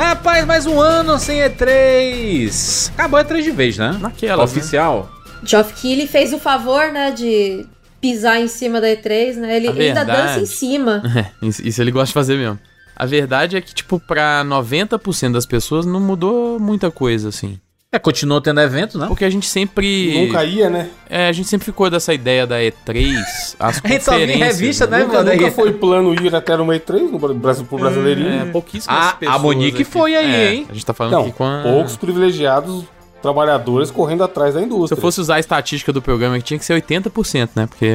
Rapaz, mais um ano sem E3. Acabou a E3 de vez, né? Naquela. Oficial. Geoff Keighley fez o favor, né, de pisar em cima da E3, né? Ele A ainda dança em cima. É, isso isso ele gosta de fazer mesmo. A verdade é que, tipo, pra 90% das pessoas não mudou muita coisa, assim. É, continuou tendo evento, né? Porque a gente sempre. Nunca ia, né? É, a gente sempre ficou dessa ideia da E3, as A gente só via em revista, né, nunca, mano? nunca foi plano ir até uma E3 no Brasil, pro brasileirinho. É, pouquíssimas A- a pessoas. Monique aqui. foi aí, É, hein? A gente tá falando Não, aqui com a... poucos privilegiados trabalhadores correndo atrás da Se indústria. eu fosse usar a estatística do programa, que tinha que ser 80%, né? Porque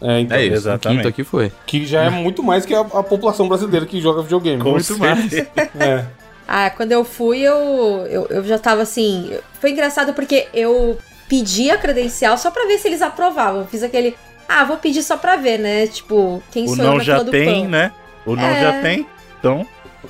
É, então, É isso. o Exatamente. quinto aqui foi. Que já é muito mais que a, a população brasileira que joga videogame. Com Muito mais. certeza. É. Ah, quando eu fui, eu, eu, eu já tava assim. Foi engraçado porque eu pedi a credencial só pra ver se eles aprovavam. Eu fiz aquele. Ah, vou pedir só pra ver, né? Tipo, quem O sou eu não na já tem, pão? né? O não É. já tem. Então,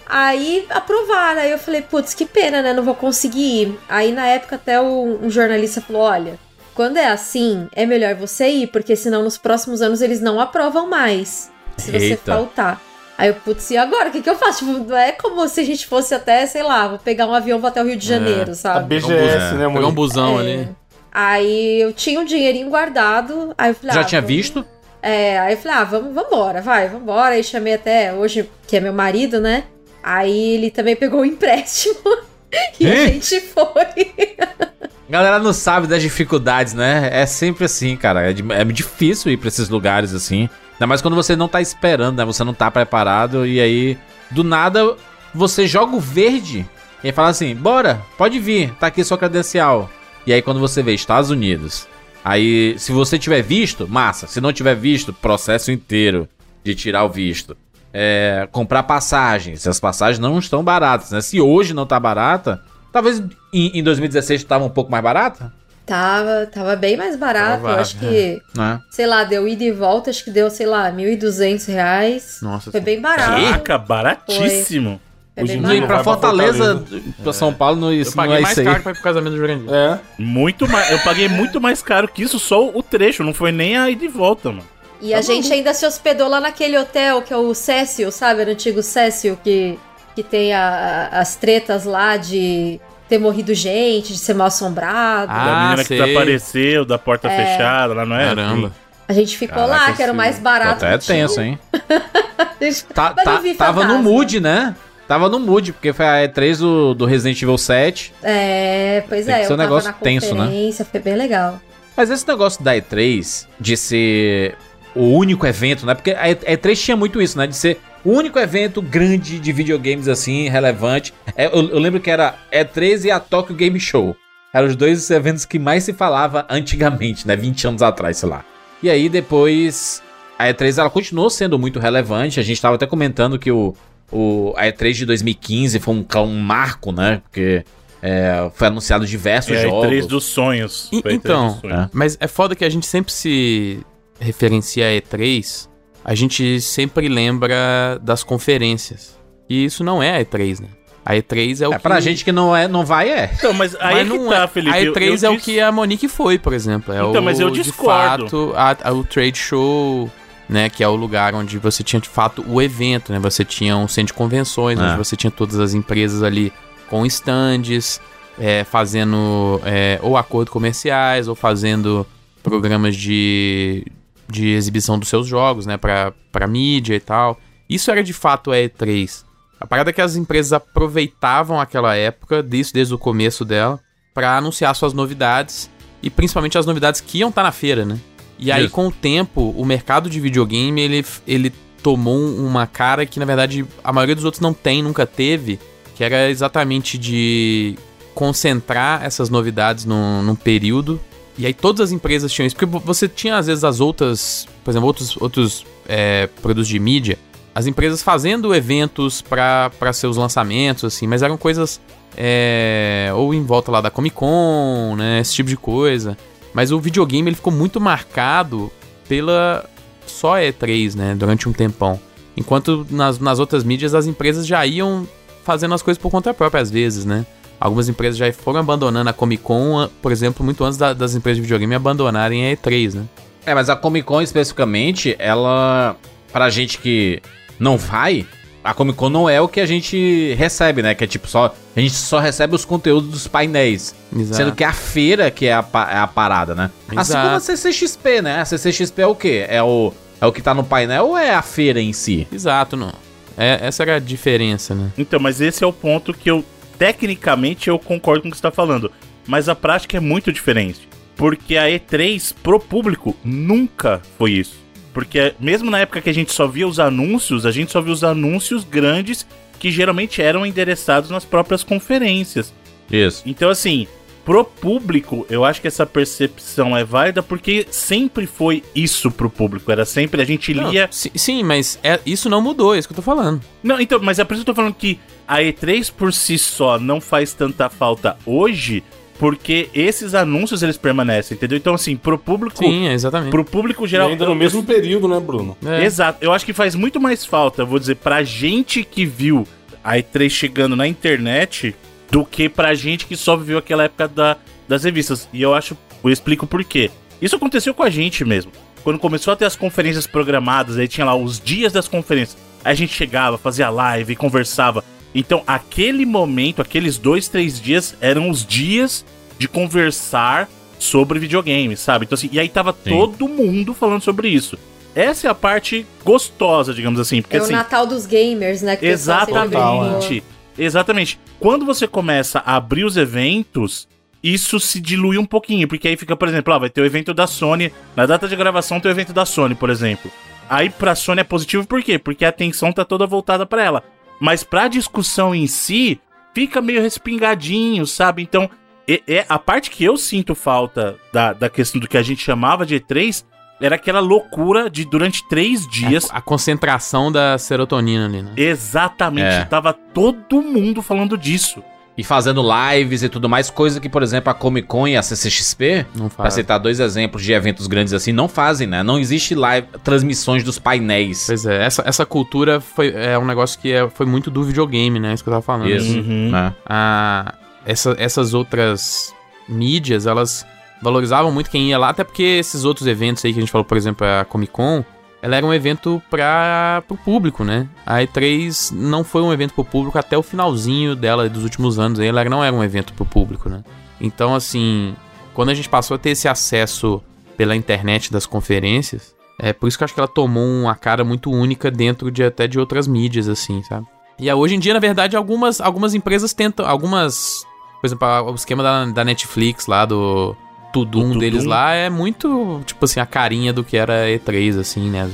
Aí aprovaram. Aí eu falei, putz, que pena, né? Não vou conseguir ir. Aí na época até o- um jornalista falou: olha, quando é assim, é melhor você ir, porque senão nos próximos anos eles não aprovam mais. Se você Eita. faltar. Aí eu, putz, e agora? O que, que eu faço? Tipo, não é como se a gente fosse até, sei lá, vou pegar um avião vou até o Rio de Janeiro, A sabe? BGS, É, né, Pegar um busão É. ali. Aí eu tinha um dinheirinho guardado. Aí eu falei, Já ah, tinha vamos- visto? É, aí eu falei, ah, vamos, vambora, vai, vambora. Aí chamei até hoje, que é meu marido, né? Aí ele também pegou o empréstimo. e a gente foi. Galera não sabe das dificuldades, né? É sempre assim, cara. É, de- é difícil ir pra esses lugares assim. Ainda mais quando você não tá esperando, né? Você não tá preparado e aí, do nada, você joga o verde e fala assim: bora, pode vir, tá aqui sua credencial. E aí, quando você vê Estados Unidos, aí, se você tiver visto, massa. Se não tiver visto, processo inteiro de tirar o visto. É, comprar passagens. As passagens não estão baratas, né? Se hoje não tá barata, talvez em, em 2016 tava um pouco mais barata, Tava, tava bem mais barato. Provável, eu acho que, né? sei lá, deu ida e volta, acho que deu, sei lá, 1.200 reais. Nossa. Foi bem barato. caraca, baratíssimo. Foi bem Hoje em dia pra Fortaleza, Fortaleza. pra São Paulo, não, Eu isso não paguei é mais isso aí. caro pra ir pro casamento do Jurandir. É. Muito mais. Eu paguei muito mais caro que isso, só o trecho, não foi nem a ida e volta, mano. E a gente ainda se hospedou lá naquele hotel que é o Cécio, sabe? Era o antigo Cécio, que, que tem a- a- as tretas lá de ter morrido gente, de ser mal assombrado. Ah, da menina sei. que desapareceu, da porta É. fechada, lá não é? Caramba. A gente ficou lá, Caraca, que era o mais barato. Até que tinha. tenso, hein? Gente- Tá, tá- tava no mood, né? Tava no mood, porque foi a E3 do, do Resident Evil 7. É, pois Tem é, eu um negócio na tenso, né? foi bem legal. Mas esse negócio da E3 de ser o único evento, né? Porque a E3 tinha muito isso, né? De ser o único evento grande de videogames assim, relevante. É, eu, eu lembro que era E3 e a Tokyo Game Show. Eram os dois eventos que mais se falava antigamente, né? 20 anos atrás, sei lá. E aí depois a E3 ela continuou sendo muito relevante. A gente tava até comentando que o, o a E3 de 2015 foi um, um marco, né? Porque é, foi anunciado diversos É a jogos. E3 dos sonhos. E- Foi a E3 então, dos sonhos. é. Mas é foda que a gente sempre se referencia a E3, a gente sempre lembra das conferências. E isso não é a E3, né? A E3 é o É, que... pra gente que não, é, não vai, é. Então, mas aí Mas é que não tá, é. Felipe. A eu- E3 eu é o que a Monique foi, por exemplo. É Então, o, mas eu de discordo. fato, a- a- o trade show, né? Que é o lugar onde você tinha, de fato, o evento, né? Você tinha um centro de convenções, É. onde você tinha todas as empresas ali com stands, é, fazendo é, ou acordos comerciais, ou fazendo programas de, de exibição dos seus jogos, né? Pra, pra mídia e tal. Isso era, de fato, a E3. A parada é que as empresas aproveitavam aquela época, disso desde o começo dela, pra anunciar suas novidades e principalmente as novidades que iam estar na feira, né? E aí, Isso. com o tempo, o mercado de videogame ele, ele tomou uma cara que, na verdade, a maioria dos outros não tem, nunca teve, que era exatamente de concentrar essas novidades num, num período. E aí todas as empresas tinham isso. Porque você tinha, às vezes, as outras, por exemplo, outros, outros é, produtos de mídia, as empresas fazendo eventos para seus lançamentos, assim, mas eram coisas é, ou em volta lá da Comic Con, né, esse tipo de coisa. Mas o videogame ele ficou muito marcado pela só E3, né, durante um tempão. Enquanto nas, nas outras mídias as empresas já iam fazendo as coisas por conta própria às vezes, né? Algumas empresas já foram abandonando a Comic Con, por exemplo, muito antes da- das empresas de videogame abandonarem a E3, né? É, mas a Comic Con especificamente, ela. Pra gente que não vai, a Comic Con não é o que a gente recebe, né? Que é tipo só. A gente só recebe os conteúdos dos painéis. Exato. Sendo que a feira que é a, é a parada, né? Assim Exato. como a CCXP, né? A CCXP é o quê? É o, é o que tá no painel ou é a feira em si? Exato, não. É, essa era a diferença, né? Então, mas esse é o ponto que eu, tecnicamente, eu concordo com o que você tá falando. Mas a prática é muito diferente. Porque a E3, pro público, nunca foi isso. Porque mesmo na época que a gente só via os anúncios, a gente só via os anúncios grandes que geralmente eram endereçados nas próprias conferências. Isso. Então, assim, pro público, eu acho que essa percepção é válida porque sempre foi isso pro público. Era sempre a gente Não, lia. si- sim, mas é- isso não mudou, é isso que eu tô falando. Não, então, mas é por isso que eu tô falando que a E3 por si só não faz tanta falta hoje, porque esses anúncios eles permanecem, entendeu? Então, assim, pro público. Sim, é exatamente. Pro público E geral. ainda no mesmo período, né, Bruno? É. Exato. Eu acho que faz muito mais falta, vou dizer, pra gente que viu a E3 chegando na internet do que pra gente que só viveu aquela época da- das revistas. E eu acho, eu explico por quê. Isso aconteceu com a gente mesmo. Quando começou a ter as conferências programadas, aí tinha lá os dias das conferências. Aí a gente chegava, fazia live, conversava. Então, aquele momento, aqueles dois, três dias, eram os dias de conversar sobre videogames, sabe? Então, assim, e aí tava todo mundo falando sobre isso. Essa é a parte gostosa, digamos assim. Porque É o assim. Natal dos gamers, né? Que pessoal sempre Exatamente. Exatamente. Quando você começa a abrir os eventos, isso se dilui um pouquinho, porque aí fica, por exemplo, ah, vai ter o evento da Sony, na data de gravação tem o evento da Sony, por exemplo. Aí pra Sony é positivo por quê? Porque a atenção tá toda voltada pra ela. Mas pra discussão em si, fica meio respingadinho, sabe? Então, é, é- a parte que eu sinto falta da, da questão do que a gente chamava de E3 era aquela loucura de durante três dias A, a concentração da serotonina ali, né? Exatamente, É. tava todo mundo falando disso. E fazendo lives e tudo mais, coisa que, por exemplo, a Comic Con e a CCXP, Não pra citar dois exemplos de eventos grandes assim, não fazem, né? Não existe live, transmissões dos painéis. Pois é, essa, essa cultura foi, é um negócio que é- foi muito do videogame, né? Isso que eu tava falando. Isso. Uhum. Né? a- essa- essas outras mídias, elas valorizavam muito quem ia lá, até porque esses outros eventos aí que a gente falou, por exemplo, a Comic Con, ela era um evento para pro público, né? A E3 não foi um evento pro público até o finalzinho dela, dos últimos anos, ela não era um evento pro público, né? Então, assim, quando a gente passou a ter esse acesso pela internet das conferências, é por isso que eu acho que ela tomou uma cara muito única dentro de até de outras mídias, assim, sabe? E hoje em dia, na verdade, algumas, algumas empresas tentam. Algumas. Por exemplo, o esquema da, da Netflix lá, do Tudum Do deles lá, é muito, tipo assim, a carinha do que era E3, assim, né?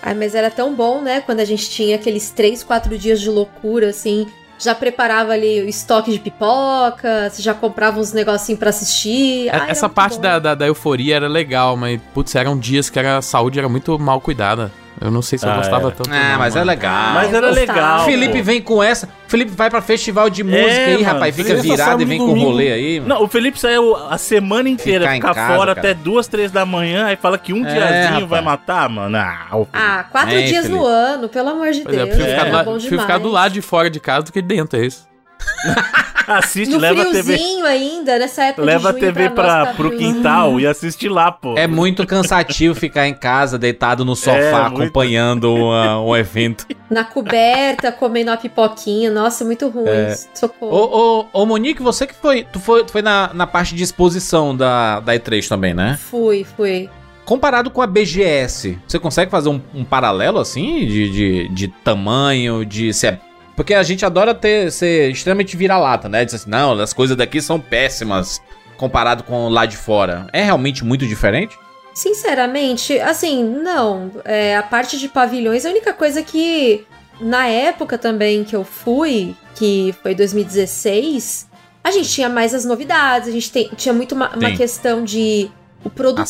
Ai, mas era tão bom, né? Quando a gente tinha aqueles três, quatro dias de loucura, assim. Já preparava ali o estoque de pipoca, você já comprava uns negocinhos pra assistir. É- Ai, Essa parte da, da, da euforia era legal, mas, putz, eram dias que era, a saúde era muito mal cuidada. Eu não sei se eu Ah, gostava era. tanto. Ah, não, mas é mano. legal. Mas era legal. Felipe pô. vem com essa. Felipe vai pra festival de música aí, mano. rapaz. Fica virado e vem no com domingo. rolê aí. Não, o Felipe saiu a semana inteira, Ficar ficar casa, fora cara. até duas, três da manhã, aí fala que um É, diazinho rapaz. vai matar, mano. Ah, o. Ah, quatro É, dias no Felipe. ano, pelo amor de Pois é, eu Deus. prefiro, ficar, do prefiro ficar do lado de fora de casa do que dentro, é isso. assiste, No leva a TV, friozinho ainda, nessa época leva a de junho TV pra, pra, pro quintal e assiste lá, pô. É muito cansativo ficar em casa, deitado no sofá, É, muito. acompanhando uma- um evento. Na coberta, comendo uma pipoquinha. Nossa, muito ruim. É. Socorro. Ô, ô, ô, Monique, você que foi. Tu foi, tu foi na, na parte de exposição da, da E3 também, né? Fui, fui. Comparado com a BGS, você consegue fazer um, um paralelo assim? De, de, de tamanho, de. Se é- porque a gente adora ter, ser extremamente vira-lata, né? Diz assim, não, as coisas daqui são péssimas comparado com lá de fora. É realmente muito diferente? Sinceramente, assim, não. É, a parte de pavilhões, a única coisa que na época também que eu fui, que foi 2016, a gente tinha mais as novidades, a gente tem- tinha muito uma, uma questão de o produtor.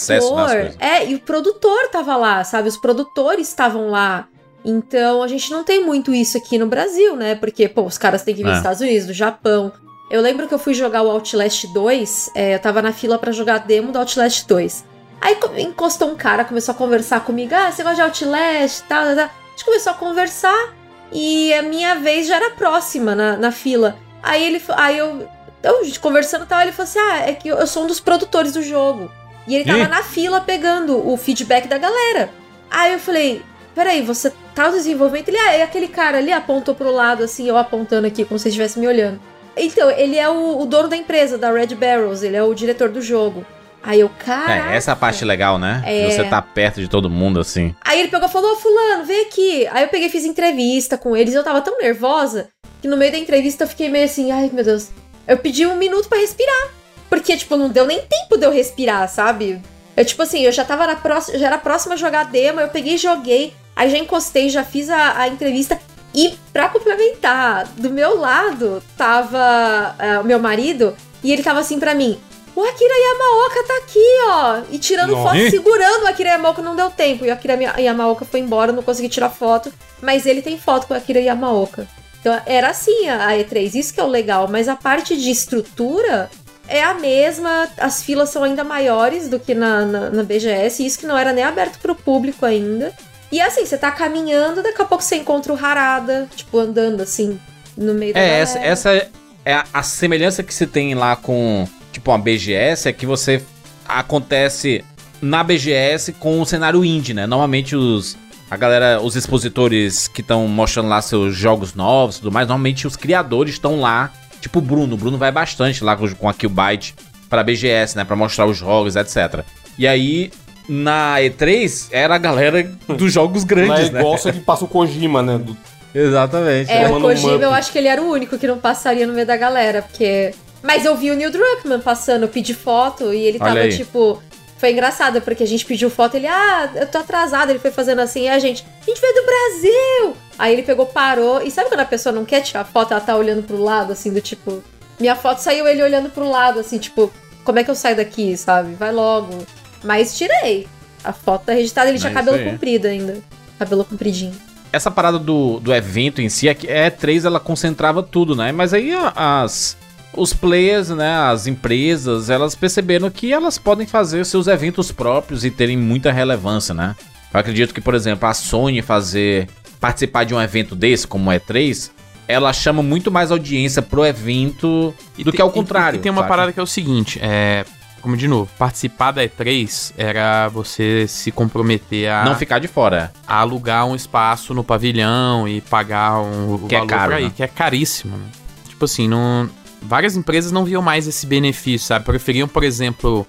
É, e o produtor tava lá, sabe? Os produtores estavam lá. Então a gente não tem muito isso aqui no Brasil, né? Porque, pô, os caras têm que vir É. dos Estados Unidos, do Japão. Eu lembro que eu fui jogar o Outlast 2, é, eu tava na fila pra jogar a demo do Outlast 2. Aí co- encostou um cara, começou a conversar comigo. Ah, você gosta de Outlast e tal, tal, tal. A gente começou a conversar e a minha vez já era próxima na, na fila. Aí ele, aí eu, então, a gente conversando e tal, ele falou assim: Ah, é que eu, sou um dos produtores do jogo. E ele tava Ih. na fila pegando o feedback da galera. Aí eu falei: peraí, você tá no desenvolvimento? Ele, ah, é aquele cara ali, apontou pro lado, assim, eu apontando aqui, como se estivesse me olhando. Então, ele é o, o dono da empresa, da Red Barrels, ele é o diretor do jogo. Aí eu, cara. É, essa é a parte legal, né? É. Você tá perto de todo mundo, assim. Aí ele pegou e falou, ô fulano, vem aqui. Aí eu peguei e fiz entrevista com eles. Eu tava tão nervosa que no meio da entrevista eu fiquei meio assim, ai meu Deus. Eu pedi um minuto pra respirar. Porque, tipo, não deu nem tempo de eu respirar, sabe? Eu, tipo assim, eu já tava na próxima, já era próxima a jogar demo, eu peguei e joguei. Aí já encostei, já fiz a, a entrevista. E pra complementar, do meu lado tava eh, o meu marido e ele tava assim pra mim: O Akira Yamaoka tá aqui, ó. E tirando Nossa. foto, segurando o Akira Yamaoka, não deu tempo. E o Akira Yamaoka foi embora, não consegui tirar foto. Mas ele tem foto com o Akira Yamaoka. Então era assim a E3, isso que é o legal. Mas a parte de estrutura é a mesma, as filas são ainda maiores do que na, na, na BGS, isso que não era nem aberto pro público ainda. E assim, você tá caminhando, daqui a pouco você encontra o Harada, tipo, andando assim, no meio da É, essa, essa é a, a semelhança que se tem lá com, tipo, uma BGS, é que você acontece na BGS com o cenário indie, né? Normalmente os a galera, os expositores que estão mostrando lá seus jogos novos e tudo mais, normalmente os criadores estão lá, tipo o Bruno. O Bruno vai bastante lá com, a Killbyte pra BGS, né? Pra mostrar os jogos, etc. E aí, na E3, era a galera dos jogos grandes, é né? igual só que passa o Kojima, né? Do- Exatamente. É, o um Kojima, eu acho que ele era o único que não passaria no meio da galera, porque. Mas eu vi o Neil Druckmann passando, eu pedi foto e ele Olha tava aí. tipo. Foi engraçado, porque a gente pediu foto, ele, ah, eu tô atrasado. Ele foi fazendo assim, e a gente, a gente veio do Brasil! Aí ele pegou, parou, e sabe quando a pessoa não quer tirar foto, ela tá olhando pro lado, assim, do tipo. Minha foto saiu ele olhando pro lado, assim, tipo, como é que eu saio daqui, sabe? Vai logo. Mas tirei. A foto tá registrada, ele tinha É cabelo aí. comprido ainda. Cabelo compridinho. essa parada do, do evento em si, é que a E3 ela concentrava tudo, né? Mas aí as os players, né, as empresas, elas perceberam que elas podem fazer seus eventos próprios e terem muita relevância, né? Eu acredito que, por exemplo, a Sony fazer participar de um evento desse, como o E3, ela chama muito mais audiência pro evento E do tem- que ao e- contrário. E, tem uma saca? parada que é o seguinte, é. Como de novo, participar da E3 era você se comprometer a, não ficar de fora. a alugar um espaço no pavilhão e pagar um Que é valor caro, pra ir, né? que é caríssimo. Né? Tipo assim, não, várias empresas não viam mais esse benefício, sabe? Preferiam, por exemplo,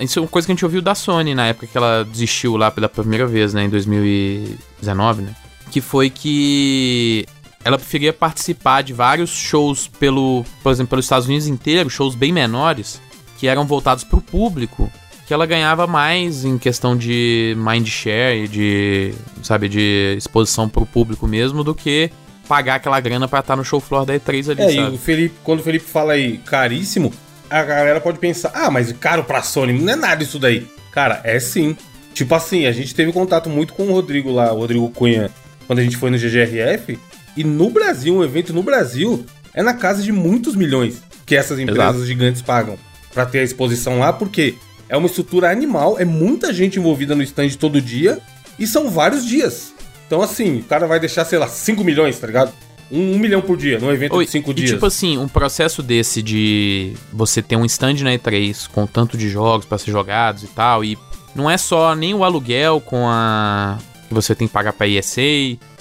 isso é uma coisa que a gente ouviu da Sony na época que ela desistiu lá pela primeira vez, né, em 2019, né? Que foi que ela preferia participar de vários shows pelo, por exemplo, pelos Estados Unidos inteiro, shows bem menores, que eram voltados pro público, que ela ganhava mais em questão de mind share e de, sabe, de exposição pro público mesmo do que pagar aquela grana pra estar no show floor da E3 ali, É, e sabe? o Felipe, quando o Felipe fala aí caríssimo, a galera pode pensar, ah, mas caro pra Sony, não é nada isso daí. Cara, é sim. Tipo assim, a gente teve contato muito com o Rodrigo lá, o Rodrigo Cunha, quando a gente foi no GGRF, e no Brasil, um evento no Brasil, é na casa de muitos milhões que essas empresas Exato. gigantes pagam pra ter a exposição lá, porque é uma estrutura animal, é muita gente envolvida no stand todo dia, e são vários dias. Então assim, o cara vai deixar, sei lá, 5 milhões, tá ligado? Um, um milhão por dia, num evento Oi, de 5 e dias. tipo assim, um processo desse de você ter um stand na E3 com tanto de jogos pra ser jogados e tal, e não é só nem o aluguel com a. que você tem que pagar pra ESA,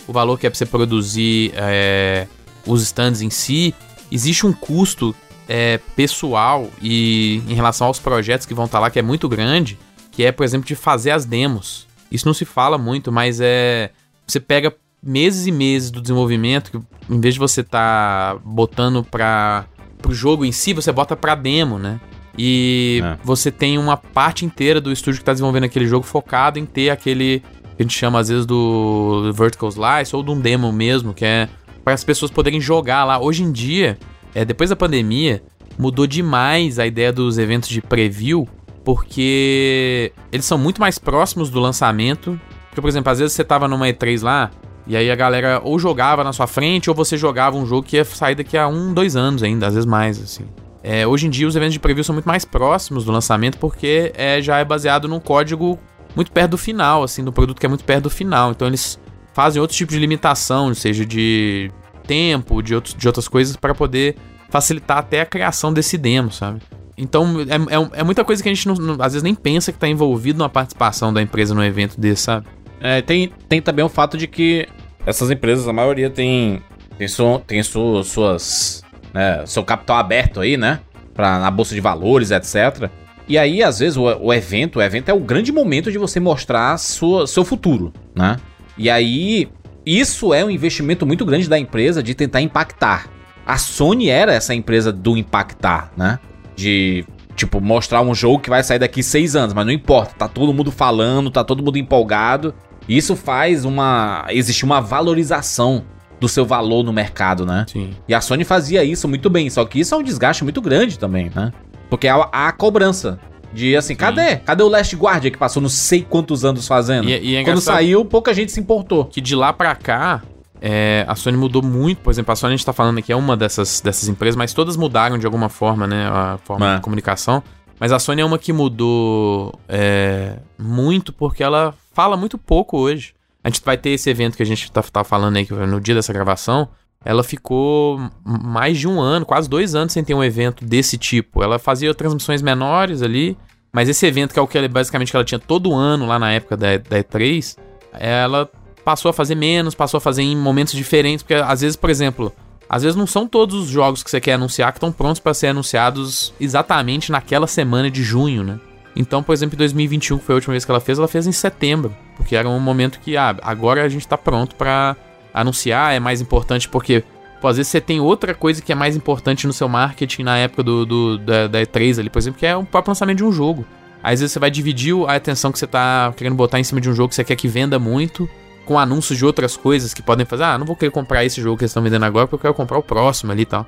o valor que é pra você produzir é, os stands em si. Existe um custo é, pessoal e em relação aos projetos que vão estar lá, que é muito grande, que é, por exemplo, de fazer as demos. Isso não se fala muito, mas é. Você pega meses e meses do desenvolvimento, que em vez de você tá botando para pro jogo em si, você bota pra demo, né? E É. você tem uma parte inteira do estúdio que tá desenvolvendo aquele jogo focado em ter aquele que a gente chama às vezes do vertical slice ou de um demo mesmo, que é para as pessoas poderem jogar lá. Hoje em dia, é, depois da pandemia, mudou demais a ideia dos eventos de preview, porque eles são muito mais próximos do lançamento. Porque, por exemplo, às vezes você tava numa E3 lá, e aí a galera ou jogava na sua frente, ou você jogava um jogo que ia sair daqui a um, dois anos ainda, às vezes mais, assim. É, hoje em dia os eventos de preview são muito mais próximos do lançamento, porque é, já é baseado num código muito perto do final, assim, do produto que é muito perto do final. Então eles fazem outro tipo de limitação, seja de tempo, de, outros, de outras coisas, para poder facilitar até a criação desse demo, sabe? Então é, é, é muita coisa que a gente não- não- às vezes nem pensa que tá envolvido numa participação da empresa no evento desse, sabe? É, tem, tem também o fato de que essas empresas, a maioria tem, tem, su, tem su, suas. Né, seu capital aberto aí, né? Pra, na bolsa de valores, etc. E aí, às vezes, o, o evento, o evento é o grande momento de você mostrar sua, seu futuro, né? E aí, isso é um investimento muito grande da empresa de tentar impactar. A Sony era essa empresa do impactar, né? De, tipo, mostrar um jogo que vai sair daqui seis anos, mas não importa, tá todo mundo falando, tá todo mundo empolgado. Isso faz uma. Existe uma valorização do seu valor no mercado, né? Sim. E a Sony fazia isso muito bem, só que isso é um desgaste muito grande também, né? Porque há, a cobrança de assim, cadê? Cadê o Last Guardian que passou não sei quantos anos fazendo? E- e é Quando saiu, pouca gente se importou. que de lá pra cá, é, a Sony mudou muito. Por exemplo, a Sony a gente tá falando aqui é uma dessas, dessas empresas, mas todas mudaram de alguma forma, né? A forma É. de comunicação. Mas a Sony é uma que mudou é, muito porque ela fala muito pouco hoje. A gente vai ter esse evento que a gente tá, tá falando aí, no dia dessa gravação. Ela ficou mais de um ano, quase dois anos sem ter um evento desse tipo. Ela fazia transmissões menores ali, mas esse evento, que é o que basicamente que ela tinha todo ano lá na época da, da E3, ela passou a fazer menos, passou a fazer em momentos diferentes, porque às vezes, por exemplo, às vezes não são todos os jogos que você quer anunciar que estão prontos para ser anunciados exatamente naquela semana de junho, né? Então, por exemplo, em 2021, que foi a última vez que ela fez, ela fez em setembro, porque era um momento que, ah, agora a gente tá pronto para anunciar, é mais importante porque, pô, às vezes você tem outra coisa que é mais importante no seu marketing na época do, do- da, da E3 ali, por exemplo, que é o próprio lançamento de um jogo. Às vezes você vai dividir a atenção que você tá querendo botar em cima de um jogo que você quer que venda muito, com anúncios de outras coisas que podem fazer, ah, não vou querer comprar esse jogo que eles estão vendendo agora porque eu quero comprar o próximo ali e tal.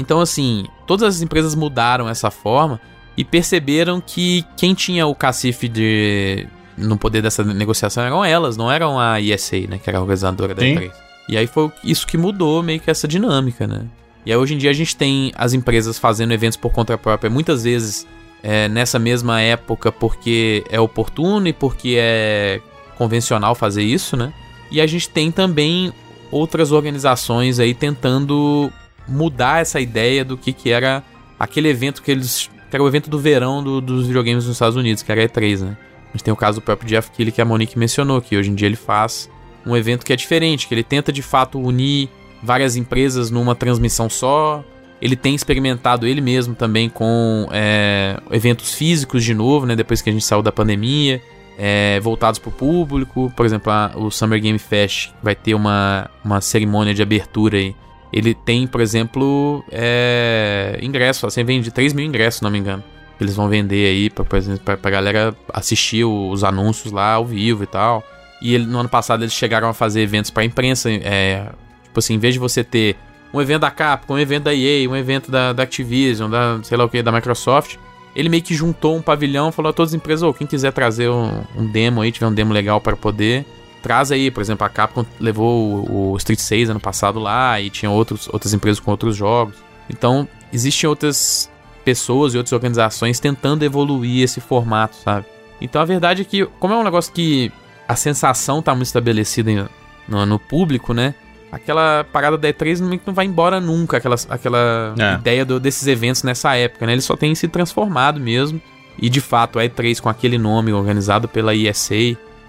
Então, assim, todas as empresas mudaram essa forma e perceberam que quem tinha o cacife de no poder dessa negociação eram elas, não eram a ESA, né, que era a organizadora da Sim. E3. E aí foi isso que mudou meio que essa dinâmica, né? E aí hoje em dia a gente tem as empresas fazendo eventos por conta própria, muitas vezes é, nessa mesma época porque é oportuno e porque é convencional fazer isso, né? E a gente tem também outras organizações aí tentando mudar essa ideia do que, que era aquele evento que eles. que era o evento do verão do- dos videogames nos Estados Unidos, que era a E3, né? A gente tem o caso do próprio Jeff Keighley que a Monique mencionou, que hoje em dia ele faz um evento que é diferente, que ele tenta de fato unir várias empresas numa transmissão só. Ele tem experimentado ele mesmo também com é, eventos físicos de novo, né? Depois que a gente saiu da pandemia, é, voltados para o público. Por exemplo, a- o Summer Game Fest vai ter uma, uma cerimônia de abertura aí. Ele tem, por exemplo, é, ingresso. Assim, vende 3 mil ingressos, se não me engano. Eles vão vender aí pra, pra galera assistir os anúncios lá ao vivo e tal. E ele- no ano passado eles chegaram a fazer eventos pra imprensa. É, tipo assim, em vez de você ter um evento da Capcom, um evento da EA, um evento da, da Activision, da sei lá o que, da Microsoft, ele meio que juntou um pavilhão falou a todas as empresas: "Ô, quem quiser trazer um, um demo aí, tiver um demo legal para poder, traz aí. Por exemplo, a Capcom levou o, o Street 6 ano passado lá e tinha outros, outras empresas com outros jogos. Então, existem outras pessoas e outras organizações tentando evoluir esse formato, sabe? Então a verdade é que, como é um negócio que a sensação tá muito estabelecida no, no público, né? Aquela parada da E3 não, vai embora nunca, aquela, aquela É. ideia do- desses eventos nessa época, né? Eles só têm se transformado mesmo. E de fato, a E3 com aquele nome organizado pela ESA,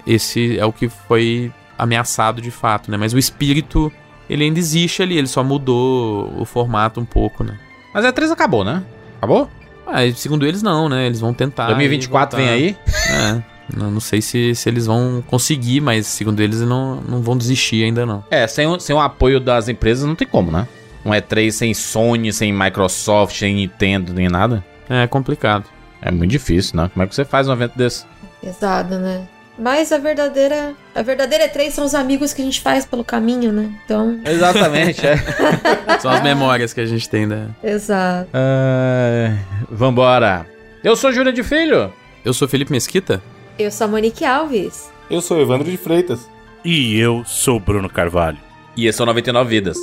esse é o que foi ameaçado de fato, né? Mas o espírito, ele ainda existe ali, ele só mudou o formato um pouco, né? Mas a E3 acabou, né? Acabou? Ah, segundo eles não, né? Eles vão tentar. 2024 aí vem aí. É. Não, não sei se, se eles vão conseguir, mas segundo eles não, não vão desistir ainda não. É, sem, o- sem o apoio das empresas não tem como, né? Um E3 sem Sony, sem Microsoft, sem Nintendo, nem nada. É complicado. É muito difícil, né? Como é que você faz um evento desse? Pesado, né? Mas a verdadeira. A verdadeira E3 são os amigos que a gente faz pelo caminho, né? Então. Exatamente, é. São as memórias que a gente tem da. Exato. Ah, vambora. Eu sou Júlia de Filho. Eu sou Felipe Mesquita? Eu sou a Monique Alves. Eu sou Evandro de Freitas. E eu sou o Bruno Carvalho. E esse é o 99 Vidas.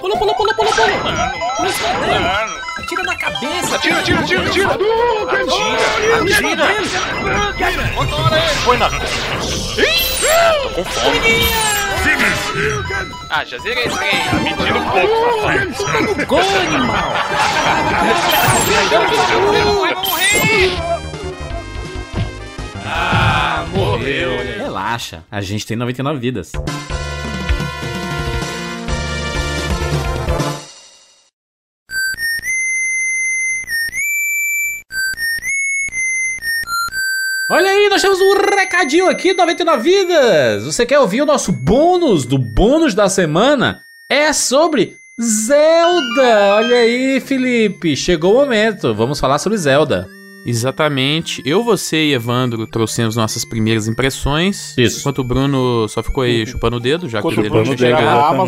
Pula, pula, pula, pula, pula. Pula escondendo. Atira na cabeça. Atira, atira, atira, atira. Atira, atira. Põe na. Com fome. Ah, já zerei esse trem. Mentindo um pouco, safado. Gol, animal! Vai morrer! Ah, morreu. Relaxa, a gente tem 99 vidas. Recadinho aqui, 99 vidas. Você quer ouvir o nosso bônus do bônus da semana? É sobre Zelda. Olha aí, Felipe, chegou o momento. Vamos falar sobre Zelda. Exatamente. Eu, você e Evandro trouxemos nossas primeiras impressões. Isso. Enquanto o Bruno só ficou aí chupando o dedo, já que chupando não o tinha chegado.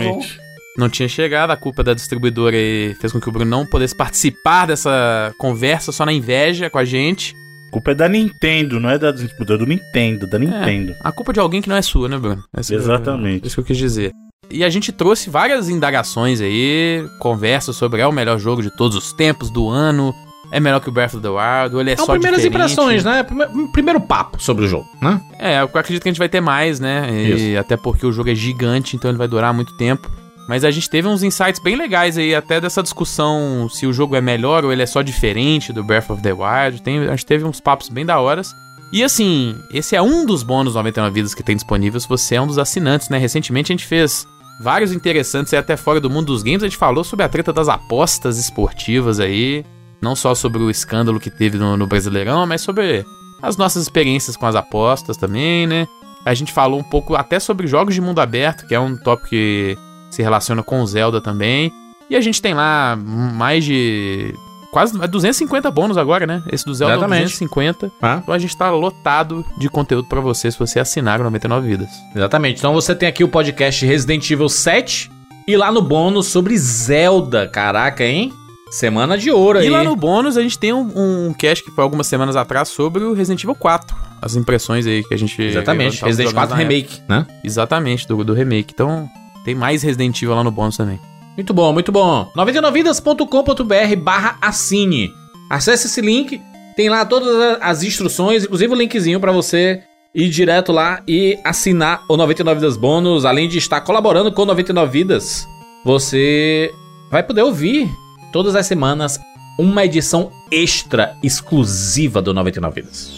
Não tinha chegado, a culpa da distribuidora aí fez com que o Bruno não pudesse participar dessa conversa só na inveja com a gente. A culpa é da Nintendo, não é da distribuidora do Nintendo, da Nintendo. A culpa de alguém que não é sua, né, Bruno? Essa- Exatamente. Isso que eu quis dizer. E a gente trouxe várias indagações aí, conversas sobre é o melhor jogo de todos os tempos, do ano, é melhor que o Breath of the Wild, ou ele é São só primeiras diferente. impressões, né? Prime- Primeiro papo sobre o jogo, né? É, eu acredito que a gente vai ter mais, né? E até porque o jogo é gigante, então ele vai durar muito tempo. Mas a gente teve uns insights bem legais aí, até dessa discussão se o jogo é melhor ou ele é só diferente do Breath of the Wild. Tem, a gente teve uns papos bem da horas. E assim, esse é um dos bônus 99 vidas que tem disponível se você é um dos assinantes, né? Recentemente a gente fez vários interessantes aí até fora do mundo dos games. A gente falou sobre a treta das apostas esportivas aí. Não só sobre o escândalo que teve no, no Brasileirão, mas sobre as nossas experiências com as apostas também, né? A gente falou um pouco até sobre jogos de mundo aberto, que é um tópico que se relaciona com o Zelda também. E a gente tem lá mais de quase é 250 bônus agora, né? Esse do Zelda é Exatamente. 250. Ah. Então a gente tá lotado de conteúdo pra você se você assinar o 99 vidas. Exatamente. Então você tem aqui o podcast Resident Evil 7 e lá no bônus sobre Zelda. Caraca, hein? Semana de ouro aí. E lá no bônus a gente tem um, um cast que foi algumas semanas atrás sobre o Resident Evil 4. As impressões aí que a gente. Exatamente. Resident jogando 4 na época. Remake, né? Exatamente, do, do remake. Então tem mais Resident Evil lá no bônus também. Muito bom, muito bom. 99vidas.com.br barra assine. Acesse esse link, tem lá todas as instruções, inclusive o linkzinho pra você ir direto lá e assinar o 99 Vidas Bônus. Além de estar colaborando com o 99 Vidas, você vai poder ouvir todas as semanas uma edição extra exclusiva do 99 Vidas.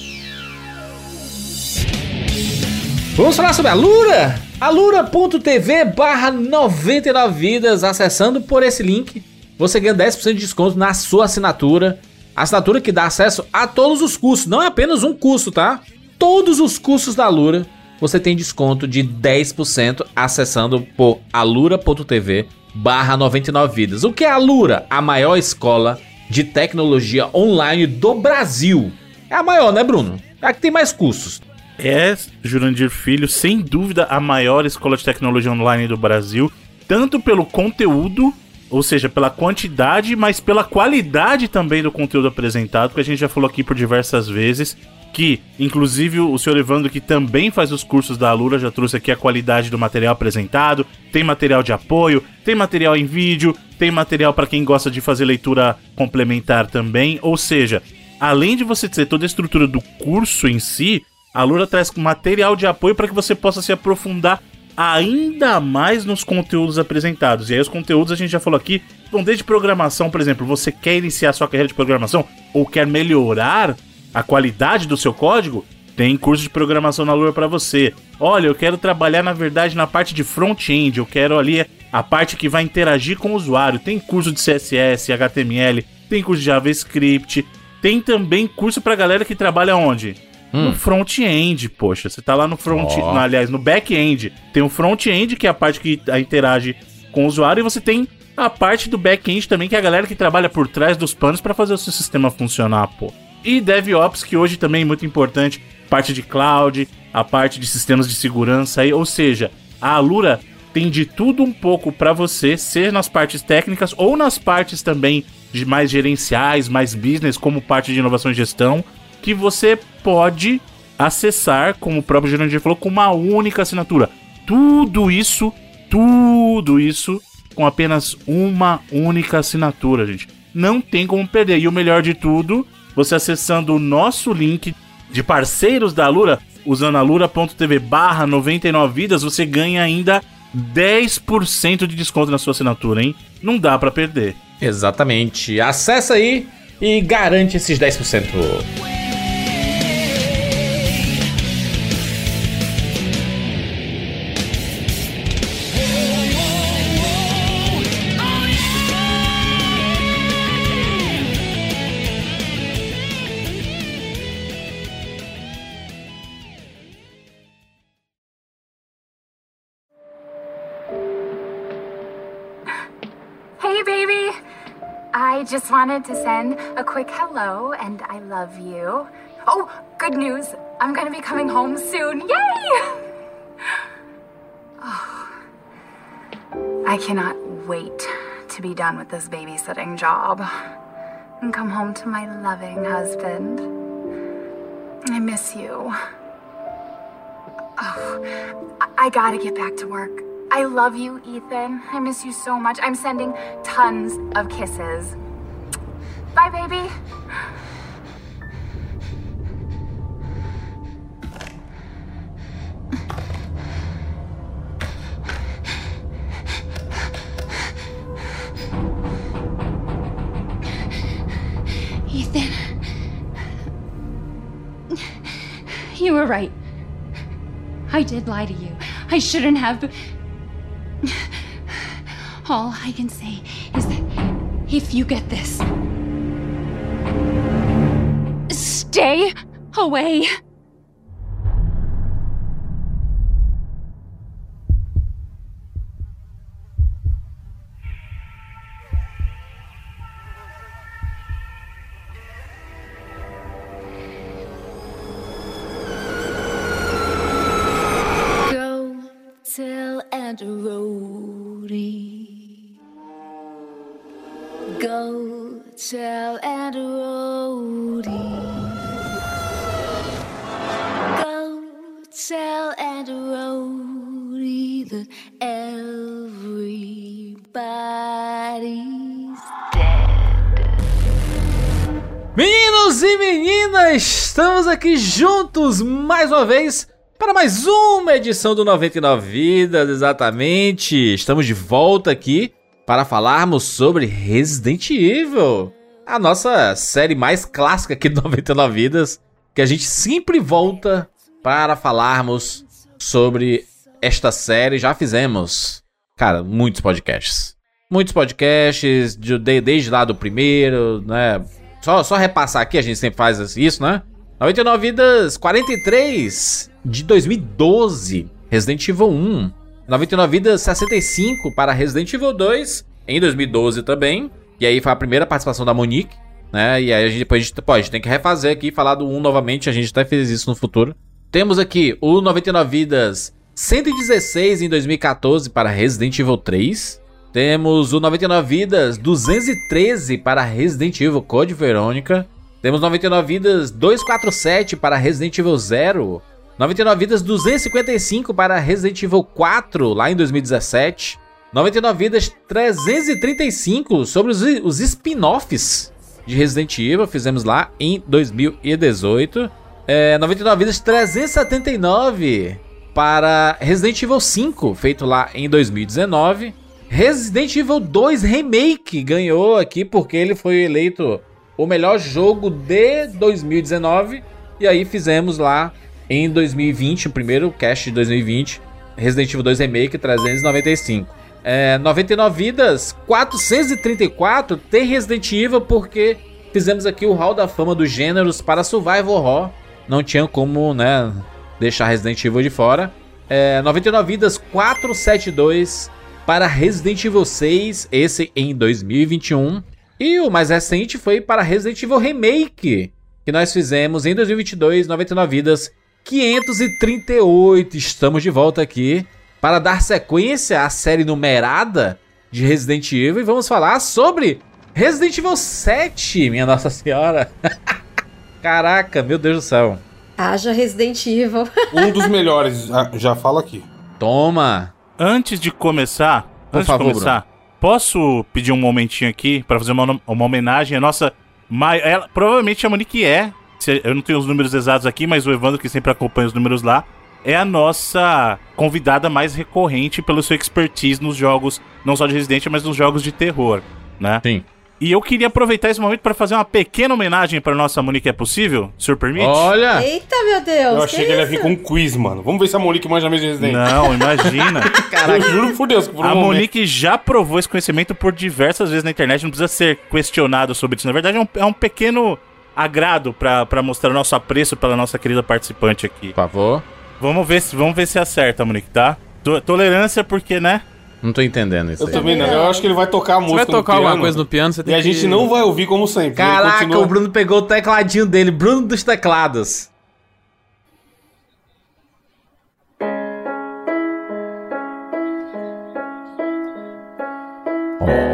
Vamos falar sobre a Lura? alura.tv barra 99 vidas. Acessando por esse link, você ganha 10% de desconto na sua assinatura. Assinatura que dá acesso a todos os cursos, não é apenas um curso, tá? Todos os cursos da Alura, você tem desconto de 10% acessando por alura.tv barra 99 vidas. O que é a Alura? A maior escola de tecnologia online do Brasil. É a maior, né, Bruno? É a que tem mais cursos. É, Jurandir Filho, sem dúvida, a maior escola de tecnologia online do Brasil, tanto pelo conteúdo, ou seja, pela quantidade, mas pela qualidade também do conteúdo apresentado, que a gente já falou aqui por diversas vezes, que, inclusive, o senhor Evandro, que também faz os cursos da Alura, já trouxe aqui a qualidade do material apresentado, tem material de apoio, tem material em vídeo, tem material para quem gosta de fazer leitura complementar também, ou seja, além de você ter toda a estrutura do curso em si, a Lura traz material de apoio para que você possa se aprofundar ainda mais nos conteúdos apresentados. E aí os conteúdos a gente já falou aqui, vão desde programação, por exemplo, você quer iniciar sua carreira de programação ou quer melhorar a qualidade do seu código, tem curso de programação na Lura para você. Olha, eu quero trabalhar na verdade na parte de front-end, eu quero ali a parte que vai interagir com o usuário. Tem curso de CSS, HTML, tem curso de JavaScript, tem também curso pra galera que trabalha onde? No front-end, poxa. Você tá lá no front, Ó. no, aliás, no back-end. Tem o front-end, que é a parte que interage com o usuário, e você tem a parte do back-end também, que é a galera que trabalha por trás dos panos pra fazer o seu sistema funcionar, pô. E DevOps, que hoje também é muito importante, parte de cloud, a parte de sistemas de segurança aí, ou seja, a Alura tem de tudo um pouco pra você, seja nas partes técnicas ou nas partes também de mais gerenciais, mais business, como parte de inovação e gestão, que você pode acessar, como o próprio Jurandir falou, com uma única assinatura. Tudo isso, tudo isso com apenas uma única assinatura, gente. Não tem como perder. E o melhor de tudo, você acessando o nosso link de parceiros da Alura, usando alura.tv barra 99 vidas, você ganha ainda 10% de desconto na sua assinatura, hein? Não dá pra perder. Exatamente. Acessa aí e garante esses 10%. Just wanted to send a quick hello and I love you. Oh, good news! I'm gonna be coming home soon. Yay! Oh, I cannot wait to be done with this babysitting job and come home to my loving husband. I miss you. Oh, I- I gotta get back to work. I love you, Ethan. I miss you so much. I'm sending tons of kisses. Bye, baby. Ethan. You were right. I did lie to you. I shouldn't have. All I can say is that if you get this, Stay away. Estamos aqui juntos mais uma vez para mais uma edição do 99 Vidas, exatamente. Estamos de volta aqui para falarmos sobre Resident Evil, a nossa série mais clássica aqui do 99 Vidas, que a gente sempre volta para falarmos sobre esta série. Já fizemos, cara, muitos podcasts. Muitos podcasts, de- de- desde lá do primeiro, né? Só, só repassar aqui, a gente sempre faz isso, né? 99 Vidas 43 de 2012, Resident Evil 1. 99 Vidas 65 para Resident Evil 2 em 2012 também. E aí foi a primeira participação da Monique, né? E aí a gente, depois a gente, pô, a gente tem que refazer aqui, falar do 1 novamente, a gente até fez isso no futuro. Temos aqui o 99 Vidas 116 em 2014 para Resident Evil 3. Temos o 99 Vidas 213 para Resident Evil Code Verônica. Temos 99 Vidas 247 para Resident Evil 0. 99 Vidas 255 para Resident Evil 4 lá em 2017. 99 Vidas 335 sobre os, os spin-offs de Resident Evil, fizemos lá em 2018. É, 99 Vidas 379 para Resident Evil 5, feito lá em 2019. Resident Evil 2 Remake ganhou aqui porque ele foi eleito o melhor jogo de 2019. E aí fizemos lá em 2020, o primeiro cast de 2020, Resident Evil 2 Remake 395. É, 99 vidas, 434 tem Resident Evil porque fizemos aqui o Hall da Fama dos Gêneros para Survival Horror. Não tinha como, né, deixar Resident Evil de fora. É, 99 vidas, 472 para Resident Evil 6, esse em 2021. E o mais recente foi para Resident Evil Remake, que nós fizemos em 2022, 99 vidas, 538. Estamos de volta aqui para dar sequência à série numerada de Resident Evil e vamos falar sobre Resident Evil 7, minha Nossa Senhora. Caraca, meu Deus do céu. Haja Resident Evil. Um dos melhores, ah, já falo aqui. Toma. Antes de começar, Por antes favor, de começar, posso pedir um momentinho aqui pra fazer uma, uma homenagem à nossa. Ela, provavelmente a Monique é. se- Eu não tenho os números exatos aqui, mas o Evandro, que sempre acompanha os números lá, é a nossa convidada mais recorrente pelo seu expertise nos jogos, não só de Resident, mas nos jogos de terror, né? Sim. E eu queria aproveitar esse momento para fazer uma pequena homenagem para nossa Monique, é possível? O senhor permite? Olha! Eita, meu Deus. Eu achei que ele ia vir com um quiz, mano. Vamos ver se a Monique manja mesmo de Resident. Não, imagina. Eu juro por Deus que por um A momento- Monique já provou esse conhecimento por diversas vezes na internet, não precisa ser questionado sobre isso. Na verdade, é um, é um pequeno agrado pra pra mostrar o nosso apreço pela nossa querida participante aqui. Por favor. Vamos ver se, vamos ver se acerta, Monique, tá? To- tolerância, porque, né? Não tô entendendo isso Eu aí. também não. Eu acho que ele vai tocar a Você música vai tocar no alguma piano, coisa no piano, você E tem a que... gente não vai ouvir como sempre. Ele Caraca, continua- o Bruno pegou o tecladinho dele. Bruno dos teclados. Ó.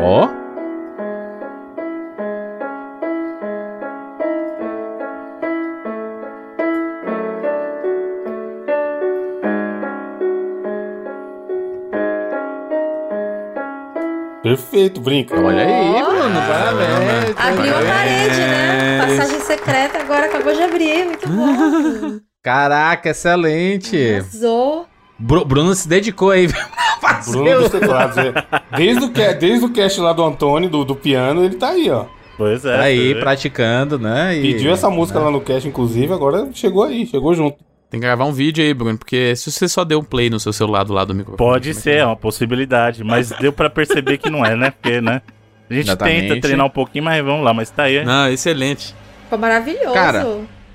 Perfeito, brinca. Olha aí, Bruno. Parabéns. Abriu a parede, né? Passagem secreta, agora acabou de abrir. Muito bom. Caraca, excelente. Arrasou. Bru- Bruno se dedicou aí Bruno dos teclados. é. Desde o, desde o cast lá do Antônio, do, do piano, ele tá aí, ó. Pois é. Tá aí, vê. praticando, né? E- Pediu essa música lá no cast, inclusive, agora chegou aí, chegou junto. Tem que gravar um vídeo aí, Bruno, porque se você só deu um play no seu celular do lado do microfone... Pode é ser, é uma possibilidade, mas deu pra perceber que não é, né? Porque, né? A gente Exatamente. tenta treinar um pouquinho, mas vamos lá, mas tá aí. Não, excelente. Ficou maravilhoso. Cara,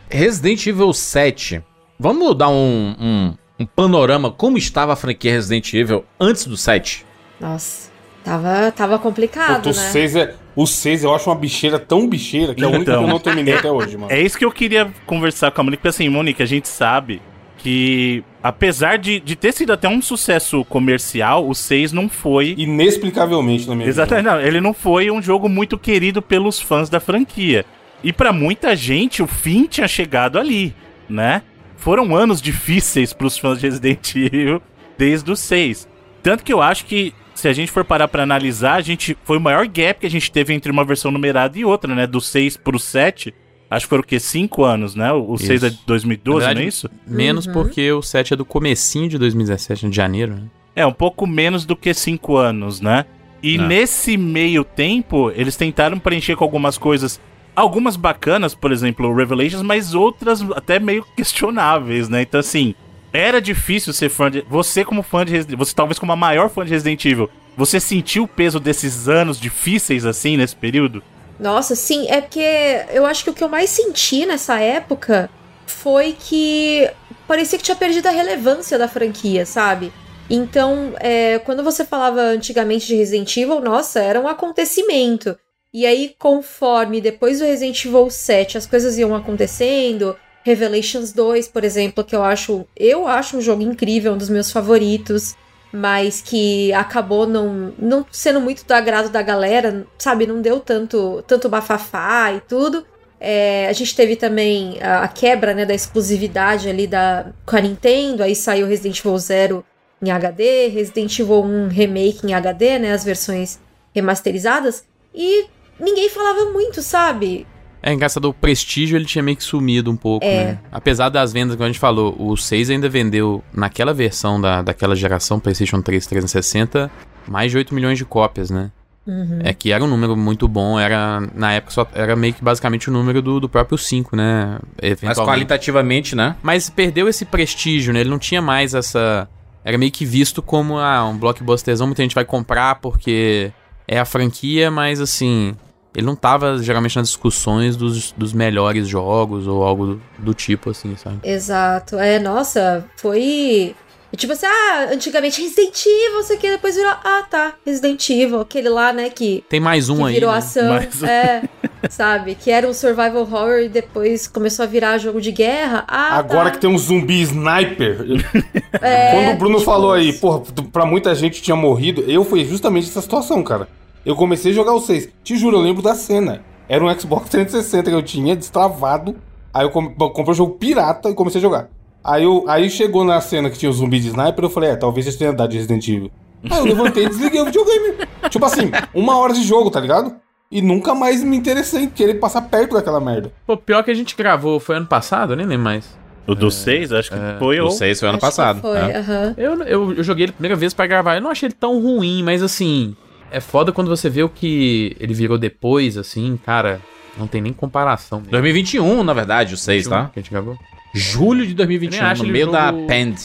Resident Evil 7. Vamos dar um, um, um panorama como estava a franquia Resident Evil antes do 7. Nossa, tava, tava complicado, o né? 6 é. O 6 eu acho uma bicheira tão bicheira que é única Então. que eu não terminei até hoje, mano. É isso que eu queria conversar com a Monique, porque assim, Monique, a gente sabe que, apesar de, de ter sido até um sucesso comercial, o 6 não foi. Inexplicavelmente na minha Exatamente, não, ele não foi um jogo muito querido pelos fãs da franquia. E pra muita gente, o fim tinha chegado ali, né? Foram anos difíceis pros fãs de Resident Evil desde o 6. Tanto que eu acho que, se a gente for parar pra analisar, a gente foi o maior gap que a gente teve entre uma versão numerada e outra, né? Do 6 pro 7. Acho que foram o quê? 5 anos, né? O 6 é de 2012, Na verdade, não é isso? Menos porque o 7 é do comecinho de 2017, de janeiro, né? É, um pouco menos do que cinco anos, né? E É. nesse meio tempo, eles tentaram preencher com algumas coisas, algumas bacanas, por exemplo, o Revelations, mas outras até meio questionáveis, né? Então, assim, era difícil ser fã de. Você, como fã de Resident você talvez como a maior fã de Resident Evil, você sentiu o peso desses anos difíceis, assim, nesse período? Nossa, sim, é porque eu acho que o que eu mais senti nessa época foi que parecia que tinha perdido a relevância da franquia, sabe? Então, é, quando você falava antigamente de Resident Evil, nossa, era um acontecimento. E aí, conforme depois do Resident Evil 7 as coisas iam acontecendo, Revelations 2, por exemplo, que eu acho, eu acho um jogo incrível, um dos meus favoritos, mas que acabou não, não sendo muito do agrado da galera, sabe? Não deu tanto, tanto bafafá e tudo. É, a gente teve também a, a quebra né, da exclusividade ali da, com a Nintendo, aí saiu Resident Evil 0 em HD, Resident Evil 1 Remake em HD, né? As versões remasterizadas. E ninguém falava muito, sabe? É engraçado, o prestígio ele tinha meio que sumido um pouco, É. né? Apesar das vendas, como a gente falou, o 6 ainda vendeu, naquela versão da, daquela geração, PlayStation 3 360, mais de 8 milhões de cópias, né? Uhum. É que era um número muito bom, era na época só era meio que basicamente o número do, do próprio 5, né? Mas qualitativamente, né? Mas perdeu esse prestígio, né? Ele não tinha mais essa. Era meio que visto como ah, um blockbusterzão, muita gente vai comprar porque é a franquia, mas assim. Ele não tava geralmente nas discussões dos, dos melhores jogos ou algo do, do tipo, assim, sabe? Exato. É, nossa, foi. Tipo assim, ah, antigamente Resident Evil, isso aqui, depois virou. Ah, tá, Resident Evil, aquele lá, né, que, Tem mais um que aí. virou né? ação. Mais um. É, sabe? Que era um survival horror e depois começou a virar jogo de guerra. Ah, Agora tá. que tem um zumbi sniper. É, Quando o Bruno tipo falou aí, porra, pra muita gente tinha morrido, eu fui justamente essa situação, cara. Eu comecei a jogar o 6. Te juro, eu lembro da cena. Era um Xbox 360 que eu tinha destravado. Aí eu com- comprei um jogo pirata e comecei a jogar. Aí, eu, aí chegou na cena que tinha o zumbi de sniper, eu falei, é, talvez eles tenham dado de Resident Evil. Aí eu levantei e desliguei o videogame. tipo assim, uma hora de jogo, tá ligado? E nunca mais me interessei em querer passar perto daquela merda. Pô, pior que a gente gravou, foi ano passado? Eu nem lembro mais. O do 6, acho que foi O ou. 6 foi ano Acho que passado. Foi, né? aham. Eu, eu, eu joguei ele a primeira vez pra gravar. Eu não achei ele tão ruim, mas assim. É foda quando você vê o que ele virou depois, assim, cara. Não tem nem comparação. mesmo. 2021, na verdade, o 6, tá? Que a gente gravou. Julho de Eu 2021, nem acho no ele meio da jogo- Pend.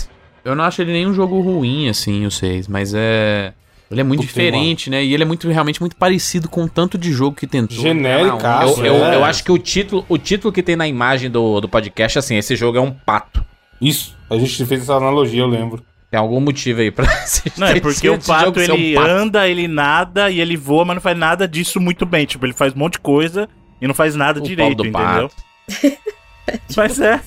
Eu não acho ele nem um jogo ruim, assim, o 6, mas é. Ele é muito diferente, né? E ele é muito realmente muito parecido com o tanto de jogo que tentou. Genérico, Cara, Ah, Eu, eu, é. eu acho que o título, o título que tem na imagem do, do podcast é assim: esse jogo é um pato. Isso, a gente fez essa analogia, eu lembro. Tem algum motivo aí pra assistir Não, é porque o jogo pato um ele pato. anda, ele nada e ele voa, mas não faz nada disso muito bem. Tipo, ele faz um monte de coisa e não faz nada O direito, entendeu? pato. Mas é.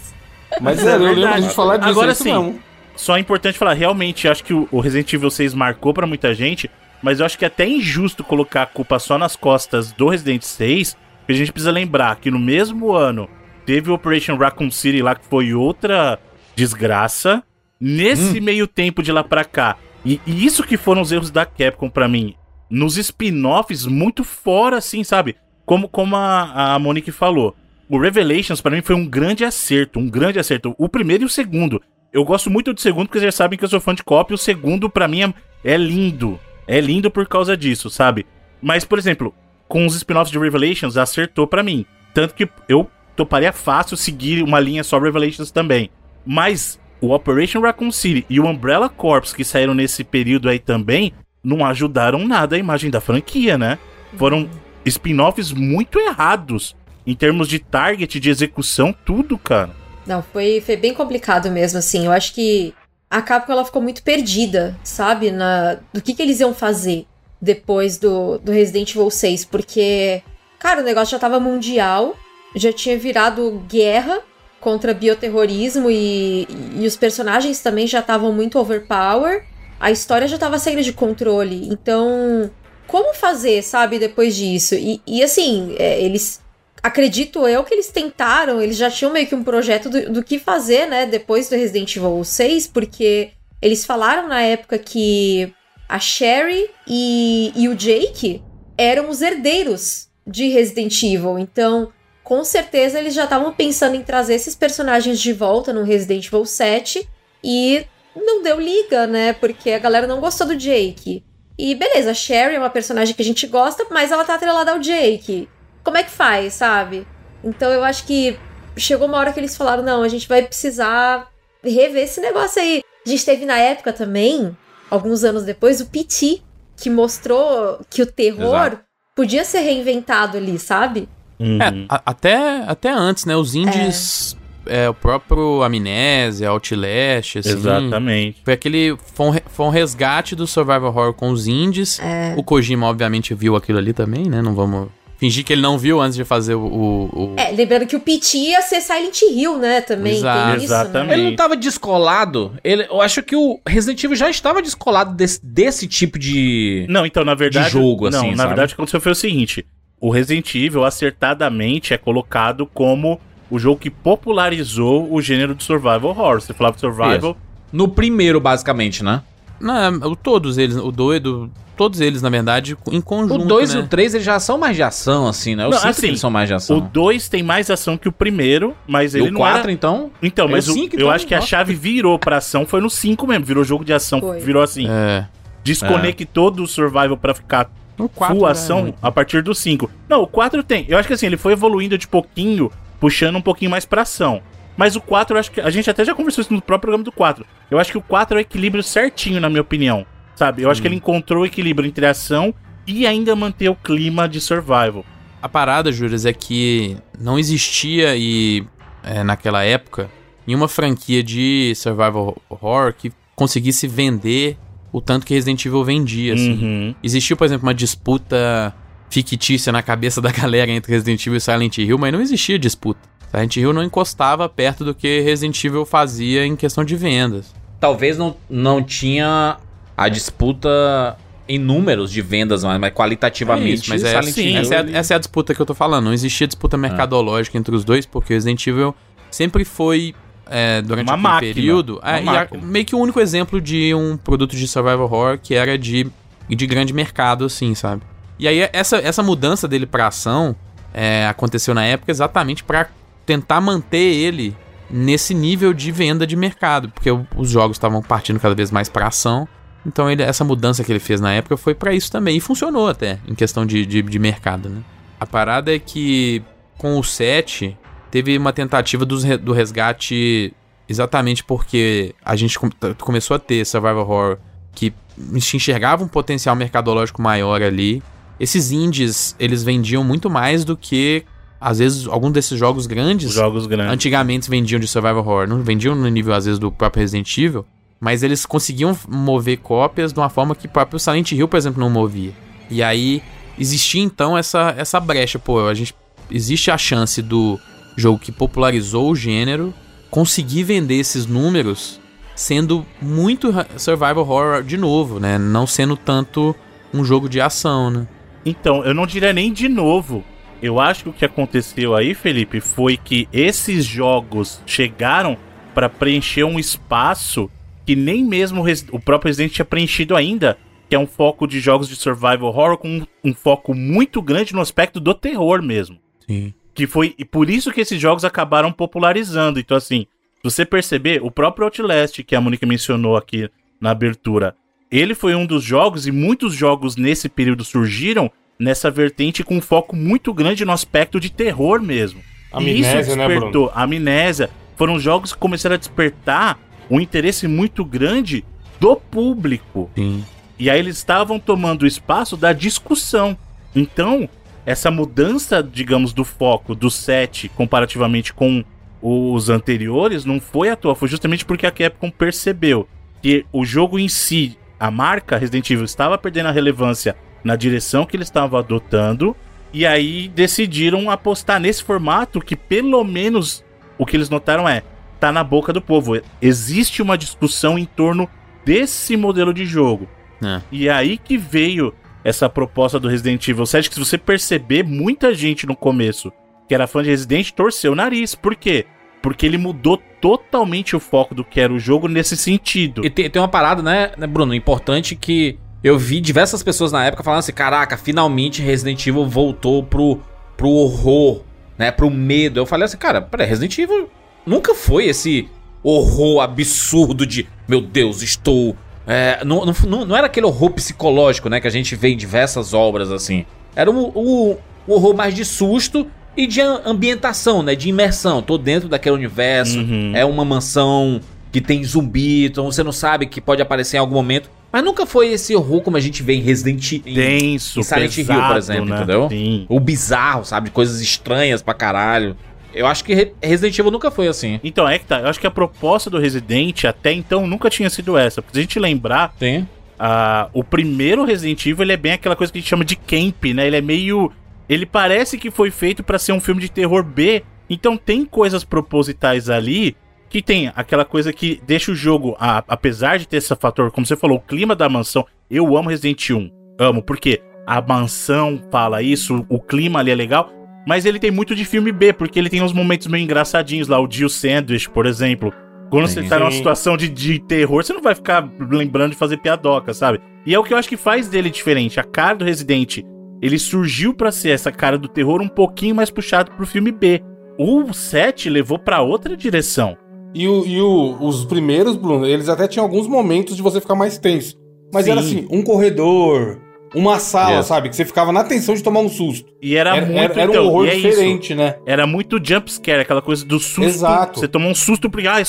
Mas é é, eu lembro verdade. gente falar disso. Agora é sim. Só é importante falar, realmente, acho que o o Resident Evil 6 marcou pra muita gente, mas eu acho que é até injusto colocar a culpa só nas costas do Resident 6, porque a gente precisa lembrar que no mesmo ano teve o Operation Raccoon City lá, que foi outra desgraça. Nesse meio tempo de lá pra cá, e, e isso que foram os erros da Capcom pra mim, nos spin-offs muito fora, assim, sabe? Como, como a, a Monique falou. O Revelations, pra mim, foi um grande acerto, um grande acerto. O primeiro e o segundo. Eu gosto muito do segundo, porque vocês já sabem que eu sou fã de copy. O segundo, pra mim, é, é lindo. É lindo por causa disso, sabe? Mas, por exemplo, com os spin-offs de Revelations, acertou pra mim. Tanto que eu toparia fácil seguir uma linha só Revelations também. Mas o Operation Raccoon City e o Umbrella Corps, que saíram nesse período aí também, não ajudaram nada a imagem da franquia, né? Foram spin-offs muito errados. Em termos de target, de execução, tudo, cara. Não, foi, foi bem complicado mesmo, assim. Eu acho que a Capcom ela ficou muito perdida, sabe? Na, do que, que eles iam fazer depois do, do Resident Evil 6. Porque, cara, o negócio já tava mundial, já tinha virado guerra contra bioterrorismo e, e os personagens também já estavam muito overpower. A história já tava saindo de controle. Então, como fazer, sabe, depois disso? E, e assim, é, eles acredito eu que eles tentaram, eles já tinham meio que um projeto do, do que fazer, né, depois do Resident Evil 6, porque eles falaram na época que a Sherry e, e o Jake eram os herdeiros de Resident Evil, então com certeza eles já estavam pensando em trazer esses personagens de volta no Resident Evil 7 e não deu liga, né, porque a galera não gostou do Jake. E beleza, a Sherry é uma personagem que a gente gosta, mas ela tá atrelada ao Jake como é que faz, sabe? Então eu acho que chegou uma hora que eles falaram: não, a gente vai precisar rever esse negócio aí. A gente teve na época também, alguns anos depois, o PT, que mostrou que o terror Exato. podia ser reinventado ali, sabe? Uhum. É, a- até, até antes, né? Os indies, é, o próprio Amnésia, Outlast, assim. Exatamente. Foi aquele. Foi um, foi um resgate do Survival Horror com os indies. É. O Kojima, obviamente, viu aquilo ali também, né? Não vamos fingir que ele não viu antes de fazer o. o- o- É, lembrando que o PT ia ser Silent Hill, né? Também Exato. tem isso, Exatamente. né? Ele não tava descolado. Ele, eu acho que o Resident Evil já estava descolado desse, desse tipo de. Não, então, na verdade. jogo, não, assim, na sabe? verdade, o que aconteceu foi o seguinte: o Resident Evil acertadamente é colocado como o jogo que popularizou o gênero de survival horror. Você falava de survival. No primeiro, basicamente, né? Não, o- todos eles, o doido. Todos eles, na verdade, em O conjunto. 2 né? e o 3 eles já são mais de ação, assim, né? Eu Não, sinto assim, que eles são mais de O ação. 2 tem mais ação que o primeiro, mas E ele o não 4, era... então. Então, mas o o- cinco, eu então, acho que a chave virou pra ação foi no 5 mesmo. Virou jogo de ação. Foi. Virou assim. É. Desconectou do survival pra ficar O quatro full era ação muito. a partir do 5. Não, o 4 tem. Eu acho que assim, ele foi evoluindo de pouquinho, puxando um pouquinho mais pra ação. Mas o 4, eu acho que. A gente até já conversou isso no próprio programa do 4. Eu acho que o 4 é o equilíbrio certinho, na minha opinião. Sabe? Eu acho que ele encontrou o equilíbrio entre ação e ainda manter o clima de survival. A parada, Júlias, é que não existia e é, naquela época nenhuma franquia de survival horror que conseguisse vender o tanto que Resident Evil vendia, assim. Uhum. Existiu, por exemplo, uma disputa fictícia na cabeça da galera entre Resident Evil e Silent Hill, mas não existia disputa. Silent Hill não encostava perto do que Resident Evil fazia em questão de vendas. Talvez não, não tinha a disputa em números de vendas, mas, mas qualitativamente. É isso, mas é, Silent sim, essa, é essa é a disputa que eu tô falando. Não existia disputa mercadológica entre os dois, porque Resident Evil sempre foi, é, durante Uma aquele máquina, período, uma é, e a- máquina. meio que o único exemplo de um produto de survival horror que era de, de grande mercado, assim, sabe? E aí essa, essa mudança dele pra ação é, aconteceu na época exatamente pra tentar manter ele nesse nível de venda de mercado, porque os jogos estavam partindo cada vez mais pra ação. Então ele, essa mudança que ele fez na época foi pra isso também. E funcionou até, em questão de, de, de mercado, né? A parada é que com o 7 teve uma tentativa dos do resgate exatamente porque a gente com- começou a ter survival horror que enxergava um potencial mercadológico maior ali. Esses indies, eles vendiam muito mais do que, às vezes, alguns desses jogos grandes Os jogos grandes. antigamente vendiam de survival horror. Não vendiam no nível, às vezes, do próprio Resident Evil, mas eles conseguiam mover cópias de uma forma que o próprio Silent Hill, por exemplo, não movia. E aí existia então essa, essa brecha. Pô, a gente. Existe a chance do jogo que popularizou o gênero conseguir vender esses números sendo muito survival horror de novo, né? Não sendo tanto um jogo de ação, né? Então, eu não diria nem de novo. Eu acho que o que aconteceu aí, Felipe, foi que esses jogos chegaram para preencher um espaço que nem mesmo o próprio Resident tinha preenchido ainda, que é um foco de jogos de survival horror com um, um foco muito grande no aspecto do terror mesmo. Sim. Que foi e por isso que esses jogos acabaram popularizando. Então, assim, se você perceber, o próprio Outlast, que a Monique mencionou aqui na abertura, ele foi um dos jogos, e muitos jogos nesse período surgiram nessa vertente com um foco muito grande no aspecto de terror mesmo. e isso Amnésia, né, despertou, amnésia. Foram jogos que começaram a despertar um interesse muito grande do público. Sim. E aí eles estavam tomando o espaço da discussão. Então, essa mudança, digamos, do foco do 7 comparativamente com os anteriores não foi à toa, foi justamente porque a Capcom percebeu que o jogo em si, a marca Resident Evil estava perdendo a relevância na direção que eles estavam adotando, e aí decidiram apostar nesse formato que pelo menos o que eles notaram é tá na boca do povo. Existe uma discussão em torno desse modelo de jogo. É. E aí que veio essa proposta do Resident Evil 7, que se você perceber, muita gente no começo que era fã de Resident torceu o nariz. Por quê? Porque ele mudou totalmente o foco do que era o jogo nesse sentido. E tem, tem uma parada, né, né, Bruno, importante que eu vi diversas pessoas na época falando assim: caraca, finalmente Resident Evil voltou pro, pro horror, né, pro medo. Eu falei assim, cara, peraí, Resident Evil nunca foi esse horror absurdo de, meu Deus, estou. É, não, não, não- era aquele horror psicológico, né, que a gente vê em diversas obras assim. Era o horror mais de susto e de am- ambientação, né, de imersão. Tô dentro daquele universo, Uhum. é uma mansão que tem zumbi, então você não sabe que pode aparecer em algum momento. Mas nunca foi esse horror como a gente vê em Resident Evil. denso, em Silent Hill, pesado, por exemplo, né? entendeu? Sim. O bizarro, sabe? Coisas estranhas pra caralho. Eu acho que Re- Resident Evil nunca foi assim. Então, é que tá. Eu acho que a proposta do Resident até então nunca tinha sido essa. Porque se a gente lembrar, Tem. ah, o primeiro Resident Evil ele é bem aquela coisa que a gente chama de camp, né? Ele é meio. Ele parece que foi feito pra ser um filme de terror B. Então tem coisas propositais ali que tem aquela coisa que deixa o jogo, a- apesar de ter esse fator, como você falou, o clima da mansão. Eu amo Resident 1. Amo, porque a mansão fala isso, o clima ali é legal. Mas ele tem muito de filme B, porque ele tem uns momentos meio engraçadinhos lá, o Jill Sandwich, por exemplo. Quando você Sim. tá numa situação de, de terror, você não vai ficar lembrando de fazer piadoca, sabe? E é o que eu acho que faz dele diferente. A cara do Resident, ele surgiu pra ser essa cara do terror um pouquinho mais puxado pro filme B. O 7 levou pra outra direção. E, o- e o- os primeiros, Bruno, eles até tinham alguns momentos de você ficar mais tenso. Mas Sim. era assim, um corredor, uma sala, sabe? Que você ficava na tensão de tomar um susto. E era, Era, muito era- era então, um horror é isso. diferente, né? Era muito jump scare, aquela coisa do susto. Exato. Você tomou um susto porque, ah,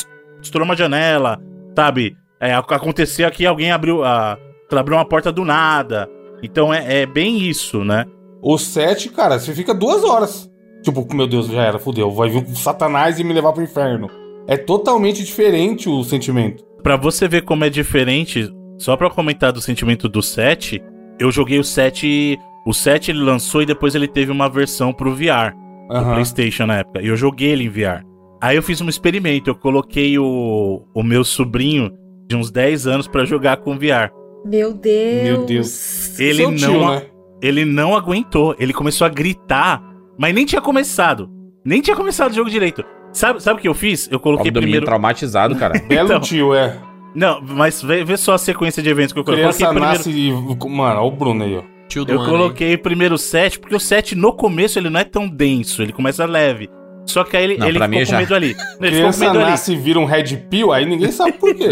estourou uma janela, sabe? É, ac- aconteceu aqui, alguém abriu, a, abriu uma porta do nada. Então é, é bem isso, né? O 7, cara, você fica duas horas. Tipo, meu Deus, já era, fudeu. Vai vir o Satanás e me levar pro inferno. É totalmente diferente o sentimento. Pra você ver como é diferente, só pra comentar do sentimento do 7, eu joguei o 7. O 7 ele lançou e depois ele teve uma versão pro VR, do Aham. PlayStation na época. E eu joguei ele em VR. Aí eu fiz um experimento, eu coloquei o, o meu sobrinho de uns 10 anos pra jogar com VR. Meu Deus. Meu Deus. Ele Seu não, tio, né? ele não aguentou, ele começou a gritar, mas nem tinha começado. Nem tinha começado o jogo direito. Sabe, sabe o que eu fiz? Eu coloquei do menino primeiro. traumatizado, cara. Belo Então. tio, é. Não, mas vê, vê só a sequência de eventos que eu coloquei. Eu Criança coloquei primeiro, nasce. e- Mano, olha o Bruno aí, ó. Tio do eu ano, coloquei primeiro o 7, porque o 7 no começo ele não é tão denso, ele começa leve. Só que aí ele, Não, ele ficou mim com já- medo ali. Ele ficou com Criança medo ali. nasce e vira um red pill, aí ninguém sabe por quê.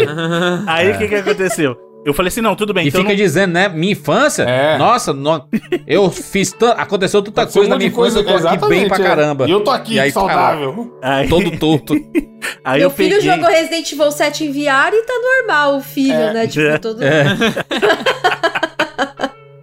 Aí o que que aconteceu? Eu falei assim, não, tudo bem, E então fica não- dizendo, né? Minha infância? É. Nossa, no- eu fiz tanto. Aconteceu tanta Aconteceu coisa na minha infância, eu tô aqui bem pra é. caramba. E eu tô aqui, E aí, saudável. Aí, Todo torto. aí Meu eu filho peguei... jogou Resident Evil 7 em VR e tá normal o filho, É. né? Tipo, É. todo.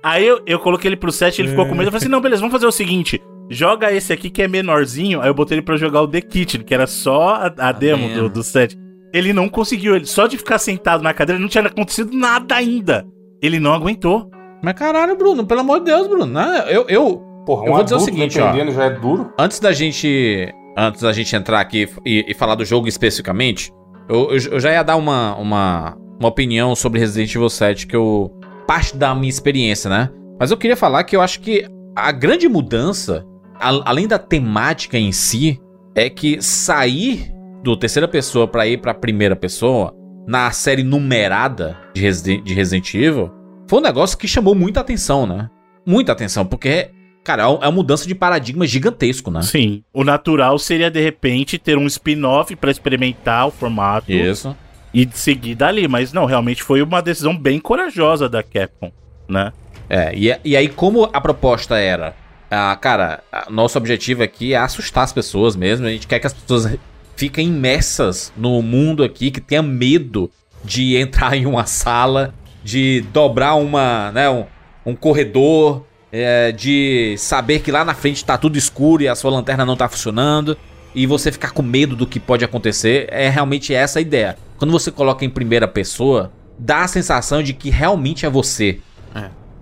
Aí eu, eu coloquei ele pro 7, ele ficou com medo. Eu falei assim: não, beleza, vamos fazer o seguinte. Joga esse aqui que é menorzinho. Aí eu botei ele pra jogar o The Kitchen, que era só a, a demo do, do 7. Ele não conseguiu, ele só de ficar sentado na cadeira, não tinha acontecido nada ainda. Ele não aguentou. Mas caralho, Bruno, pelo amor de Deus, Bruno. né? Eu, eu, Porra, Eu um vou dizer o seguinte, ó. já é duro. antes da gente. Antes da gente entrar aqui e, e falar do jogo especificamente, eu, eu- eu já ia dar uma, uma, uma opinião sobre Resident Evil 7, que eu. parte da minha experiência, né? Mas eu queria falar que eu acho que a grande mudança, a- além da temática em si, é que sair do terceira pessoa pra ir pra primeira pessoa na série numerada de Resident, de Resident Evil foi um negócio que chamou muita atenção, né? Muita atenção, porque, cara, é uma mudança de paradigma gigantesco, né? Sim. O natural seria, de repente, ter um spin-off pra experimentar o formato Isso. e seguir dali. Mas não, realmente foi uma decisão bem corajosa da Capcom, né? É, e, e aí, como a proposta era, ah, cara, a- nosso objetivo aqui é assustar as pessoas mesmo. A gente quer que as pessoas fiquem imersas no mundo aqui, que tenha medo de entrar em uma sala, de dobrar uma, né, um, um corredor, é, de saber que lá na frente tá tudo escuro e a sua lanterna não tá funcionando. E você ficar com medo do que pode acontecer, é realmente essa a ideia. Quando você coloca em primeira pessoa, dá a sensação de que realmente é você.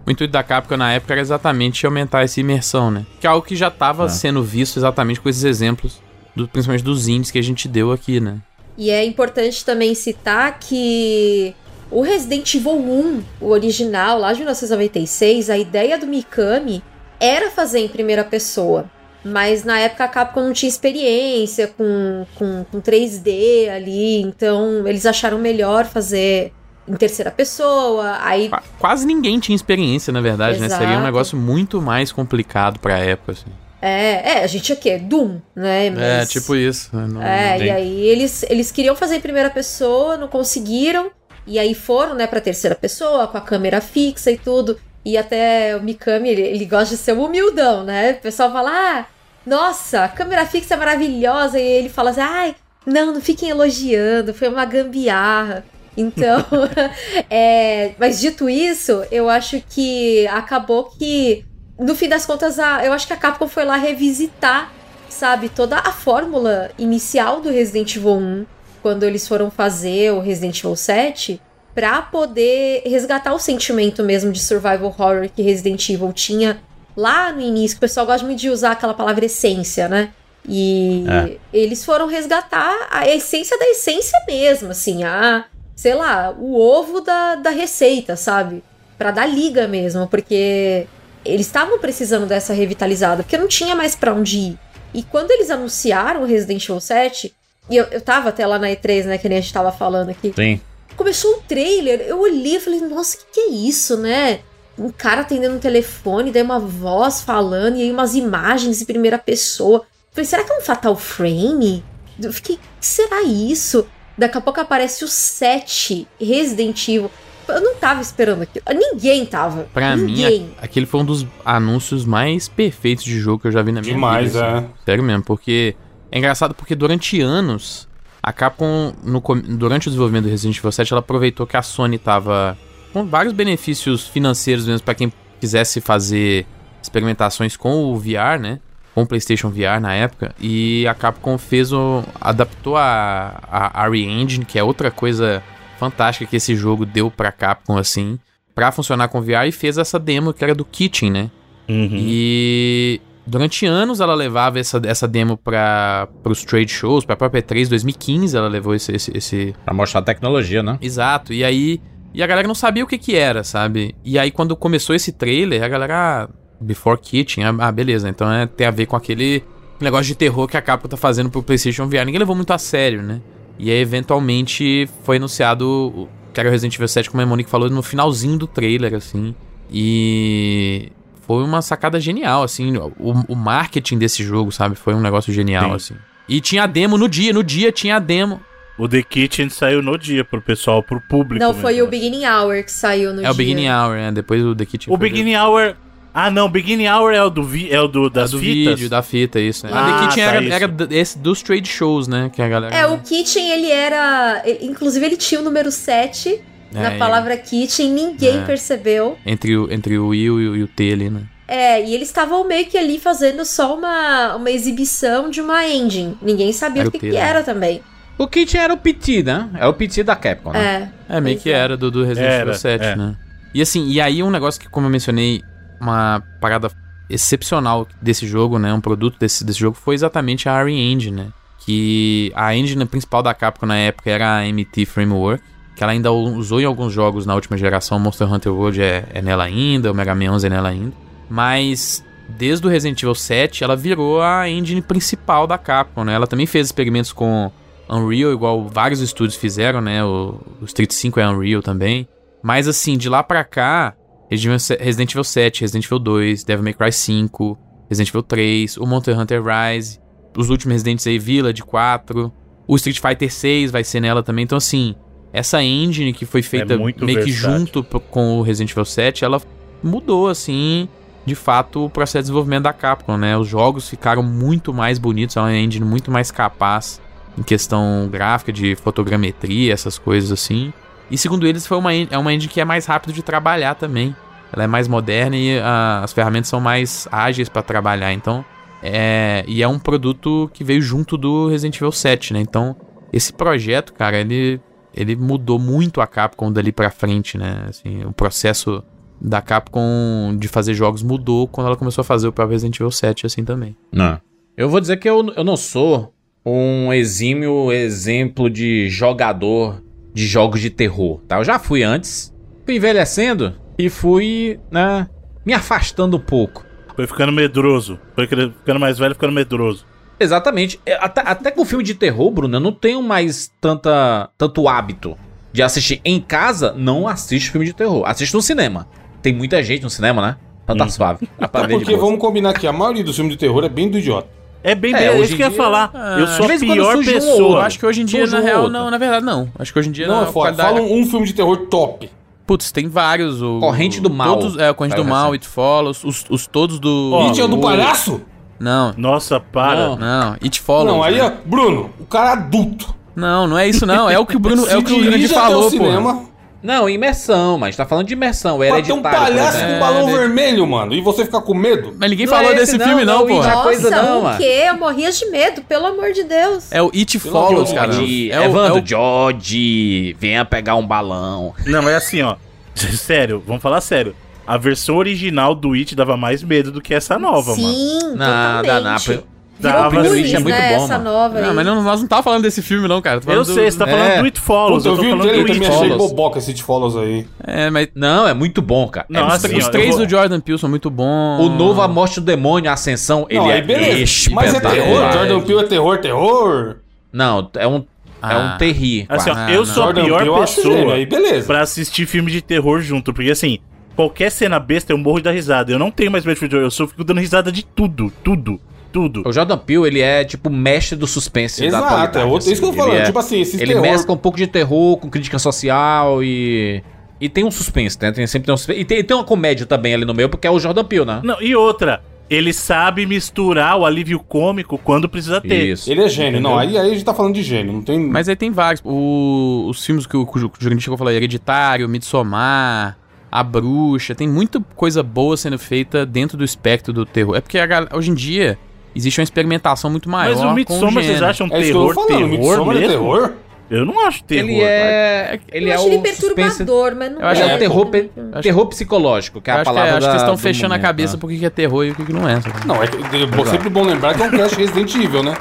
O intuito da Capcom na época era exatamente aumentar essa imersão, né? Que é algo que já estava É. sendo visto exatamente com esses exemplos, do- principalmente dos indies que a gente deu aqui, né? E é importante também citar que o Resident Evil 1, o original, lá de 1996, a ideia do Mikami era fazer em primeira pessoa. Mas na época a Capcom não tinha experiência com, com, com 3D ali, então eles acharam melhor fazer em terceira pessoa. Aí Qua- Quase ninguém tinha experiência, na verdade, né? Seria um Exato. negócio muito mais complicado pra época, assim. É, é, a gente tinha o quê? Doom, né? É, Mas- tipo isso. né? Não- É, não- e aí eles, eles queriam fazer em primeira pessoa, não conseguiram. E aí foram, né, pra terceira pessoa, com a câmera fixa e tudo. E até o Mikami, ele, ele gosta de ser um humildão, né? O pessoal fala, ah, nossa, a câmera fixa é maravilhosa. E ele fala assim, ai, não, não fiquem elogiando, foi uma gambiarra. Então, é, mas dito isso, eu acho que acabou que, no fim das contas, a, eu acho que a Capcom foi lá revisitar, sabe, toda a fórmula inicial do Resident Evil 1, quando eles foram fazer o Resident Evil 7, pra poder resgatar o sentimento mesmo de survival horror que Resident Evil tinha lá no início, o pessoal gosta muito de usar aquela palavra essência, né? E É. eles foram resgatar a essência da essência mesmo, assim, a, sei lá, o ovo da, da receita, sabe? Pra dar liga mesmo, porque eles estavam precisando dessa revitalizada, porque não tinha mais pra onde ir. E quando eles anunciaram o Resident Evil 7, e eu, eu tava até lá na E3, né, que nem a gente tava falando aqui, Sim. começou o trailer, eu olhei e falei, nossa, o que, que é isso, né? Um cara atendendo um telefone, daí uma voz falando, e aí umas imagens em primeira pessoa. Falei, será que é um Fatal Frame? Eu fiquei, o que será isso? Daqui a pouco aparece o 7 Resident Evil. Eu não tava esperando aquilo. Ninguém tava. Pra mim, Ninguém. a- aquele foi um dos anúncios mais perfeitos de jogo que eu já vi na minha Demais, vida. assim. é. Sério mesmo, porque é engraçado porque durante anos a Capcom, no durante o desenvolvimento do Resident Evil 7, ela aproveitou que a Sony tava com vários benefícios financeiros mesmo pra quem quisesse fazer experimentações com o VR, né? Com o PlayStation VR na época. E a Capcom fez o. adaptou a, a, a Re-Engine, que é outra coisa fantástica que esse jogo deu pra Capcom, assim, pra funcionar com VR e fez essa demo que era do Kitchen, né? Uhum. E durante anos ela levava essa, essa demo para os trade shows, pra própria E3 2015 ela levou esse, esse, esse- Pra mostrar a tecnologia, né? Exato, e aí. E a galera não sabia o que que era, sabe? E aí quando começou esse trailer, a galera. Ah, Before Kitchen, ah, ah, beleza, então é, tem a ver com aquele negócio de terror que a Capcom tá fazendo pro PlayStation VR. Ninguém levou muito a sério, né? E aí eventualmente foi anunciado que era o Resident Evil 7, como a Monique falou, no finalzinho do trailer, assim. E foi uma sacada genial, assim. O, o marketing desse jogo, sabe? Foi um negócio genial, Sim. assim. E tinha a demo no dia, no dia tinha a demo. O The Kitchen saiu no dia pro pessoal, pro público. Não, foi mesmo. o Beginning Hour que saiu no é dia. o Beginning Hour, né? Depois o The Kitchen. O foi Beginning Hour. Ah, não, Beginning Hour é o do, vi... é o do das do fitas? vídeo, da fita, isso. Né? Ah, o The Kitchen tá, era, isso. era esse dos trade shows, né? Que a galera. É, o Kitchen, ele era. ele- inclusive, ele tinha o número 7 na É, palavra Kitchen, ninguém É. percebeu. Entre o, entre o I e o, e o T ali, né? É, e eles estavam meio que ali fazendo só uma, uma exibição de uma engine. Ninguém sabia Era o que, T, que né? era também. O Kit era o PT, né? É o PT da Capcom, né? É. É, meio que é. era do, do Resident Evil 7, é. né? E assim, e aí um negócio que, como eu mencionei, uma parada excepcional desse jogo, né? Um produto desse, desse jogo foi exatamente a RE Engine, né? Que a engine principal da Capcom na época era a MT Framework, que ela ainda usou em alguns jogos na última geração. Monster Hunter World é, é nela ainda, o Mega Man 11 é nela ainda. Mas desde o Resident Evil 7, ela virou a engine principal da Capcom, né? Ela também fez experimentos com Unreal, igual vários estúdios fizeram, né? O, o Street 5 é Unreal também. Mas assim, de lá pra cá, Resident Evil se- Resident Evil 7, Resident Evil 2, Devil May Cry 5, Resident Evil 3, o Monster Hunter Rise, os últimos Resident Evil Village 4, o Street Fighter 6 vai ser nela também. Então assim, essa engine que foi feita muito meio que versátil. junto pro- com o Resident Evil 7, ela mudou assim, de fato, o processo de desenvolvimento da Capcom, né? Os jogos ficaram muito mais bonitos, é uma engine muito mais capaz em questão gráfica, de fotogrametria, essas coisas assim. E segundo eles, foi uma, é uma engine que é mais rápido de trabalhar também. Ela é mais moderna e ah, as ferramentas são mais ágeis para trabalhar. Então, é, e é um produto que veio junto do Resident Evil 7, né? Então, esse projeto, cara, ele, ele mudou muito a Capcom dali pra frente, né? Assim, o processo da Capcom de fazer jogos mudou quando ela começou a fazer o próprio Resident Evil 7, assim também. Não. Eu vou dizer que eu, eu não sou um exímio exemplo de jogador de jogos de terror, tá? Eu já fui antes, fui envelhecendo e fui, né, me afastando um pouco. Foi ficando medroso. Foi ficando mais velho, ficando medroso. Exatamente. É, Até, até com filme de terror, Bruno, eu não tenho mais tanta, tanto hábito de assistir em casa. Não assisto filme de terror. Assisto no cinema. Tem muita gente no cinema, né? Então tá suave. Dá pra É ver de porque vamos combinar aqui, a maioria dos filmes de terror é bem do idiota. É bem É, é, hoje isso que eu ia falar. eu de sou a pior um pessoa. outro. Eu acho que hoje em dia, na um real, outro. não, na verdade, não. Acho que hoje em dia Não, na é foda. qualidade- Fala um, um filme de terror top. Putz, tem vários. O, Corrente do Mal. Todos, é, o Corrente do Mal. It Follows, os, os todos do. E tinha do o- palhaço? Não, Nossa, para. Não. não, It Follows. Não, aí, né? ó, Bruno, o cara adulto. Não, não é isso não. É o que o Bruno, é o que o Grande falou, pô. cinema, Não, imersão, mas tá falando de imersão. Pra ter um palhaço exemplo. com balão né? vermelho, mano, e você ficar com medo? Mas ninguém Não falou é desse esse, filme não, não, não, pô. Nossa, coisa não, o quê? Eu morria de medo, pelo amor de Deus. É o It Pelo Follows, de cara. De É o, Evandro, é o- George, venha pegar um balão. Não, mas assim, ó. Sério, vamos falar sério. A versão original do It dava mais medo do que essa nova, mano. Sim, Nada, totalmente. nada. Virou Dava, bullies, It é muito né, bom, essa mano. nova Não, aí. mas não, nós não tá falando desse filme não, cara. Eu falando sei, do- você tá É. falando do It Follows. Puta, eu eu tô vi o falando trailer do também, It achei boboca esse It Follows aí. É, mas Não, é muito bom, cara. Não, é assim, os ó, três eu vou- do Jordan Peele são muito bons. O novo A Morte do Demônio, a Ascensão, ele Não, é aí beleza. Mas é terror? Jordan Peele é terror, terror? Não, é um, é Ah. um terri. Assim, ó, Ah, eu não. sou a Jordan pior eu pessoa aí beleza. pra assistir filme de terror junto. Porque assim, qualquer cena besta eu morro de dar risada. Eu não tenho mais medo de filme de terror. Eu só fico dando risada de tudo, tudo, tudo. O Jordan Peele, ele é tipo mestre do suspense da Exato, atualidade. é outro- isso que eu tô Ele falando, é- tipo assim, esses Ele terror- mescla um pouco de terror com crítica social e... E tem um suspense, né? Tem, sempre tem um suspense. E tem, tem uma comédia também ali no meio, porque é o Jordan Peele, né? Não, e outra, ele sabe misturar o alívio cômico quando precisa ter. Isso. Ele é gênio, não, aí, aí a gente tá falando de gênio, não tem... Mas aí tem vários. O- os filmes que o, que o Jurandir chegou a falar, Hereditário, Midsommar, A Bruxa, tem muita coisa boa sendo feita dentro do espectro do terror. É porque a hoje em dia existe uma experimentação muito maior. Mas o Midsommar, vocês acham é isso que eu terror, tô falando, terror Midsommar é mesmo? terror? Eu não acho terror. Ele é... Ele eu é acho ele o suspense... perturbador, mas não Eu acho É, que o terror, pe- acho- terror psicológico, que é Eu a acho que, palavra é, acho que da- eles estão do fechando a momento, cabeça né? por que que é terror e o que que não é. sabe? Não, é, que- é sempre bom lembrar que é um cast Resident Evil, né?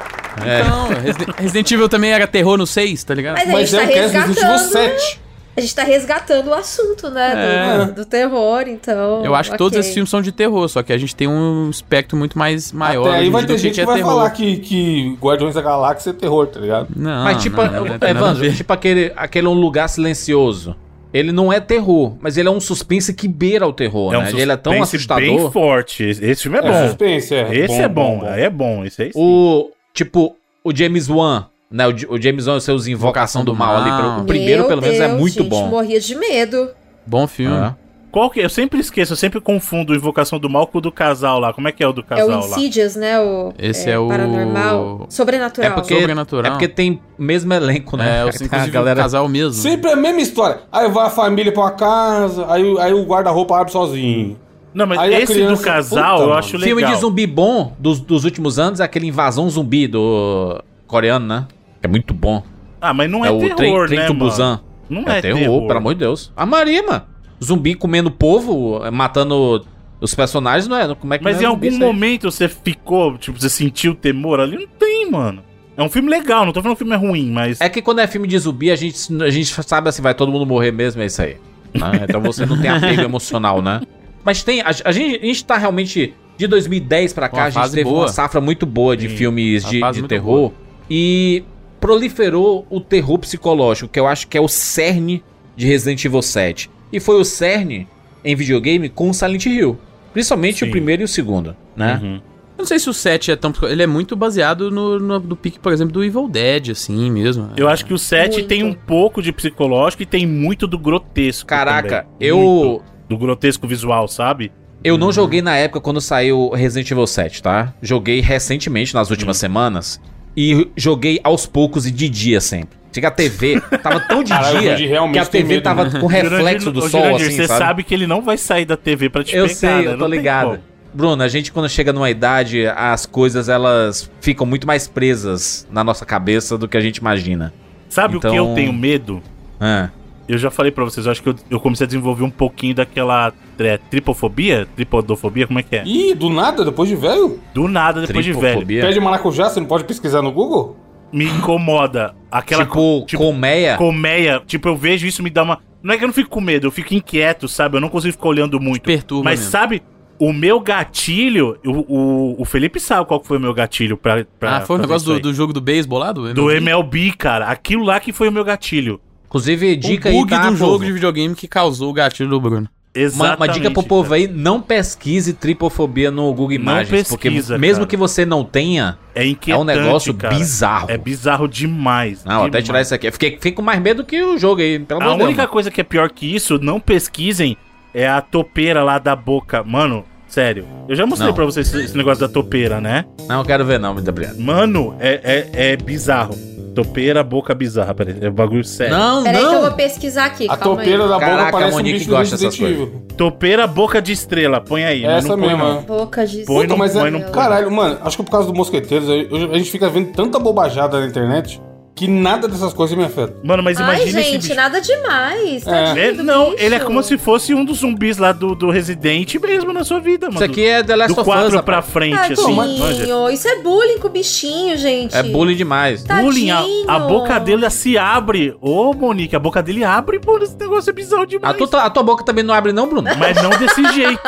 Não, Resident, Resident Evil também era terror no 6, tá ligado? Mas a Mas gente é tá um cast Resident Evil resgatando. 7. A gente tá resgatando o assunto, né? É. Do, do terror, então. Eu acho que todos esses filmes são de terror, só que a gente tem um espectro muito mais maior. Até aí vai ter gente que, é vai terror. falar que, que Guardiões da Galáxia é terror, tá ligado? Não, Mas tipo, não, não, não Evandro, tipo aquele, aquele um lugar silencioso. ele não é terror, mas ele é um suspense que beira o terror, né? Ele é tão suspense assustador. bem forte. Esse filme é É, bom. suspense, é. Esse é bom, aí é bom. Esse aí sim. O, tipo, o James Wan, né? O, o James Wan, seus Invocação do Mal ali. Mal. O primeiro, Meu pelo menos, é muito gente, bom. morria de medo. Bom filme. É. Qual que é? Eu sempre esqueço, eu sempre confundo Invocação do Mal com o do casal lá. Como é que é o do É o casal lá? Insidious, né? O, Esse é o- Paranormal. Sobrenatural. É porque, Sobrenatural. é porque tem mesmo elenco, né? É, o a galera... o casal mesmo. Sempre a mesma história. Aí vai a família pra uma casa, aí, o- aí o guarda-roupa abre sozinho. Não, mas Aí esse criança- do casal Puta, eu acho legal. Filme de zumbi bom dos, dos últimos anos é aquele Invasão Zumbi do coreano, né? É muito bom. Ah, mas não é, É, o terror, Trem, né, mano? Busan. Não É, é, terror, pelo amor de Deus. A Maria, mano. Zumbi comendo povo, eh, matando os personagens, não é? Como é que Mas não em é algum momento você ficou, tipo, você sentiu temor ali? Não tem, mano. É um filme legal, não tô falando que o filme é ruim, mas. É que quando é filme de zumbi, a gente, a gente sabe assim, vai todo mundo morrer mesmo, é isso aí. né? Então você não tem apego emocional, né? Mas tem. A, a gente, a gente tá realmente. De 2010 pra cá, Uma a gente teve boa. uma safra muito boa de Sim, filmes de, de terror. E proliferou o terror psicológico, que eu acho que é o cerne de Resident Evil 7. E foi o cerne em videogame com o Silent Hill. Principalmente Sim. o primeiro e o segundo, né? Uhum. Eu não sei se o 7 é tão. Ele é muito baseado no, no, no pique, por exemplo, do Evil Dead, assim mesmo. Eu acho que o 7 Muito. tem um pouco de psicológico e tem muito do grotesco. Caraca, também. eu. Muito do grotesco visual, sabe? Eu não joguei na época quando saiu Resident Evil 7, tá? Joguei recentemente, nas últimas semanas. E joguei aos poucos e de dia sempre. Chega a TV, tava tão de Caralho, o dia que a TV medo, tava né? com reflexo do sol, Jurandir, assim, Você sabe? sabe que ele não vai sair da TV pra te Eu pegar, sei, né? eu tô ligado. Bruno, a gente quando chega numa idade, as coisas elas ficam muito mais presas na nossa cabeça do que a gente imagina. Sabe o Então- que eu tenho medo? Ah, Eu já falei pra vocês, eu acho que eu, eu comecei a desenvolver um pouquinho daquela é, tripofobia, tripodofobia, como é que é? Ih, do nada, depois de velho? Do nada, depois de velho. tripofobia. Pé de maracujá, você não pode pesquisar no Google? Me incomoda. Aquela Tipo, tipo, colmeia. colmeia, tipo, eu vejo isso me dá uma. Não é que eu não fico com medo, eu fico inquieto, sabe? Eu não consigo ficar olhando muito. perturba Mas mesmo. sabe, o meu gatilho, o, o, o Felipe sabe qual que foi o meu gatilho pra. pra Ah, foi o fazer negócio do, do jogo do beisebol lá? Do, Do MLB, cara. Aquilo lá que foi o meu gatilho. Inclusive, dica o aí, bug tá, do povo? jogo de videogame que causou o gatilho do Bruno. Uma, Exatamente. uma dica pro povo cara. aí, não pesquise tripofobia no Google Não Imagens, porque pesquisa, mesmo cara. que você não tenha, É é um negócio cara. bizarro. É bizarro demais. Não, até demais. tirar isso aqui. Eu fiquei, fiquei com mais medo que o jogo aí, pelo A amor de Deus. única mano. coisa que é pior que isso, não pesquisem, é a topeira lá da boca. Mano, sério. Eu já mostrei Não. pra vocês esse, negócio da topeira, né? Não, eu quero ver não, muito obrigado. Mano, é, é, é bizarro. Topeira, boca bizarra, peraí. É um bagulho sério. Não, Peraí que eu vou não. pesquisar aqui. A calma topeira aí. da boca Caraca, a parece um Monique bicho do gosta dessas Evil. Topeira, boca de estrela. Põe aí. mas Essa não põe, mesmo, não. é. Boca de Põe Puta, no- mas põe é, no- caralho, mano, acho que por causa do Mosqueteiros, a gente fica vendo tanta bobajada na internet que nada dessas coisas me afeta. Mano, mas Ai, imagina esse gente, bicho. nada demais. Tadinho É, do não, bicho. ele é como se fosse um dos zumbis lá do, do Resident mesmo na sua vida, mano. Isso aqui é The Last do of Us, 4 pra frente, assim. manja. Tadinho, isso é bullying com o bichinho, gente. É bullying demais. Tá. Bullying, a, Tadinho. a boca dele se abre. Ô, Monique, a boca dele abre, pô, esse negócio é bizarro A demais. tua, a tua boca também não abre não, Bruno? Mas não desse jeito.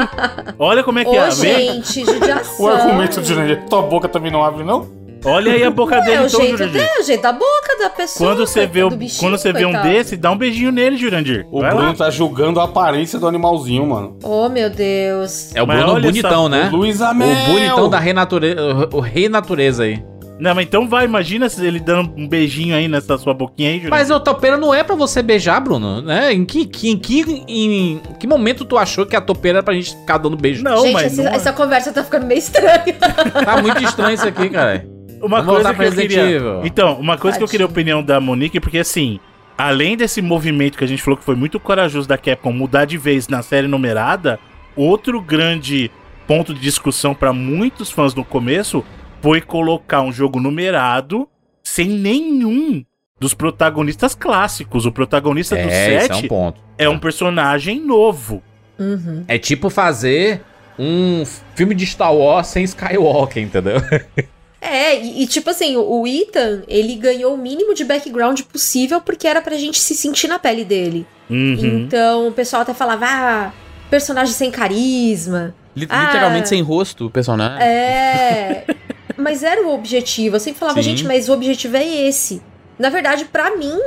Olha como é que Ô, é. Gente, judiação. O argumento de Jurandir, tua boca também não abre, não? Olha aí a boca É dele o todo, jeito, Jurandir. é o jeito da boca da pessoa. Quando você vê, o, bichinho, quando você vê um coitado. desse, dá um beijinho nele, Jurandir. O Vai Bruno lá. tá julgando a aparência do animalzinho, mano. Oh, meu Deus. É o Mas Bruno olha bonitão, essa- né? Luiz O Amel! bonitão da renatureza, o rei natureza aí. Não, mas então vai, imagina se ele dando um beijinho aí nessa sua boquinha aí, Jurandir. Mas o topeira não é pra você beijar, Bruno, né? Em que, que- em, que, em que momento tu achou que a topeira era pra gente ficar dando beijo? Não, gente, mas essa, não é. essa conversa tá ficando meio estranha. Tá muito estranho isso aqui, cara. Uma Vamos coisa que eu queria... Evil. Então, uma coisa que eu queria a Tadinho. opinião da Monique, porque assim, além desse movimento que a gente falou que foi muito corajoso da Capcom mudar de vez na série numerada, outro grande ponto de discussão pra muitos fãs no começo foi colocar um jogo numerado sem nenhum dos protagonistas clássicos. O protagonista do É, é 7 um ponto. é um personagem novo. Uhum. É tipo fazer um filme de Star Wars sem Skywalker, entendeu? É, e, e tipo assim, o, o Ethan, ele ganhou o mínimo de background possível porque era pra gente se sentir na pele dele. Uhum. Então o pessoal até falava, ah, personagem sem carisma. Li- Ah. Literalmente sem rosto o personagem. É. mas era o objetivo. Eu sempre falava, Sim. gente, mas o objetivo é esse. Na verdade, pra mim,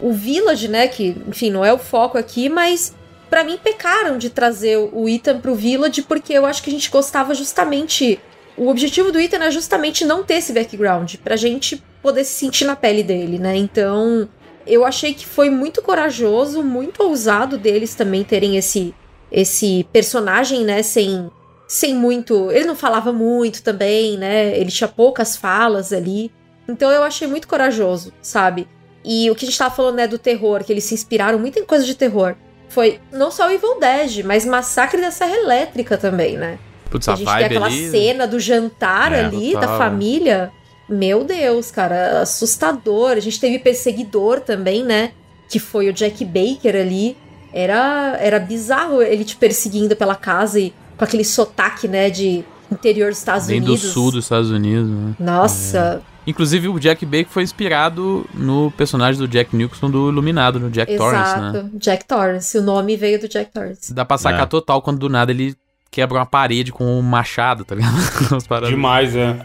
o Village, né, que, enfim, não é o foco aqui, mas pra mim pecaram de trazer o Ethan pro Village porque eu acho que a gente gostava justamente o objetivo do Ethan é justamente não ter esse background, pra gente poder se sentir na pele dele, né? Então, eu achei que foi muito corajoso, muito ousado deles também terem esse esse personagem, né, sem sem muito, ele não falava muito também, né? Ele tinha poucas falas ali. Então eu achei muito corajoso, sabe? E o que a gente tava falando, né, do terror, que eles se inspiraram muito em coisas de terror. Foi não só o Evil Dead, mas Massacre da Serra Elétrica também, né? Putz, a a gente tem vibe aquela ali. cena do jantar É, ali, total, da é. família. Meu Deus, cara, assustador. A gente teve perseguidor também, né? Que foi o Jack Baker ali. Era, era bizarro ele te perseguindo pela casa e com aquele sotaque, né, de interior dos Estados Bem do Unidos. sul dos Estados Unidos, né? Nossa, Inclusive, o Jack Baker foi inspirado no personagem do Jack Nicholson do Iluminado, no Jack Torrance, né? exato. Jack Torrance. O nome veio do Jack Torrance. Dá pra sacar É. total quando do nada ele quebra uma parede com um machado, tá ligado? Demais, é.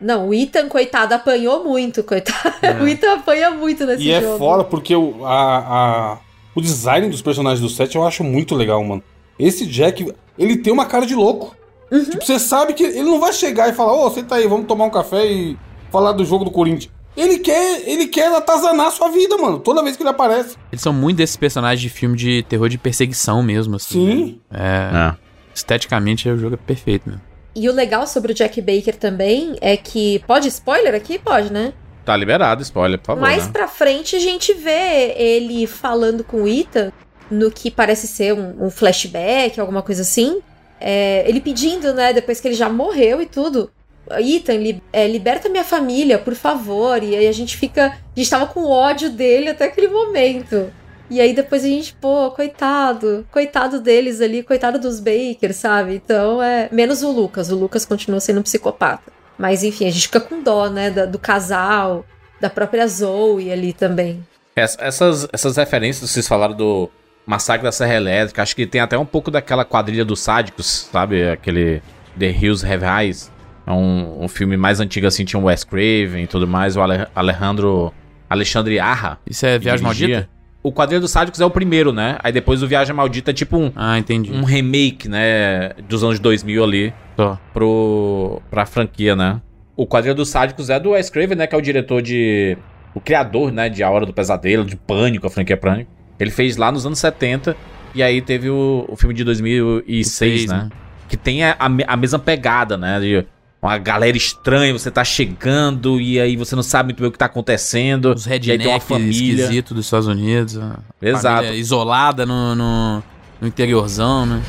Não, o Ethan, coitado, apanhou muito, coitado. É. O Ethan apanha muito nesse E é jogo. fora porque o, a, a- o design dos personagens do set eu acho muito legal, mano. Esse Jack, ele tem uma cara de louco. Uhum. Tipo, você sabe que ele não vai chegar e falar, ô, senta aí, vamos tomar um café e falar do jogo do Corinthians. Ele quer, ele quer atazanar a sua vida, mano, toda vez que ele aparece. Eles são muito desses personagens de filme de terror de perseguição mesmo, assim. Sim. né? É. É. Esteticamente, o jogo é perfeito mesmo. E o legal sobre o Jack Baker também é que. Pode spoiler aqui? Pode, né? Tá liberado, spoiler, por favor. Mais né? pra frente a gente vê ele falando com o Ethan no que parece ser um, um flashback, alguma coisa assim. É, ele pedindo, né, depois que ele já morreu e tudo. Ethan, li- é, liberta minha família, por favor. E aí a gente fica. A gente tava com ódio dele até aquele momento. E aí depois a gente, pô, coitado. Coitado deles ali, coitado dos Bakers, sabe? Então é. Menos o Lucas. O Lucas continua sendo um psicopata. Mas enfim, a gente fica com dó, né? da- do casal, da própria Zoe ali também. Ess- Essas, essas referências que vocês falaram do Massacre da Serra Elétrica, acho que tem até um pouco daquela quadrilha dos sádicos, sabe? Aquele The Hills Have Eyes. É um, um filme mais antigo assim, tinha o Wes Craven e tudo mais, o Ale- Alejandro Alexandre Arra. Isso é Viagem. Maldita? O Quadrilha dos Sádicos é o primeiro, né? Aí depois o Viagem Maldita é tipo um, Ah, entendi. um remake, né? Dos anos 2000 ali Só. pro, pra franquia, né? O Quadrilha dos Sádicos é do Wes Craven, né? Que é o diretor de... O criador, né? De A Hora do Pesadelo, de Pânico, a franquia Pânico. Ele fez lá nos anos 70. E aí teve o, o filme de 2006, Seis, né? né? Que tem a, a mesma pegada, né? De uma galera estranha, você tá chegando e aí você não sabe muito bem o que tá acontecendo. Os e aí tem uma família. esquisitos dos Estados Unidos. Exato. Isolada no, no, no interiorzão, né?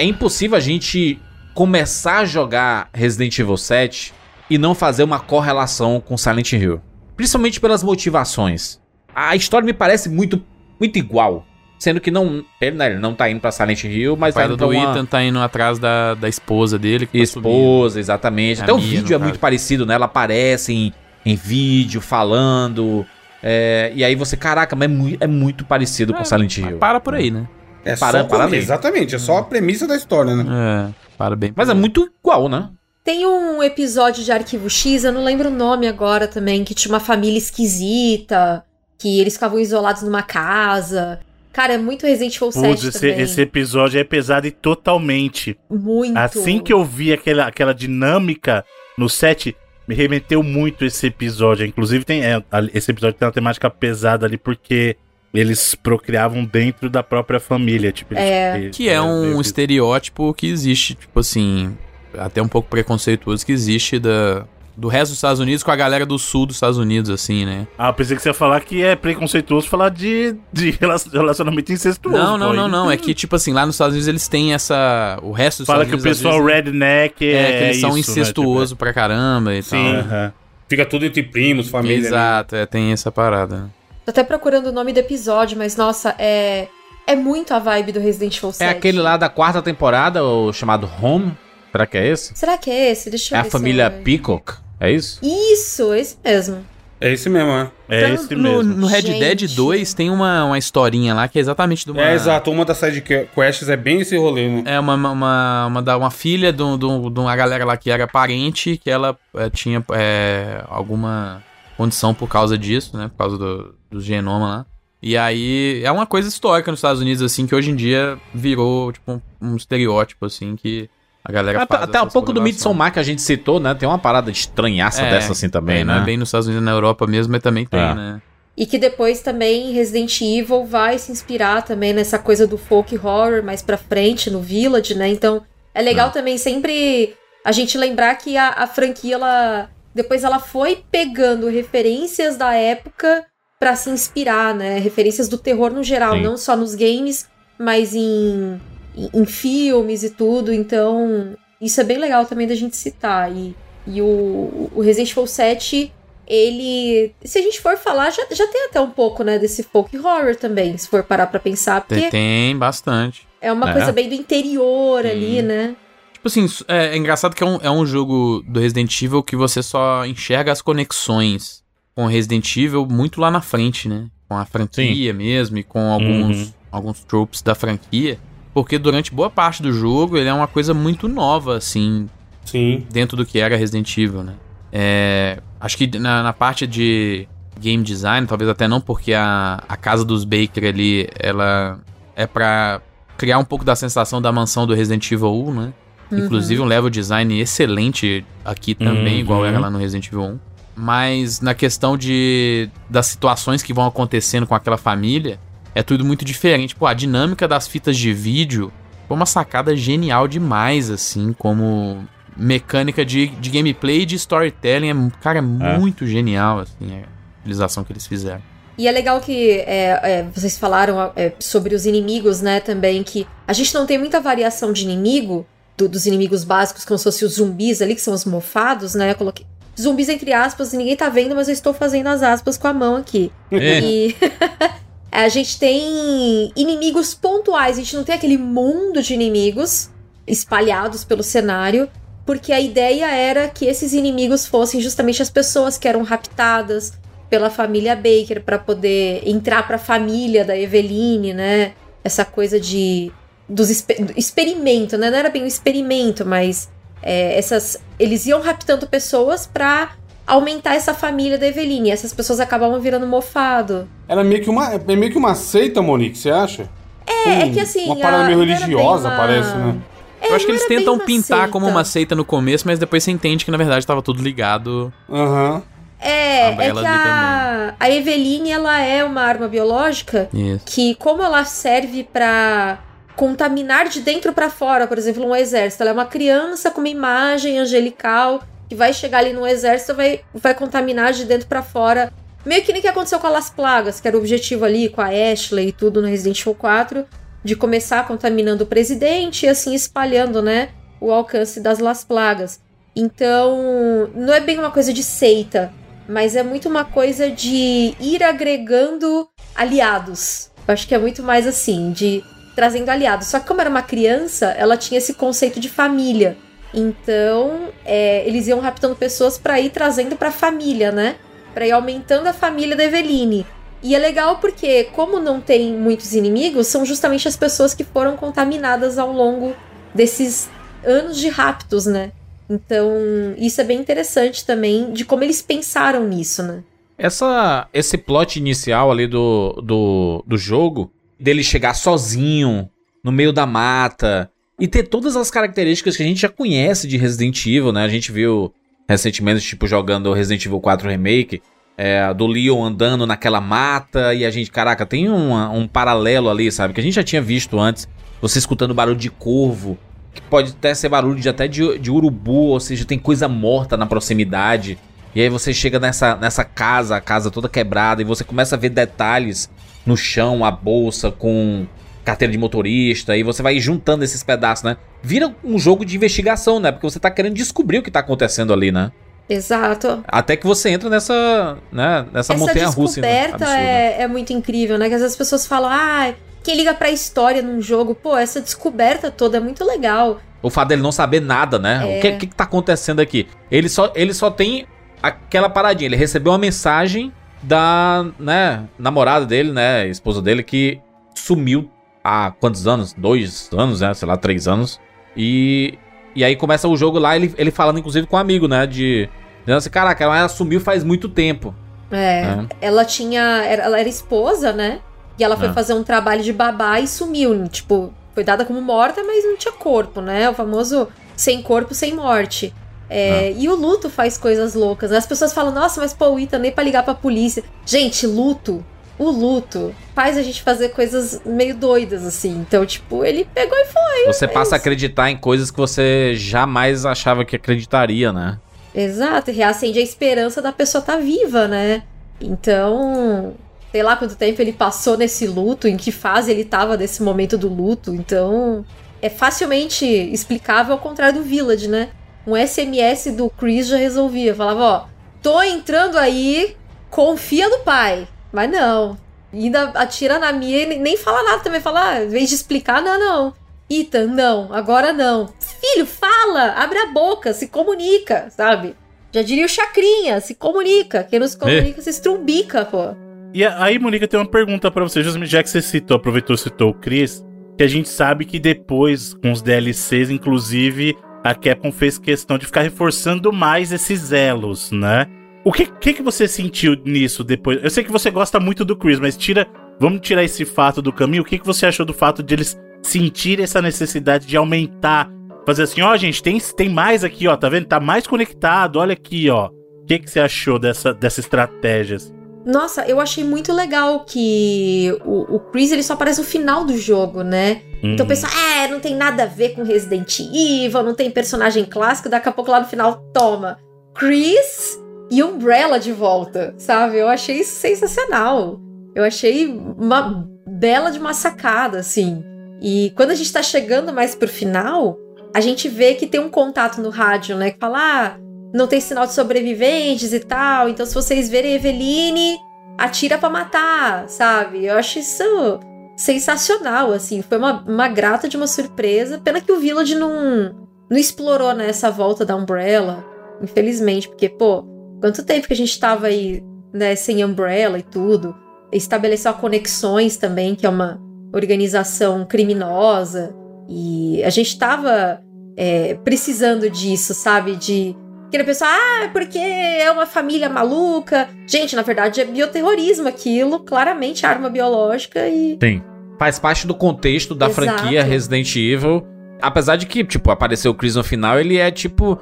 É impossível a gente começar a jogar Resident Evil 7 e não fazer uma correlação com Silent Hill. Principalmente pelas motivações. A história me parece muito, muito igual. Sendo que não, ele, né, ele não tá indo pra Silent Hill, mas O tá pai indo pra do uma Ethan tá indo atrás da, da esposa dele. Tá esposa, exatamente. A Até o vídeo é muito caso. parecido, né? Ela aparece em, em vídeo, falando. é, e aí você, caraca, mas é, mui- é muito parecido com Silent Hill. para por aí, né? É Para- só para. Exatamente, é só a premissa da história, né? É, para bem. Mas é muito igual, né? Tem um episódio de Arquivo X, eu não lembro o nome agora também, que tinha uma família esquisita, que eles ficavam isolados numa casa. Cara, é muito Resident Evil 7 Putz, esse, também. esse episódio é pesado e totalmente. Muito. Assim que eu vi aquela, aquela dinâmica no set, me remeteu muito esse episódio. Inclusive, tem é, esse episódio tem uma temática pesada ali, porque eles procriavam dentro da própria família. Tipo, eles- É. eles- Que é um eles- estereótipo que existe, tipo assim, até um pouco preconceituoso que existe da, do resto dos Estados Unidos com a galera do sul dos Estados Unidos, assim, né? Ah, eu pensei que você ia falar que é preconceituoso falar de, de rela- relacionamento incestuoso. Não, não, pô. não, não. É que, tipo assim, lá nos Estados Unidos eles têm essa. O resto dos Fala que o Estados Unidos. às pessoal vezes, redneck é, é, que eles são isso, né, incestuosos pra caramba e tipo, é. Sim. tal. aham. Fica tudo entre primos, família. né? Exato, é, tem essa parada. Tô até procurando o nome do episódio, mas nossa, é. É muito a vibe do Resident Evil 7. É aquele lá da quarta temporada, o chamado Home. Será que é esse? Será que é esse? Deixa eu É ver a se família é- Peacock? É isso? Isso, esse mesmo. É esse mesmo, é. É Então, esse No, mesmo. no Red Gente. Dead 2 tem uma, uma historinha lá que é exatamente de uma. É, exato. Uma das side quests é bem esse rolê, né? É uma, uma, uma, uma, da- uma filha de, um- de um- de uma galera lá que era parente, que ela é, tinha é, alguma condição por causa disso, né? Por causa do, do genoma lá. E aí é uma coisa histórica nos Estados Unidos, assim, que hoje em dia virou, tipo, um, um estereótipo, assim, que a galera Até, faz até um pouco do. Midsommar que a gente citou, né? Tem uma parada de estranhaça É, dessa assim também, é, Não né? é bem nos Estados Unidos, na Europa mesmo, mas também tem, É. né? E que depois também Resident Evil vai se inspirar também nessa coisa do folk horror mais pra frente, no Village, né? Então é legal É. também sempre a gente lembrar que a, a franquia, ela. Depois ela foi pegando referências da época pra se inspirar, né? Referências do terror no geral, Sim. não só nos games, mas em, em, em filmes e tudo. Então, isso é bem legal também da gente citar. E, e o, o Resident Evil 7 ele. Se a gente for falar, já, já tem até um pouco, né, desse folk horror também, se for parar pra pensar, porque Tem, tem bastante. é uma É. coisa bem do interior ali, Hum. né? Tipo assim, é, é engraçado que é um, é um jogo do Resident Evil que você só enxerga as conexões com Resident Evil muito lá na frente, né? Com a franquia mesmo e com alguns, Uhum. alguns tropes da franquia. Porque durante boa parte do jogo ele é uma coisa muito nova, assim, Sim. dentro do que era Resident Evil, né? É, acho que na, na parte de game design, talvez até não, porque a, a casa dos Baker ali, ela é pra criar um pouco da sensação da mansão do Resident Evil 1, né? Inclusive um level design excelente aqui também, Uhum. igual era lá no Resident Evil 1. Mas na questão de das situações que vão acontecendo com aquela família, é tudo muito diferente. Pô, a dinâmica das fitas de vídeo foi uma sacada genial demais, assim, como mecânica de, de gameplay e de storytelling. É, cara, é muito genial, assim, a utilização que eles fizeram. E é legal que é, é, vocês falaram é, sobre os inimigos, né, também, que a gente não tem muita variação de inimigo, do- dos inimigos básicos, como se fossem os zumbis ali, que são os mofados, né? Eu coloquei zumbis entre aspas, ninguém tá vendo, mas eu estou fazendo as aspas com a mão aqui. É. E a gente tem inimigos pontuais, a gente não tem aquele mundo de inimigos espalhados pelo cenário, porque a ideia era que esses inimigos fossem justamente as pessoas que eram raptadas pela família Baker para poder entrar para a família da Eveline, né? Essa coisa de dos exper- do experimento, né? Não era bem um experimento, mas é, essas eles iam raptando pessoas para aumentar essa família da Eveline. E essas pessoas acabavam virando mofado. Era meio que uma, é meio que uma seita, Monique, você acha? É, é que assim. Uma parada a- meio religiosa, uma- parece, né? Eu acho que eles tentam pintar seita. como uma seita no começo, mas depois você entende que na verdade tava tudo ligado. Aham. É, A é Bela que a, a Eveline, ela é uma arma biológica Isso. que, como ela serve pra contaminar de dentro pra fora, por exemplo, um exército, ela é uma criança com uma imagem angelical que vai chegar ali no exército vai, vai contaminar de dentro pra fora. Meio que nem que aconteceu com a Las Plagas, que era o objetivo ali com a Ashley e tudo no Resident Evil 4, de começar contaminando o presidente e assim espalhando, né, o alcance das Las Plagas. Então, não é bem uma coisa de seita, mas é muito uma coisa de ir agregando aliados. Eu acho que é muito mais assim, de trazendo aliados. Só que como era uma criança, ela tinha esse conceito de família. Então, é, eles iam raptando pessoas pra ir trazendo pra família, né? Pra ir aumentando a família da Eveline. E é legal porque, como não tem muitos inimigos, são justamente as pessoas que foram contaminadas ao longo desses anos de raptos, né? Então, isso é bem interessante também de como eles pensaram nisso, né? Essa, esse plot inicial ali do, do, do jogo, dele chegar sozinho, no meio da mata, e ter todas as características que a gente já conhece de Resident Evil, né? A gente viu recentemente, tipo, jogando Resident Evil 4 Remake, é, do Leon andando naquela mata, e a gente, caraca, tem um paralelo ali, sabe? Que a gente já tinha visto antes, você escutando barulho de corvo, que pode até ser barulho de até de, de urubu, ou seja, tem coisa morta na proximidade. E aí você chega nessa, nessa casa, a casa toda quebrada, e você começa a ver detalhes no chão, a bolsa com carteira de motorista, e você vai juntando esses pedaços, né? Vira um jogo de investigação, né? Porque você tá querendo descobrir o que tá acontecendo ali, né? Exato. Até que você entra nessa, né, nessa Essa montanha russa. descoberta é, é muito incrível, né? Que às vezes as pessoas falam, ah, quem liga pra história num jogo, pô, essa descoberta toda é muito legal. O fato dele não saber nada, né? É. O que, que, que tá acontecendo aqui? Ele só, ele só tem aquela paradinha. Ele recebeu uma mensagem da, né, namorada dele, né, esposa dele, que sumiu há quantos anos? Dois anos, né? Sei lá, três anos. E, e aí começa o jogo lá, ele, ele falando inclusive com um amigo, né? De. Dizendo assim, caraca, ela sumiu faz muito tempo. É, É. ela tinha. era- Ela era esposa, né? E ela foi É. fazer um trabalho de babá e sumiu. Tipo, foi dada como morta, mas não tinha corpo, né? O famoso sem corpo, sem morte. É, E o luto faz coisas loucas. né? As pessoas falam, nossa, mas pô, o Ethan nem pra ligar pra polícia. Gente, luto. O luto faz a gente fazer coisas meio doidas, assim. Então, tipo, ele pegou e foi. Você passa a acreditar em coisas que você jamais achava que acreditaria, né? Exato, e reacende a esperança da pessoa estar viva, né? Então, sei lá quanto tempo ele passou nesse luto, em que fase ele tava nesse momento do luto. Então, é facilmente explicável ao contrário do Village, né? Um SMS do Chris já resolvia. Falava, ó, tô entrando aí, confia no pai. Mas não. Ainda atira na minha e nem- fala nada também. Fala, ah, em vez de explicar, não, não. Ethan, não, agora não. Filho, fala, abre a boca, se comunica, sabe? Já diria o Chacrinha, se comunica. Quem não se comunica se estrumbica, pô. E aí, Monica, tem uma pergunta pra você, justamente já que você citou, aproveitou e citou o Chris, que a gente sabe que depois, com os DLCs, inclusive, a Capcom fez questão de ficar reforçando mais esses elos, né? O que, que, que você sentiu nisso depois? Eu sei que você gosta muito do Chris, mas tira. Vamos tirar esse fato do caminho. O que, que você achou do fato de eles sentirem essa necessidade de aumentar? Fazer assim, ó, gente, tem, tem mais aqui, ó, tá vendo? Tá mais conectado, olha aqui, ó. O que, que você achou dessa, dessa estratégia? Nossa, eu achei muito legal que o, o Chris ele só aparece no final do jogo, né? Então o Hum. pessoal, é, não tem nada a ver com Resident Evil, não tem personagem clássico, daqui a pouco lá no final, toma. Chris e Umbrella de volta, sabe? Eu achei isso sensacional. Eu achei uma bela de uma sacada, assim. E quando a gente tá chegando mais pro final, a gente vê que tem um contato no rádio, né? Que fala, ah, não tem sinal de sobreviventes e tal. Então, se vocês verem Eveline, atira pra matar, sabe? Eu acho isso sensacional, assim. Foi uma, uma grata de uma surpresa. Pena que o Village não, não explorou né, essa volta da Umbrella, infelizmente. Porque, pô, quanto tempo que a gente tava aí, né, sem Umbrella e tudo. Estabeleceu conexões também, que é uma organização criminosa. E a gente tava é, precisando disso, sabe? De Aquele pessoal, ah, porque é uma família maluca. Gente, na verdade é bioterrorismo aquilo, claramente arma biológica e. Sim. Faz parte do contexto da Exato. franquia Resident Evil. Apesar de que, tipo, apareceu o Chris no final, ele é tipo.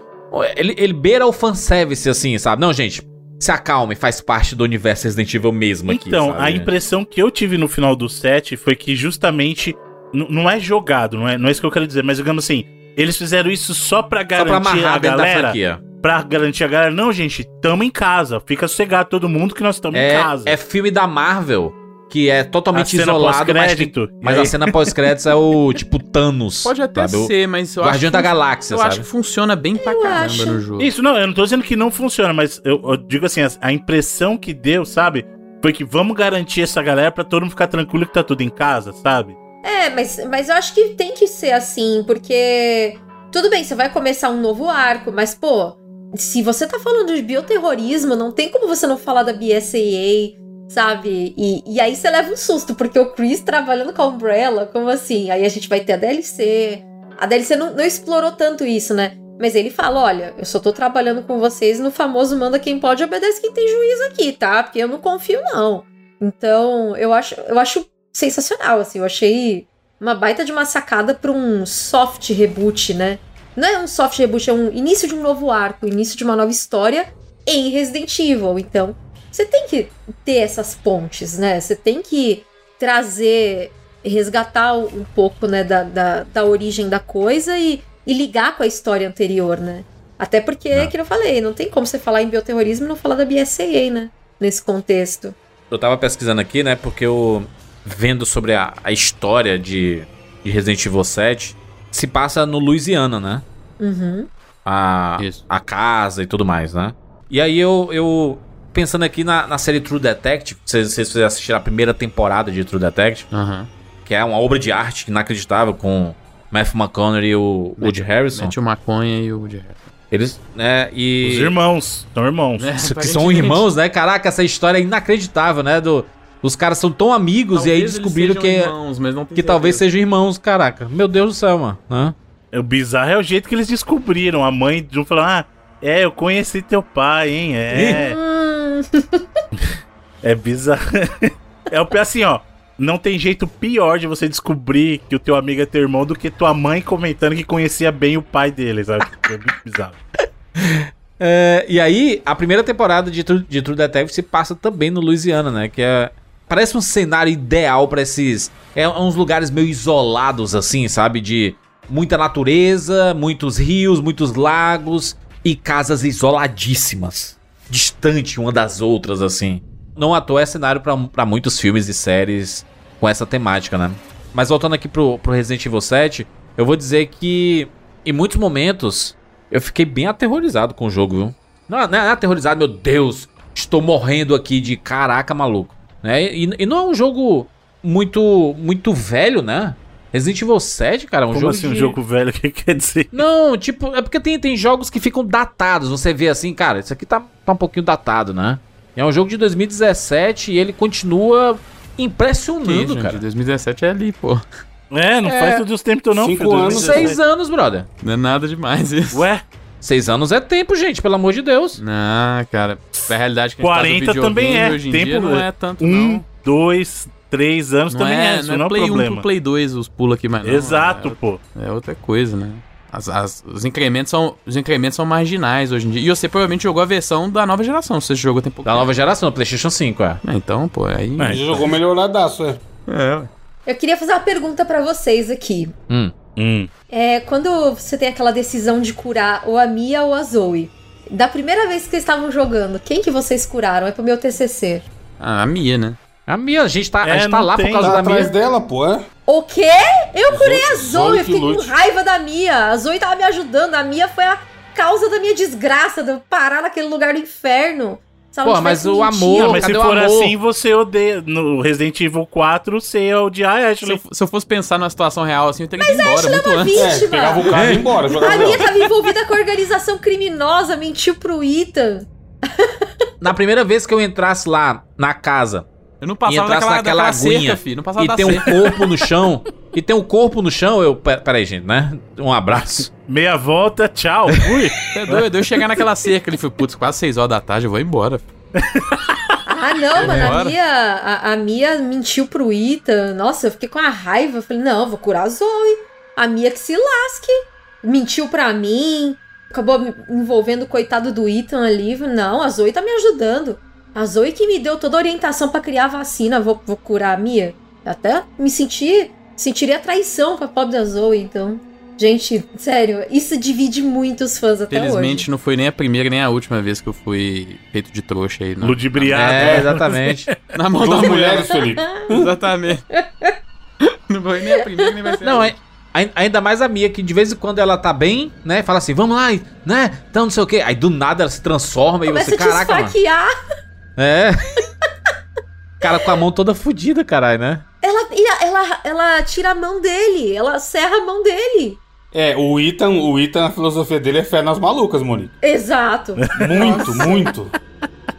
Ele, ele beira o fanservice, assim, sabe? Não, gente, se acalme, faz parte do universo Resident Evil mesmo aqui. Então, sabe? a impressão que eu tive no final do set foi que justamente não é jogado, não é, não é isso que eu quero dizer, mas digamos assim, eles fizeram isso só pra Só pra garantir a galera, franquia. Pra garantir a galera, não, gente, tamo em casa, fica sossegado todo mundo que nós estamos em É, casa. é filme da Marvel, que é totalmente isolado, mas, tem- pós-crédito, mas a cena pós-créditos é o tipo Thanos. Pode até sabe? Ser, mas eu Guardião acho da Galáxia, Eu sabe? acho que funciona bem pra Eu caramba acho. no jogo. Isso, não, eu não tô dizendo que não funciona, mas eu, eu digo assim, a, a impressão que deu, sabe, foi que vamos garantir essa galera pra todo mundo ficar tranquilo que tá tudo em casa, sabe? É, mas, mas eu acho que tem que ser assim, porque. Tudo bem, você vai começar um novo arco, mas, pô, se você tá falando de bioterrorismo, não tem como você não falar da BSAA, sabe? E, e aí você leva um susto, porque o Chris trabalhando com a Umbrella, como assim? Aí a gente vai ter a DLC. A DLC não, não explorou tanto isso, né? Mas ele fala: olha, eu só tô trabalhando com vocês no famoso manda quem pode obedece quem tem juízo aqui, tá? Porque eu não confio, não. Então, eu acho, eu acho sensacional, assim, eu achei uma baita de uma sacada pra um soft reboot, né? Não é um soft reboot, é um início de um novo arco, início de uma nova história em Resident Evil. Então, você tem que ter essas pontes, né? Você tem que trazer, resgatar um pouco, né, da, da, da origem da coisa e, e ligar com a história anterior, né? Até porque, Não. que eu falei, não tem como você falar em bioterrorismo e não falar da BSAA, né? Nesse contexto. Eu tava pesquisando aqui, né? Porque eu vendo sobre a, a história de, de Resident Evil 7 se passa no Louisiana, né? Uhum. A, Isso. a casa e tudo mais, né? E aí eu, eu pensando aqui na, na série True Detective, vocês, vocês assistiram a primeira temporada de True Detective, Aham. que é uma obra de arte inacreditável com Matthew McConaughey e o Woody Harrison. O maconha e o Woody Harrison. Eles, né, e... Os irmãos. São irmãos. É, que são aparentemente. irmãos, né? Caraca, essa história é inacreditável, né? Do, os caras são tão amigos e aí Talvez descobriram que, irmãos, mas não tem que talvez certeza. sejam irmãos, caraca. Meu Deus do céu, mano. Né? O bizarro é o jeito que eles descobriram. A mãe de um falou: Ah, é, eu conheci teu pai, hein? É. É bizarro. É o assim, ó. Não tem jeito pior de você descobrir que o teu amigo é teu irmão do que tua mãe comentando que conhecia bem o pai dele, sabe? É muito bizarro. É, e aí, a primeira temporada de, True- de True Detective se passa também no Louisiana, né? Que é. Parece um cenário ideal pra esses. É uns lugares meio isolados, assim, sabe? De muita natureza, muitos rios, muitos lagos e casas isoladíssimas. Distante uma das outras, assim. Não à toa é cenário pra muitos filmes e séries com essa temática, né? Mas voltando aqui pro, pro Resident Evil 7, eu vou dizer que em muitos momentos eu fiquei bem aterrorizado com o jogo, viu? Não, não é aterrorizado, meu Deus, estou morrendo aqui de caraca, maluco. Né? E, e não é um jogo muito muito velho, né? Resident Evil 7, cara, é um Como jogo assim, um de- jogo velho? O que quer dizer? Não, tipo, é porque tem, tem jogos que ficam datados. Você vê assim, cara, isso aqui tá, tá um pouquinho datado, né? É um jogo de 2017 e ele continua Que, impressionando, gente, cara. 2017 é ali, pô. É, não É. faz todos os tempos, não. Cinco filho, anos, 2017. Seis anos, brother. Não é nada demais isso. Ué, Seis anos é tempo, gente, pelo amor de Deus. Não, cara. A realidade que a gente 40 tá também é. hoje em Tempo dia não é tanto, um, não. dois, três anos Não também é, é, isso não é não é Play 1 problema. pro Play 2 os pulos aqui, mas não. Exato, pô. É, é outra coisa, né? As- as- os, incrementos são, os incrementos são marginais hoje em dia. E você provavelmente jogou a versão da nova geração. Você jogou tem pouco Da nova geração, PlayStation 5, é. Ah, Então, pô, aí... É. Jogou melhoradaço, é. É, eu queria fazer uma pergunta pra vocês aqui. Hum. Hum. É, quando você tem aquela decisão de curar ou a Mia ou a Zoe, da primeira vez que vocês estavam jogando, quem que vocês curaram? É pro meu TCC. Ah, a Mia, né? A Mia, a gente tá, a É, gente tá lá por causa Tá da atrás dela, pô, é? O quê? Eu curei a Zoe eu fiquei que com raiva da Mia. A Zoe tava me ajudando, a Mia foi a causa da minha desgraça, de eu parar naquele lugar do inferno. Se Pô, mas o amor- Não, mas se for amor? assim, você odeia. No Resident Evil 4, você ia odiar a Se Ashley. eu, se eu fosse pensar numa situação real assim, eu teria que ir embora muito antes. É, Vítima. pegava o carro e ia embora, jogava A Mia ela. tava envolvida com a organização criminosa, mentiu pro Ethan. Na primeira vez que eu entrasse lá na casa Eu não e passava daquela, naquela daquela cerca, aguinha filho. Não passava e da tem um cerca. corpo no chão, e tem um corpo no chão, eu... pe- Peraí, gente, né? Um abraço. Meia volta, tchau, fui. Você é doido? Eu chegar naquela cerca, ele foi, putz, quase 6 horas da tarde, eu vou embora. Ah, não, mano, a. Mia, a, a Mia mentiu pro Ethan. Nossa, eu fiquei com a raiva. Eu falei, não, vou curar a Zoe. A Mia que se lasque. Mentiu pra mim. Acabou me envolvendo o coitado do Ethan ali. Não, a Zoe tá me ajudando. A Zoe que me deu toda a orientação pra criar a vacina. Vou, vou curar a Mia. Até me senti. Sentiria traição pra pobre da Zoe, então. Gente, sério, isso divide muitos fãs até Felizmente hoje. não foi nem a primeira nem a última vez que eu fui feito de trouxa aí. Não. Ludibriado. É, exatamente. Na mão da mulher. mulheres, Felipe. Exatamente. não foi nem a primeira nem vai ser a Não, última. é, ai- ainda mais a Mia, que de vez em quando ela tá bem, né? Fala assim, vamos lá, e- né? Então não sei o quê. Aí do nada ela se transforma e Começa você, a te caraca, mano. É. Cara com a mão toda fodida, caralho, né? Ela, ela, ela, ela tira a mão dele, ela serra a mão dele. É, o Ethan, o Ethan, a filosofia dele é fé nas malucas, Monique. Exato. Muito, muito.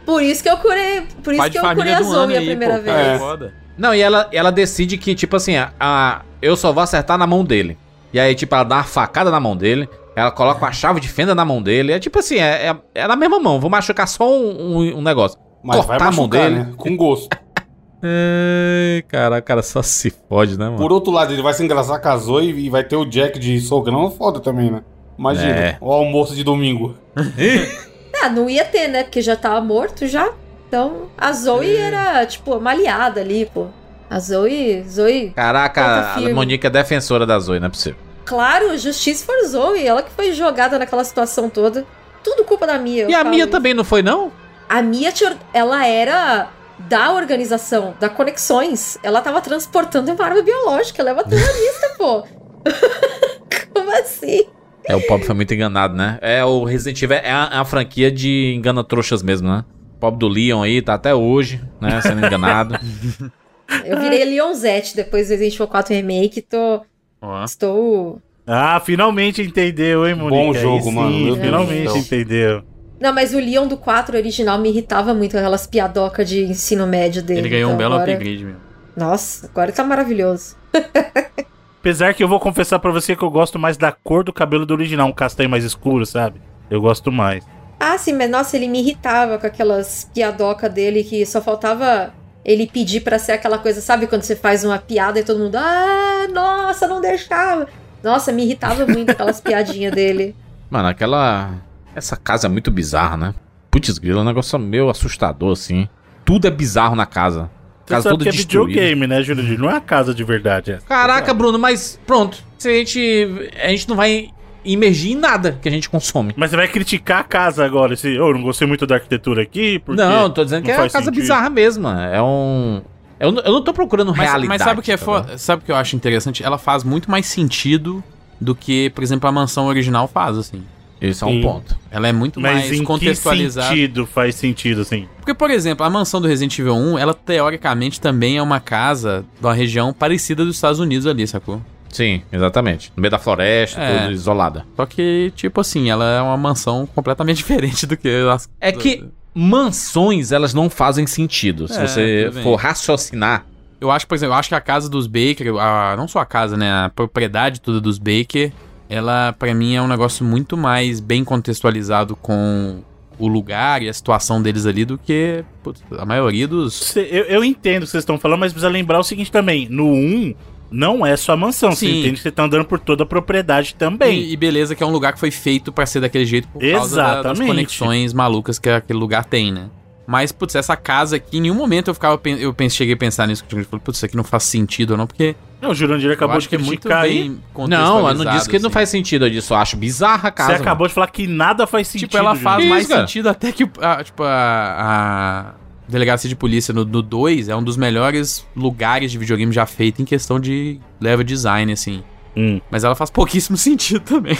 Por isso que eu curei, por isso Pai que eu curei a Zoe a primeira pô, vez. cara, É. foda. Não, e ela, ela decide que, tipo assim, a, a- eu só vou acertar na mão dele. E aí, tipo, ela dá uma facada na mão dele, ela coloca uma chave de fenda na mão dele. É tipo assim, é, é, é na mesma mão, vou machucar só um, um- um negócio. Mas Cortar vai a mão machucar, dele. né? Com gosto. Ai, cara, o cara só se fode, né, mano? Por outro lado, ele vai se engraçar com a Zoe e vai ter o Jack de sogrão, foda também, né? Imagina, É. o almoço de domingo. Ah, não ia ter, né? Porque já tava morto já. Então, a Zoe É. era, tipo, uma aliada ali, pô. A Zoe, Zoe, Caraca, a. Monique é defensora da Zoe, não é possível. claro, justiça for Zoe. Ela que foi jogada naquela situação toda. Tudo culpa da Mia. E a Mia isso. também não foi, não? A Mia, ela era da organização, da Conexões. Ela tava transportando uma arma biológica. Ela é uma terrorista, pô. Como assim? É, o pobre foi muito enganado, né? É, o Resident Evil é a, é a franquia de engana trouxas mesmo, né? O pobre do Leon aí tá até hoje, né? Sendo enganado. Eu virei Leonzette depois do Resident Evil 4 Remake. Tô, Ó. estou. Ah, finalmente entendeu, hein, Monique? Bom Aí jogo, sim, mano, Deus Finalmente entendeu. Não, mas o Leon do 4 original me irritava muito com aquelas piadocas de ensino médio dele. Ele ganhou um Então belo agora... upgrade mesmo. Nossa, agora tá maravilhoso. Apesar que eu vou confessar pra você que eu gosto mais da cor do cabelo do original, um castanho mais escuro, sabe? Eu gosto mais. Ah, sim, mas nossa, ele me irritava com aquelas piadocas dele que só faltava ele pedir pra ser aquela coisa, sabe? Quando você faz uma piada e todo mundo, ah, nossa, não deixava. Nossa, me irritava muito aquelas piadinhas dele. Mano, aquela. Essa casa é muito bizarra, né? Putz, grilo, é um negócio meio assustador, assim. Tudo é bizarro na casa. Você Casa sabe toda que é destruída. videogame, né, Júlio? Não é uma casa de verdade. É. Caraca, Bruno, mas pronto. Se a gente. A gente não vai imergir em nada que a gente consome. Mas você vai criticar a casa agora. Se, eu não gostei muito da arquitetura aqui. Porque não, tô dizendo que é uma casa sentido. bizarra mesmo. É um. Eu, não- eu não tô procurando Mas, realidade. mas sabe o que é tá foda? Sabe o que eu acho interessante? Ela faz muito mais sentido do que, por exemplo, a mansão original faz, assim. Esse é um Sim. ponto. Ela é muito Mas mais em que contextualizada. sentido faz sentido, assim? Porque, por exemplo, a mansão do Resident Evil 1, ela teoricamente também é uma casa de uma região parecida dos Estados Unidos ali, sacou? Sim, exatamente. No meio da floresta, É. tudo isolada. Só que, tipo assim, ela é uma mansão completamente diferente do que as. É que mansões, elas não fazem sentido. Se É, você for raciocinar. Eu acho, por exemplo, eu acho que a casa dos Baker, a, não só a casa, né? A propriedade toda dos Baker, ela, pra mim, é um negócio muito mais bem contextualizado com o lugar e a situação deles ali do que putz, a maioria dos. Eu, eu entendo o que vocês estão falando, mas precisa lembrar o seguinte também. No 1, não é só a mansão. Você Sim. entende que você tá andando por toda a propriedade também. E, e beleza que é um lugar que foi feito pra ser daquele jeito por causa da- das Exatamente. conexões malucas que aquele lugar tem, né? Mas, putz, essa casa aqui, em nenhum momento eu ficava, eu pensei, cheguei a pensar nisso, eu falei, putz, isso aqui não faz sentido ou não, porque Não, o Jurandir acabou eu de acho que é muito criticar aí. bem Não, eu não disse que não assim. faz sentido. Eu disse, eu acho bizarra a casa. Você acabou de falar que nada faz sentido. Tipo, ela faz Isso, mais cara. sentido até que, a, tipo, a, a delegacia de polícia no 2 é um dos melhores lugares de videogame já feito em questão de level design, assim. Hum. Mas ela faz pouquíssimo sentido também.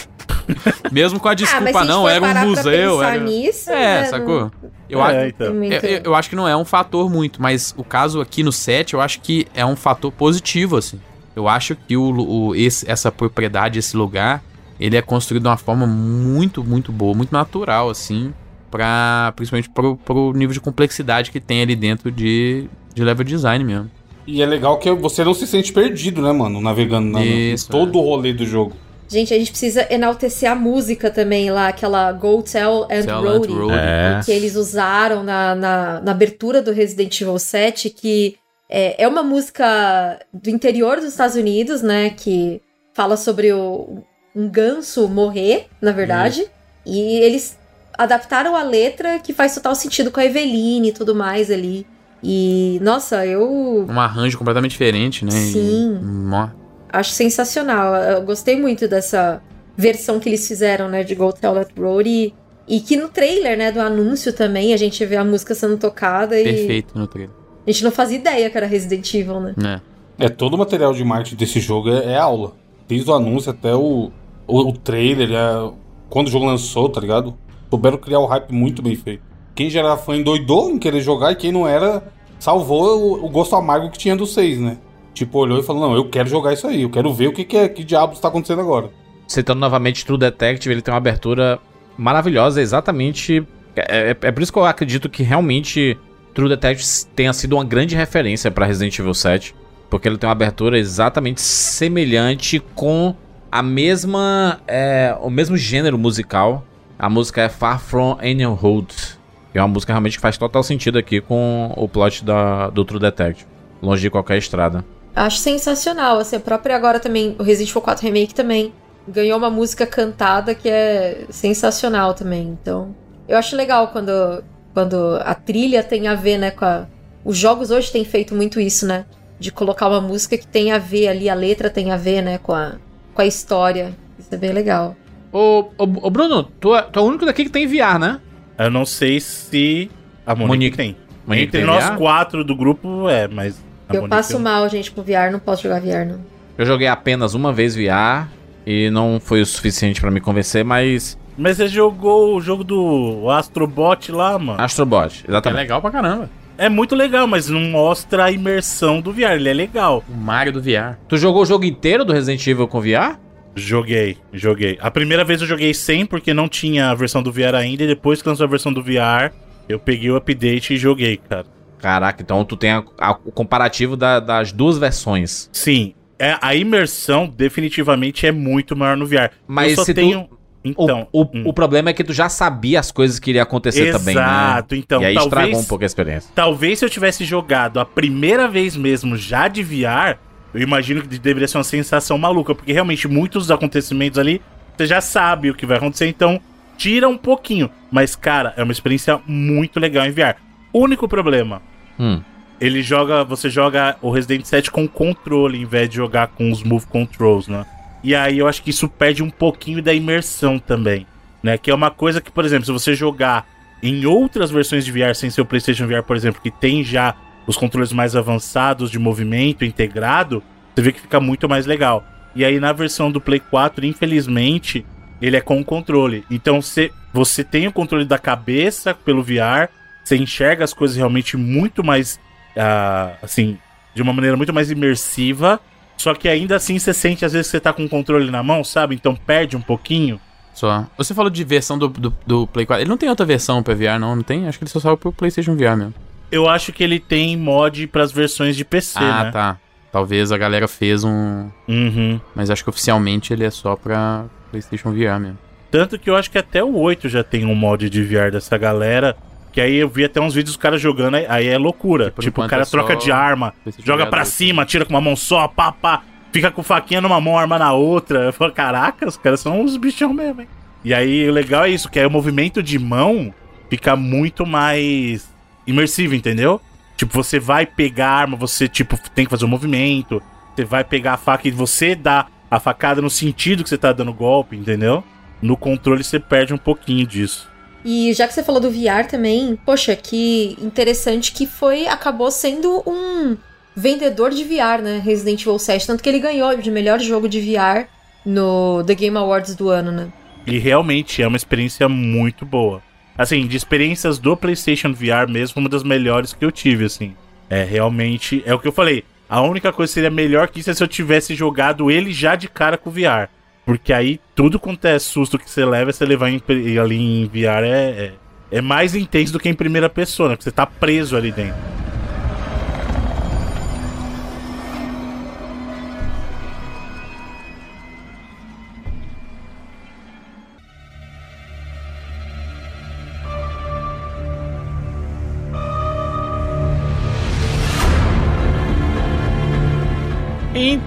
Mesmo com a ah, desculpa, a gente não, era um museu. Era... nisso, É, né, sacou? Eu, É, acho, então. eu, eu- eu acho que não é um fator muito, mas o caso aqui no set, eu acho que é um fator positivo, assim. Eu acho que o, o- esse- essa propriedade, esse lugar, ele é construído de uma forma muito, muito boa, muito natural, assim, pra, principalmente pro, pro nível de complexidade que tem ali dentro de, de level design mesmo. E é legal que você não se sente perdido, né, mano? Navegando na, em Isso, todo o rolê do jogo. Gente, a gente precisa enaltecer a música também lá, aquela Go Tell and Tell and Roadie. Roadie. É. que eles usaram na, na, na abertura do Resident Evil 7, que é, é uma música do interior dos Estados Unidos, né? Que fala sobre o, um ganso morrer, na verdade. E eles adaptaram a letra que faz total sentido com a Eveline e tudo mais ali. E, nossa, eu Um arranjo completamente diferente, né? E- Sim. Mó- acho sensacional. Eu gostei muito dessa versão que eles fizeram, né, de Go Tell That Road. E, e que no trailer, né, do anúncio também, a gente vê a música sendo tocada e perfeito no trailer. a gente não fazia ideia que era Resident Evil, né? Né? É, todo o material de marketing desse jogo é, é aula. Desde o anúncio até o, o, o trailer, é, quando o jogo lançou, tá ligado? Souberam criar o hype muito bem feito. Quem já era fã endoidou em querer jogar e quem não era, salvou o, gosto amargo que tinha do 6, né? Tipo, olhou e falou, não, eu quero jogar isso aí, eu quero ver o que, que, é, que diabos está acontecendo agora. Citando novamente True Detective, ele tem uma abertura maravilhosa, exatamente. É, é- é por isso que eu acredito que realmente True Detective tenha sido uma grande referência para Resident Evil 7. Porque ele tem uma abertura exatamente semelhante com a mesma. é, o mesmo gênero musical. A música é Far From Any Road. E é uma música realmente que faz total sentido aqui com o plot da, do True Detective. Longe de qualquer estrada. Acho sensacional, assim, a própria agora também, o Resident Evil 4 Remake também ganhou uma música cantada que é sensacional também, então... Eu acho legal quando, quando a trilha tem a ver, né, com a... Os jogos hoje têm feito muito isso, né, de colocar uma música que tem a ver ali, a letra tem a ver, né, com a, com a história. Isso é bem legal. Ô, ô, ô, Bruno, tu é, tu é o único daqui que tem VR, né? Eu não sei se a Monique, Monique- tem. Monique Entre tem nós VR? quatro do grupo, é, mas. a eu Monique passo não. mal, gente, com VR, não posso jogar VR, não. Eu joguei apenas uma vez VR e não foi o suficiente pra me convencer, mas Mas você jogou o jogo do Astrobot lá, mano. Astrobot, É exatamente. legal pra caramba. é muito legal, mas não mostra a imersão do VR. Ele é legal. O Mario do VR. Tu jogou o jogo inteiro do Resident Evil com VR? Joguei, joguei. A primeira vez eu joguei sem, porque não tinha a versão do VR ainda, e depois que lançou a versão do VR, eu peguei o update e joguei, cara. Caraca, então tu tem a- a- o comparativo da- das duas versões. Sim, é, a imersão definitivamente é muito maior no VR. Mas eu só se tu- tenho. O, Então. o, hum. o problema é que tu já sabia as coisas que iria acontecer também, né? Exato, então, E aí talvez- estragou um pouco a experiência. Talvez se eu tivesse jogado a primeira vez mesmo já de VR, eu imagino que deveria ser uma sensação maluca, porque realmente muitos dos acontecimentos ali você já sabe o que vai acontecer, então tira um pouquinho. Mas, cara, é uma experiência muito legal em VR. Único problema, Hum. ele joga, você joga o Resident 7 com controle em vez de jogar com os move controls, né? E aí eu acho que isso perde um pouquinho da imersão também, né? Que é uma coisa que, por exemplo, se você jogar em outras versões de VR sem ser o PlayStation VR, por exemplo, que tem já os controles mais avançados de movimento integrado, você vê que fica muito mais legal. E aí na versão do Play 4, infelizmente, ele é com o controle. Então você, você tem o controle da cabeça pelo VR, você enxerga as coisas realmente muito mais, ah, assim, de uma maneira muito mais imersiva. Só que ainda assim você sente às vezes que você tá com o controle na mão, sabe? Então perde um pouquinho. Só. Você falou de versão do, do, do Play 4. Ele não tem outra versão pra VR, não? Não tem? Acho que ele só saiu pro PlayStation VR mesmo. Eu acho que ele tem mod pras versões de PC, ah, né? tá. Talvez a galera fez um. Uhum. Mas acho que oficialmente ele é só pra PlayStation VR mesmo. Tanto que eu acho que até o 8 já tem um mod de VR dessa galera. Que aí eu vi até uns vídeos dos caras jogando, aí- é loucura. Por Tipo, o cara é troca de arma, joga dois. cima, tira com uma mão só, pá, pá. Fica com faquinha numa mão, arma na outra. Eu falo, caraca, os caras são uns bichão mesmo, hein? E aí o legal é isso, que aí o movimento de mão fica muito mais imersivo, entendeu? Tipo, você vai pegar a arma, você, tipo, tem que fazer o movimento. Você vai pegar a faca e você dá a facada no sentido que você tá dando golpe, entendeu? No controle você perde um pouquinho disso. E já que você falou do VR também, poxa, que interessante que foi, acabou sendo um vendedor de VR, né? Resident Evil 7. Tanto que ele ganhou de melhor jogo de VR no The Game Awards do ano, né? E realmente é uma experiência muito boa. Assim, de experiências do PlayStation VR mesmo, uma das melhores que eu tive, assim. É, realmente, é o que eu falei. A única coisa que seria melhor que isso é se eu tivesse jogado ele já de cara com o VR. Porque aí tudo quanto é susto que você leva, você levar em, ali em VR é, é, é mais intenso do que em primeira pessoa, né? Porque você tá preso ali dentro.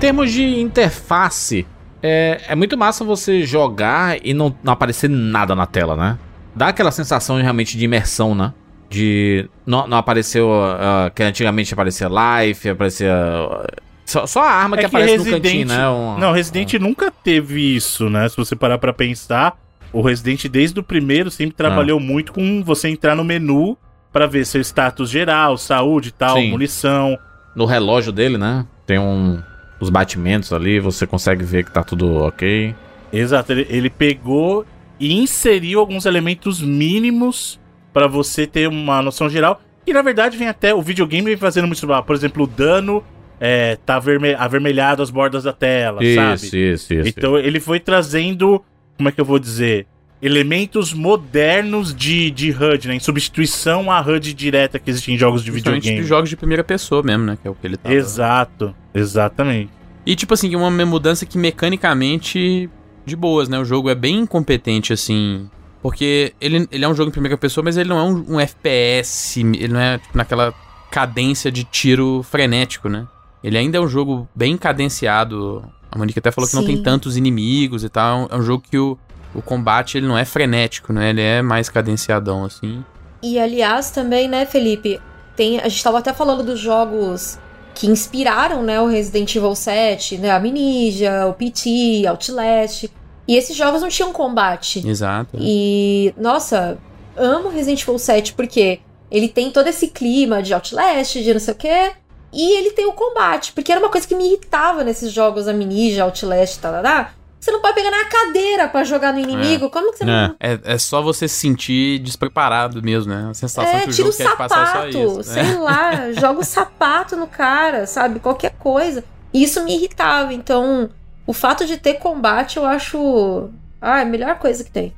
Termos de interface, é, é muito massa você jogar e não, não aparecer nada na tela, né? Dá aquela sensação realmente de imersão, né? De. Não, não apareceu. ah, que antigamente aparecia life, aparecia. ah, só, só a arma que, É que aparece no Resident- cantinho, né? Um- Não, Resident nunca teve isso, né? Se você parar pra pensar, o Resident desde o primeiro sempre trabalhou muito com você entrar no menu pra ver seu status geral, saúde e tal, Sim. munição. No relógio dele, né? Tem um. Os batimentos ali, você consegue ver que tá tudo ok. Exato, ele, ele pegou e inseriu alguns elementos mínimos pra você ter uma noção geral. E na verdade vem até o videogame vem fazendo muito, por exemplo, o dano é, tá averme- avermelhado as bordas da tela, sabe? Isso, isso, isso. Então ele foi trazendo, como é que eu vou dizer? Elementos modernos de, de HUD, né? Em substituição à HUD direta que existe em jogos de videogame. de jogos de primeira pessoa mesmo, né? Que é o que ele tá. Exato, exatamente. E tipo assim, uma mudança que mecanicamente de boas, né? O jogo é bem competente, assim. Porque ele, ele é um jogo em primeira pessoa, mas ele não é um, um FPS, ele não é tipo, naquela cadência de tiro frenético, né? Ele ainda é um jogo bem cadenciado. A Monique até falou que não Sim. tem tantos inimigos e tal. É um jogo que o, o combate ele não é frenético, né? Ele é mais cadenciadão, assim. E aliás, também, né, Felipe? Tem, a gente tava até falando dos jogos que inspiraram, né, o Resident Evil 7, né? A Amnesia, o PT, Outlast. E esses jogos não tinham combate. Exato. E, nossa, amo Resident Evil 7 porque ele tem todo esse clima de Outlast, de não sei o quê. E ele tem o combate, porque era uma coisa que me irritava nesses jogos Amnesia, Outlast, tarará. Você não pode pegar na cadeira pra jogar no inimigo. Como que você não. É, é só você se sentir despreparado mesmo, né? A sensação É, que o tira o jogo quer te passar é só sapato, isso. sei lá, joga o sapato no cara, sabe? Qualquer coisa. E isso me irritava. Então, o fato de ter combate, eu acho. Ah, é a melhor coisa que tem.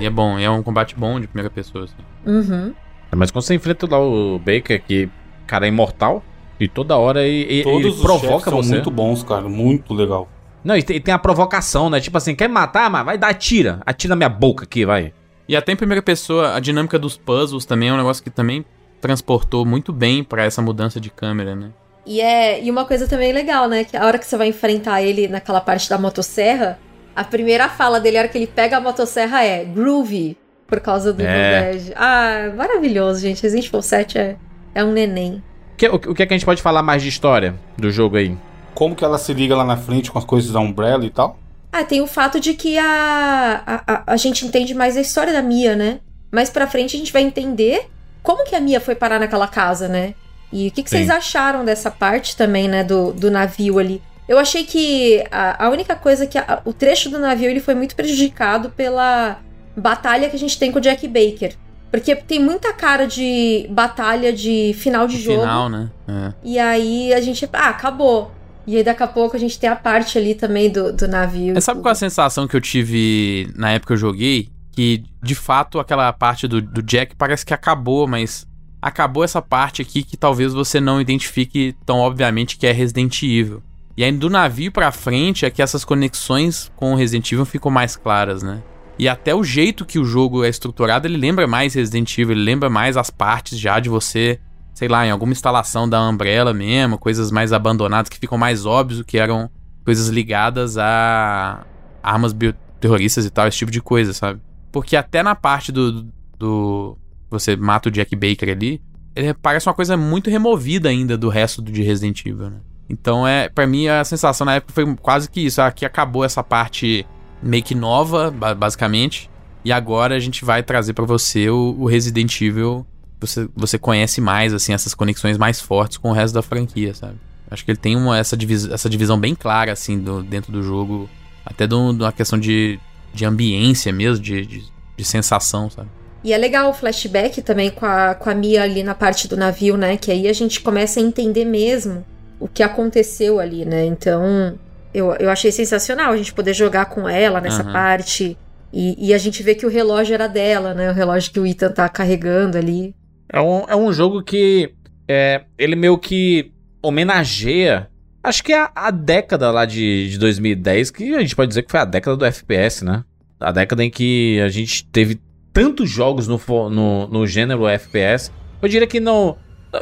E é bom, é um combate bom de primeira pessoa. Assim. Uhum. Mas quando você enfrenta lá o Baker, que cara é imortal, e toda hora ele, Todos ele os provoca chefes são você. muito bons, cara. Muito legal. Não, e tem, e tem a provocação, né? Tipo assim, quer me matar, mas vai dar, atira. Atira na minha boca aqui, vai. E até em primeira pessoa, a dinâmica dos puzzles também é um negócio que também transportou muito bem pra essa mudança de câmera, né? E é e uma coisa também legal, né? Que a hora que você vai enfrentar ele naquela parte da motosserra, a primeira fala dele, a hora que ele pega a motosserra, é groovy, por causa do É. Ah, maravilhoso, gente. Resident Evil 7 é, é um neném. O que, o, o que é que a gente pode falar mais de história do jogo aí? Como que ela se liga lá na frente com as coisas da Umbrella e tal? Ah, tem o fato de que a, a, a, a gente entende mais a história da Mia, né? Mais pra frente a gente vai entender como que a Mia foi parar naquela casa, né? E o que, que vocês acharam dessa parte também, né? Do, do navio ali. Eu achei que a, a única coisa que a- o trecho do navio ele foi muito prejudicado pela batalha que a gente tem com o Jack Baker. Porque tem muita cara de batalha de final de jogo. final, né? É. E aí a gente. Ah, acabou. E aí daqui a pouco a gente tem a parte ali também do, do navio. Mas sabe qual é a sensação que eu tive na época que eu joguei? Que, de fato, aquela parte do, do Jack parece que acabou, mas acabou essa parte aqui que talvez você não identifique tão obviamente que é Resident Evil. E aí, do navio pra frente, é que essas conexões com o Resident Evil ficam mais claras, né? E até o jeito que o jogo é estruturado, ele lembra mais Resident Evil, ele lembra mais as partes já de você, sei lá, em alguma instalação da Umbrella mesmo, coisas mais abandonadas que ficam mais óbvios que eram coisas ligadas a armas bioterroristas e tal, esse tipo de coisa, sabe? Porque até na parte do, do você mata o Jack Baker ali, ele parece uma coisa muito removida ainda do resto de Resident Evil, né? Então é, para mim a sensação na época foi quase que isso, aqui acabou essa parte meio que nova, ba- basicamente, e agora a gente vai trazer pra você o, o Resident Evil, você você conhece mais assim essas conexões mais fortes com o resto da franquia, sabe? Acho que ele tem uma, essa, divis- essa divisão bem clara, assim, do- dentro do jogo. Até de um- uma questão de, de ambiência mesmo, de, de, de sensação, sabe? E é legal o flashback também com a, com a Mia ali na parte do navio, né? Que aí a gente começa a entender mesmo o que aconteceu ali, né? Então, eu, eu achei sensacional a gente poder jogar com ela nessa Aham. parte. E, e a gente vê que o relógio era dela, né? O relógio que o Ethan tá carregando ali. É um, é um jogo que é, ele meio que homenageia. Acho que é a, a década lá de, de 2010, que a gente pode dizer que foi a década do FPS, né? A década em que a gente teve tantos jogos no, no, no gênero FPS. Eu diria que no,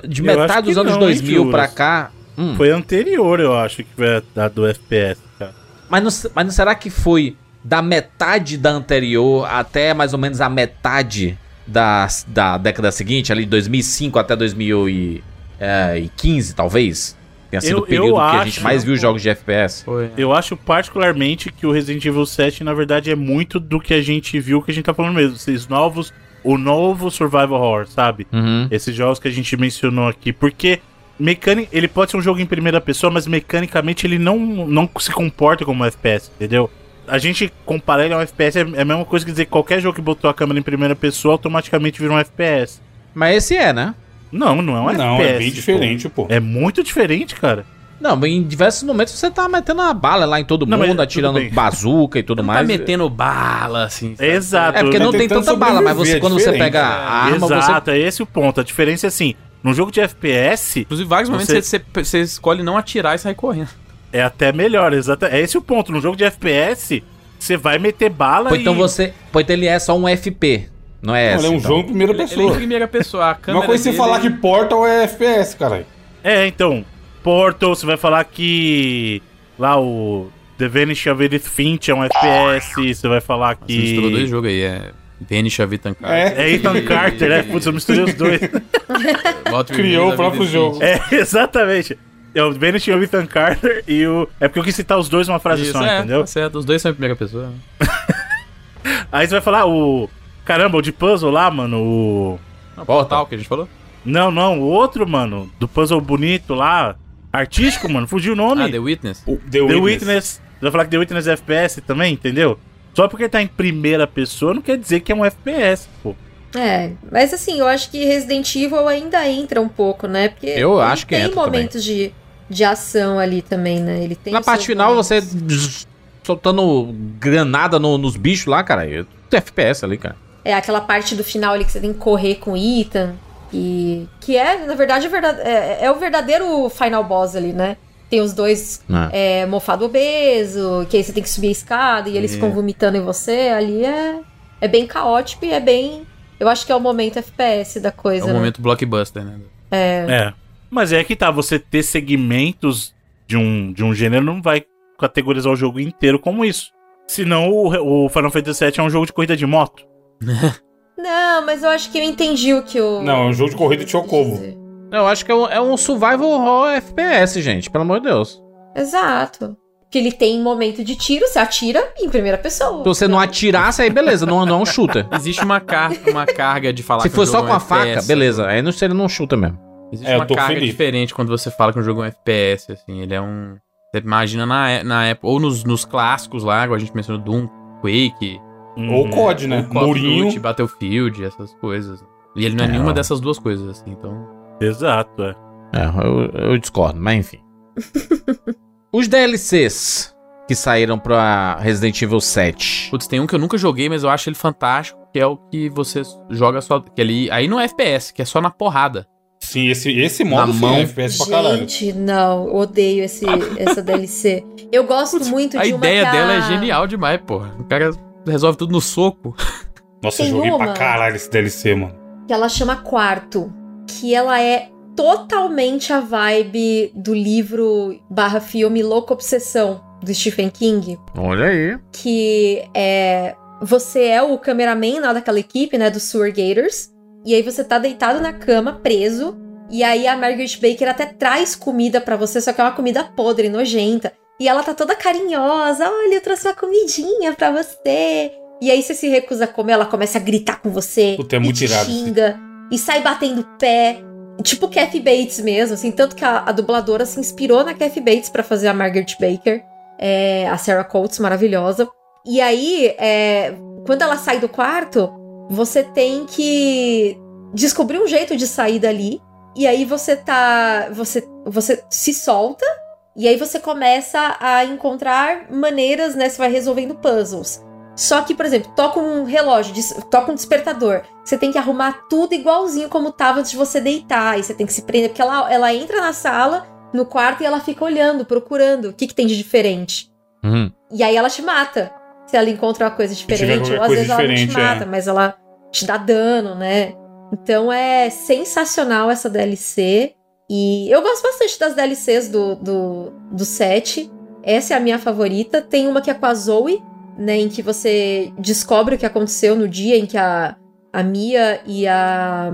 de metade dos anos não, hein, 2000 pra Juras? cá. hum, Foi anterior, eu acho, que foi a, a do FPS, cara. mas, não, mas não será que foi da metade da anterior até mais ou menos a metade da, da década seguinte, ali de 2005 até 2015, talvez? Tenha sido Eu- o período que a acho- gente mais viu jogos de FPS. Foi. Eu acho particularmente que o Resident Evil 7, na verdade, é muito do que a gente viu, que a gente tá falando mesmo. Esses novos, o novo Survival Horror, sabe? Uhum. Esses jogos que a gente mencionou aqui. Porque mecânica, ele pode ser um jogo em primeira pessoa, mas mecanicamente ele não, não se comporta como um FPS, entendeu? A gente comparar ele a um FPS é é a mesma coisa que dizer que qualquer jogo que botou a câmera em primeira pessoa automaticamente vira um FPS. Mas esse é, né? Não, não é um não, FPS. é bem pô. diferente, pô. É muito diferente, cara. Não, mas em diversos momentos você tá metendo a bala lá em todo Não, mundo, atirando bazuca e tudo Não mais. tá metendo bala, assim. sabe? Exato. É porque não tem tentando tanta bala, mas você é quando você pega a arma, você Exato, é esse o ponto. A diferença é assim, num jogo de FPS, Inclusive, vários momentos Você- você, você, você escolhe não atirar e sair correndo. É até melhor, exato. É esse o ponto. No jogo de FPS, você vai meter bala Pois então e... você. Pois então ele é só um FP. Não é Não, essa. ele é um então. jogo em primeira Ele, ele é em pessoa. primeira pessoa. A câmera Uma coisa é você dele- falar que Portal é FPS, caralho. É, então, Portal, você vai falar que lá o The Vanish of Edith Finch é um FPS, você vai falar Você misturou dois que... jogos aí, é Vanish of Ethan Carter. É. É Ethan Carter, né? Putz, eu misturei os dois. Criou o próprio jogo. É, exatamente. É o Vanish of Ethan Carter e o... É porque eu quis citar os dois numa frase Isso, só, é, entendeu? tá certo. Os dois são em primeira pessoa. Aí você vai falar o... Caramba, o de puzzle lá, mano, o... Não, Portal, que a gente falou. Não, não, o outro, mano, do puzzle bonito lá, artístico, mano, fugiu o nome. Ah, The Witness. O The Witness. vai falar que The Witness é FPS também, entendeu? Só porque tá em primeira pessoa não quer dizer que é um FPS, pô. É, mas assim, eu acho que Resident Evil ainda entra um pouco, né? Porque Eu acho que tem entra momentos de, de ação ali também, né? Ele tem Na parte final, momentos. você soltando granada no- nos bichos lá, cara. é FPS ali, cara. É aquela parte do final ali que você tem que correr com o Ethan. E, que é, na verdade, é, verdade- é- é o verdadeiro final boss ali, né? Tem os dois É. é, mofado obeso, que aí você tem que subir a escada e eles É. ficam vomitando em você. Ali é, é bem caótico e é bem. Eu acho que é o momento FPS da É coisa. um né? momento blockbuster, né? É. Mas é que tá, você ter segmentos de um, de um gênero não vai categorizar o jogo inteiro como isso. Senão o, o Final Fantasy VII é um jogo de corrida de moto. Não, mas eu acho que eu entendi o que o. Não, é um jogo de corrida de chocobo. Eu acho que é um, é um survival horror FPS, gente. Pelo amor de Deus. Exato. Que ele tem momento de tiro, você atira em primeira pessoa. Se você não atirasse, aí beleza, não, não é um shooter. Existe uma, car uma carga de falar Se que for só com é a um faca, FPS. beleza. Aí não seria não chuta mesmo. Existe É, eu uma tô carga feliz. diferente quando você fala que um jogo é um FPS, assim. Ele é um. Você imagina na, é- na época. Ou nos, nos clássicos lá, igual a gente mencionou Doom, Quake. Ou COD, né? ou Murinho. Duty, Battlefield, essas coisas. E ele não é, É, nenhuma dessas duas coisas, assim. Então. Exato, é. É, eu, eu discordo, mas enfim. Os DLCs que saíram pra Resident Evil 7. Putz, tem um que eu nunca joguei, mas eu acho ele fantástico, que é o que você joga só. Que ali, aí não é FPS, que é só na porrada. Sim, esse, esse modo mão. é FPS pra caralho. Gente, não, odeio esse, essa DLC. Eu gosto muito a de uma ideia a- dela é genial demais, porra. O cara resolve tudo no soco. Nossa, Tem joguei uma. pra caralho esse DLC, mano. que ela chama Quarto, que ela é totalmente a vibe do livro barra filme Louca Obsessão, do Stephen King, Olha aí. que é... Você é o cameraman lá daquela equipe, né, dos Sewer Gators, e aí você tá deitado na cama, preso, e aí a Margaret Baker até traz comida pra você, só que é uma comida podre, nojenta. E ela tá toda carinhosa, olha, eu trouxe uma comidinha pra você. E aí você se recusa a comer, ela começa a gritar com você. Puta, é muito e irado, xinga, e sai batendo pé. Tipo Kathy Bates mesmo, assim. Tanto que a, a dubladora se inspirou na Kathy Bates pra fazer a Margaret Baker. É, a Sarah Coates, maravilhosa. E aí, é, quando ela sai do quarto, você tem que descobrir um jeito de sair dali. E aí você tá. Você, você se solta. E aí você começa a encontrar maneiras, né? Você vai resolvendo puzzles. Só que, por exemplo, toca um relógio, toca um despertador. Você tem que arrumar tudo igualzinho como tava antes de você deitar. E você tem que se prender, porque ela, ela entra na sala, no quarto, e ela fica olhando, procurando o que, que tem de diferente. Uhum. E aí ela te mata. Se ela encontra uma coisa diferente, ou às coisa vezes ela não te é. mata, mas ela te dá dano, né? Então é sensacional essa DLC. E eu gosto bastante das DLCs do, do, do set. Essa é a minha favorita. Tem uma que é com a Zoe, né? Em que você descobre o que aconteceu no dia em que a, a Mia e a,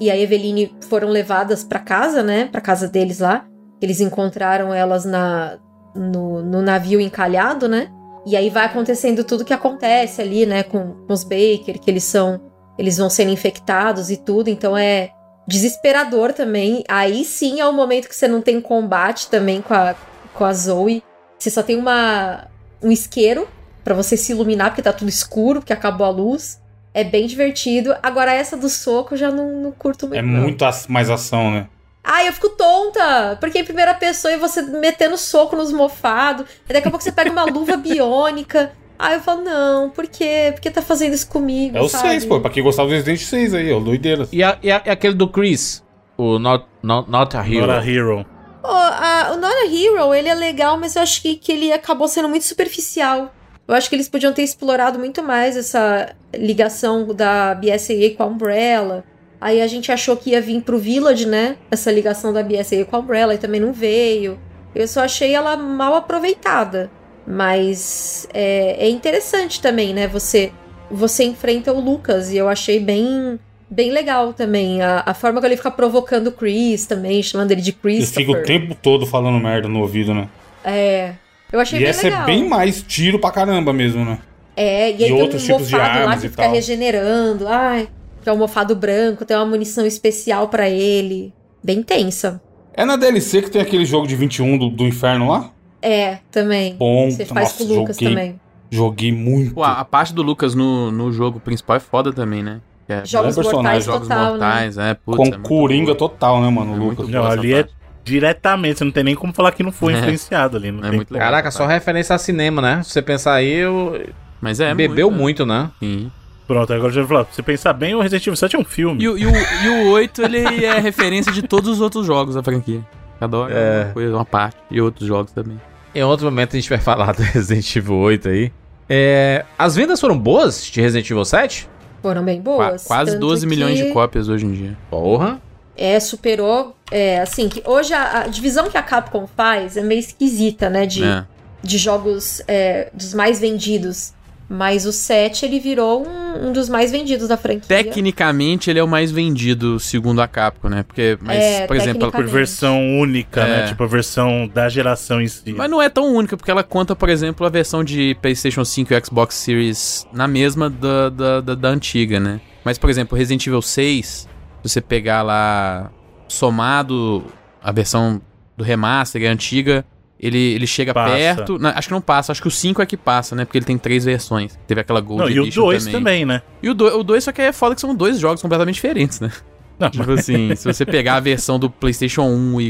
e a Eveline foram levadas pra casa, né? Pra casa deles lá. Eles encontraram elas na, no, no navio encalhado, né? E aí vai acontecendo tudo que acontece ali, né? Com, com os Baker, que eles são. Eles vão sendo infectados e tudo. Então é desesperador também. Aí sim é o momento que você não tem combate também com a, com a Zoe. Você só tem uma, um isqueiro pra você se iluminar, porque tá tudo escuro, porque acabou a luz. É bem divertido. Agora, essa do soco eu já não, não curto muito. É não. muito mais ação, né? Ai, eu fico tonta! Porque em primeira pessoa e você metendo soco nos mofados. E daqui a pouco você pega uma luva biônica. Aí eu falo, não, por quê? Por que tá fazendo isso comigo? É o sabe? 6, pô. Pra quem gostava do Resident 6 aí, ó. Doideiras. E, a- e a- e aquele do Chris? O Not, Not, Not a Hero. Not a Hero. Pô, a- o Not a Hero, ele é legal, mas eu acho que, que ele acabou sendo muito superficial. Eu acho que eles podiam ter explorado muito mais essa ligação da BSAA com a Umbrella. Aí a gente achou que ia vir pro Village, né? Essa ligação da BSAA com a Umbrella e também não veio. Eu só achei ela mal aproveitada. Mas é, é interessante também, né? Você, você enfrenta o Lucas e eu achei bem, bem legal também. A, a forma que ele fica provocando o Chris também, chamando ele de Ele Christopher. fica o tempo todo falando merda no ouvido, né? É. Eu achei E bem essa legal. é bem mais tiro pra caramba mesmo, né? É, e aí e tem outros um tipos de mofado lá armas que e fica tal. regenerando. Ai, que é um mofado branco, tem uma munição especial pra ele. Bem tensa. É na DLC que tem aquele jogo de 21 do, do inferno lá? É, também. Bom, Você faz nossa, com o Lucas joguei. também. Joguei muito. Pô, a a parte do Lucas no, no jogo principal é foda também, né? É Jogos mortais jogos total, né? mortais, é, putz, com é muito Coringa boa. total, né, mano? É o muito Lucas. Não, ali é diretamente, você não tem nem como falar que não foi É. influenciado ali. Não É tem muito legal. Caraca, só referência a cinema, né? Se você pensar aí, eu... Mas é bebeu né? muito, né? Sim. Pronto, agora já vou falar. Você pensar bem, o Resident Evil 7 é um filme. E, o- e o, e o 8, ele é referência de todos os outros jogos da franquia. Cada hora é uma coisa, uma parte. E outros jogos também. Em outro momento a gente vai falar do Resident Evil 8 aí. É, as vendas foram boas de Resident Evil 7? Foram bem Qua- boas. quase tanto 12 milhões que, de cópias hoje em dia. Porra. É, superou. É, assim, que hoje a, a divisão que a Capcom faz é meio esquisita, né? De, É. de jogos é, dos mais vendidos. Mas o 7 ele virou um, um dos mais vendidos da franquia. Tecnicamente, ele é o mais vendido, segundo a Capcom, né? Porque, mas, É, por exemplo, Por versão única, É. né? Tipo, a versão da geração em si. Mas não é tão única, porque ela conta, por exemplo, a versão de PlayStation 5 e Xbox Series na mesma da, da, da, da antiga, né? Mas, por exemplo, Resident Evil 6, se você pegar lá somado a versão do remaster e a antiga, ele, ele chega Passa. perto. não, acho que não passa, acho que o 5 é que passa, né? Porque ele tem três versões. Teve aquela Gold Não, e o Edition 2 também. né? E o 2 o dois só que é foda que são dois jogos completamente diferentes, né? Não, Tipo assim, se você pegar a versão do PlayStation 1 e,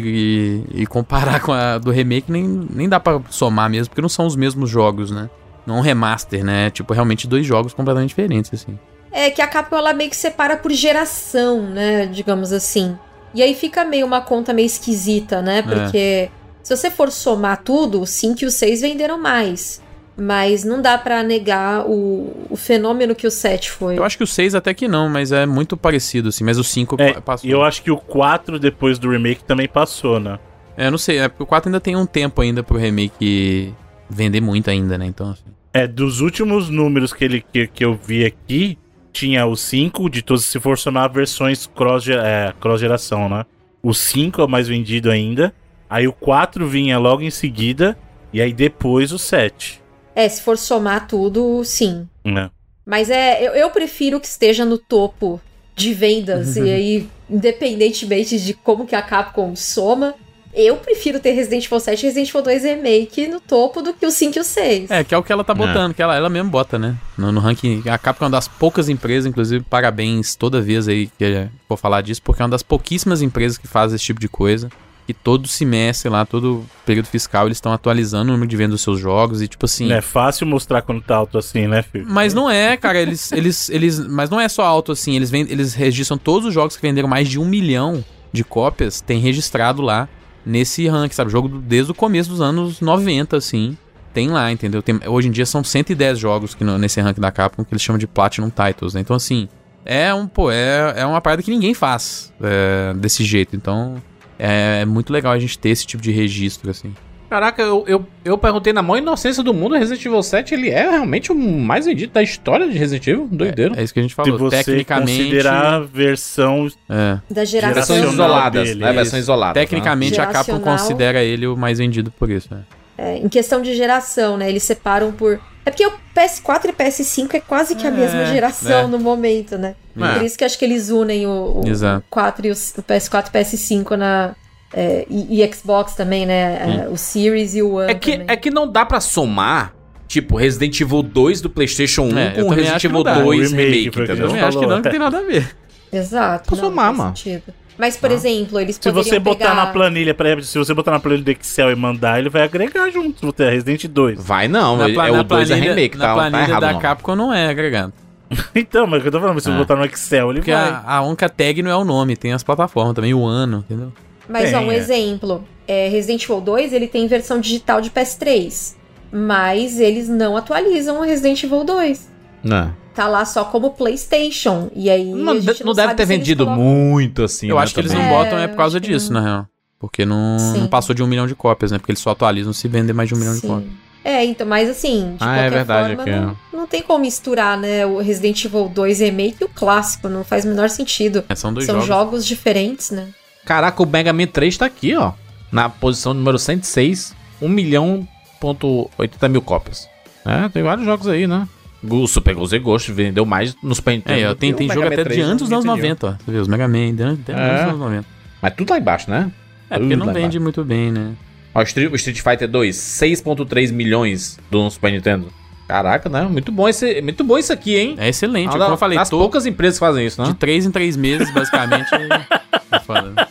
e, e comparar com a do remake, nem, nem dá pra somar mesmo, porque não são os mesmos jogos, né? Não é um remaster, né? Tipo, realmente dois jogos completamente diferentes, assim. É que a Capcom ela meio que separa por geração, né? Digamos assim. E aí fica meio uma conta meio esquisita, É. né? Porque se você for somar tudo, o 5 e o 6 venderam mais. Mas não dá pra negar o, o fenômeno que o 7 foi. Eu acho que o 6 até que não, mas é muito parecido, assim. Mas o 5 É, passou. E eu acho que o 4, depois do remake, também passou, né? É, eu não sei, é porque o 4 ainda tem um tempo ainda pro remake vender muito ainda, né? Então, assim. É, dos últimos números que, ele, que, que eu vi aqui, tinha o 5, de todos, se for somar versões cross, é, cross geração, né? O 5 é o mais vendido ainda. Aí o 4 vinha logo em seguida. E aí depois o 7. É, se for somar tudo, sim. Né? Mas é, eu, eu prefiro que esteja no topo de vendas. e aí, independentemente de como que a Capcom soma, eu prefiro ter Resident Evil 7 e Resident Evil 2 Remake no topo do que o 5 e o 6. É, que é o que ela tá botando, que ela, ela mesmo bota, né? No, no ranking. A Capcom é uma das poucas empresas, inclusive, parabéns toda vez aí que eu vou falar disso, porque é uma das pouquíssimas empresas que faz esse tipo de coisa. E todo semestre lá, todo período fiscal, eles estão atualizando o número de vendas dos seus jogos e, tipo assim. É fácil mostrar quando tá alto assim, né, filho? Mas não é, cara, eles, eles, eles. Mas não é só alto assim, eles, vend, eles registram todos os jogos que venderam mais de um milhão de cópias, tem registrado lá nesse ranking, sabe? Jogo desde o começo dos anos 90, assim. Tem lá, entendeu? Tem- hoje em dia são 110 jogos que no- nesse ranking da Capcom que eles chamam de Platinum Titles, né? Então, assim, é um, pô, é, é uma parada que ninguém faz é, desse jeito. Então, é, muito legal a gente ter esse tipo de registro, assim. Caraca, eu, eu, eu perguntei na maior inocência do mundo, Resident Evil 7, ele é realmente o mais vendido da história de Resident Evil? Doideiro. É isso que a gente Se falou. você Tecnicamente. considerar a versão É. Da geração. Né? Versões isso. isoladas. né? Tecnicamente, a Capcom considera ele o mais vendido por isso. né? É, em questão de geração, né? Eles separam por. É porque o PS4 e PS5 é quase que a É, mesma geração é. no momento, né? É. Por isso que acho que eles unem o, o Exato. 4 e o, o PS4 e PS5 na. é, e, e Xbox também, né? É, o Series e o One. É que, também. é que não dá pra somar, tipo, Resident Evil 2 do PlayStation 1 É, eu com Resident que Evil não dá. 2 O remake, Remake, que Eu entendeu? também acho que não, não tem nada a ver. Exato. Posso não, somar, faz mano. sentido. Mas, por exemplo, eles Se poderiam você botar pegar... na planilha, exemplo, se você botar na planilha do Excel e mandar, ele vai agregar junto. Se você é Resident 2. Vai não, Na é o na 2 é planilha- remake, na tá, tá planilha errado da não. Capcom não é agregado. Então, mas o que eu tô falando, se você É. botar no Excel, ele Porque vai. a, a única tag não é o nome, tem as plataformas também, o ano, entendeu? Mas, ó, um é. exemplo. É, Resident Evil 2, ele tem versão digital de PS3. Mas eles não atualizam o Resident Evil 2. Não, Tá lá só como PlayStation. E aí. não, a de- gente não deve sabe ter se eles vendido colocam- muito assim, eu né, acho que eles também. não É, botam é por causa disso, não. na real. Porque não, Sim. não passou de um milhão de cópias, né? Porque eles só atualizam se vender mais de um milhão de Sim. cópias. É, então, mas assim, de Ah, é qualquer verdade, forma, é. não, não tem como misturar, né, o Resident Evil 2 Remake e o clássico, não faz o menor sentido. É, são dois São jogos. jogos. diferentes, né? Caraca, o Mega Man 3 tá aqui, ó. Na posição número 106, 1 milhão ponto 80 mil cópias. É, tem vários jogos aí, né? O Super Ghost Ghost vendeu mais no Super Nintendo. É, eu tem, o tem jogo até 3, de antes dos não anos entendi. 90, ó. Você vê, os Mega Man, de antes de É. antes dos anos 90. Mas tudo lá embaixo, né? É, porque Tudo não lá vende embaixo. muito bem, né? Ó, o Street, Fighter 2, 6.3 milhões do Super Nintendo. Caraca, né? Muito bom, esse, muito bom isso aqui, hein? É excelente. Uma Como eu falei, tô poucas empresas que fazem isso, de né? três em três meses, basicamente. é foda.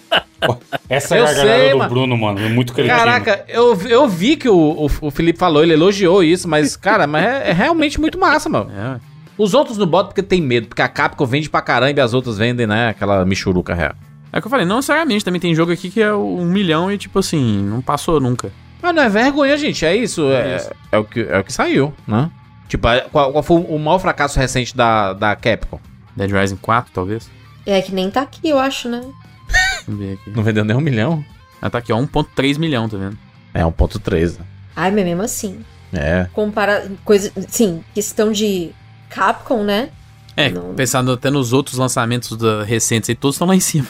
Essa Eu gargalhada sei, do mano. Bruno, mano, é muito cretino. Caraca, eu, eu vi que o, o, o Felipe falou, ele elogiou isso, mas, cara, mas é, é realmente muito massa, mano. É, Os outros não botam porque tem medo, porque a Capcom vende pra caramba e as outras vendem, né? Aquela michuruca real. é o que eu falei, não necessariamente, também tem jogo aqui que é um milhão e, tipo assim, não passou nunca. Mas não é vergonha, gente, é isso. É, isso. é o, que, é o que saiu, né? Tipo, a- qual, qual foi o maior fracasso recente da, da Capcom? Dead Rising 4, talvez. É que nem tá aqui, eu acho, né? Vamos ver aqui. Não vendeu nem um milhão? Ah, tá aqui, ó, 1.3 milhão, tá vendo? É, 1.3. né? Ai, mas mesmo assim. É. Compara. Coisa. Sim, questão de Capcom, né? É, Não. pensando até nos outros lançamentos da- recentes aí, todos estão lá em cima.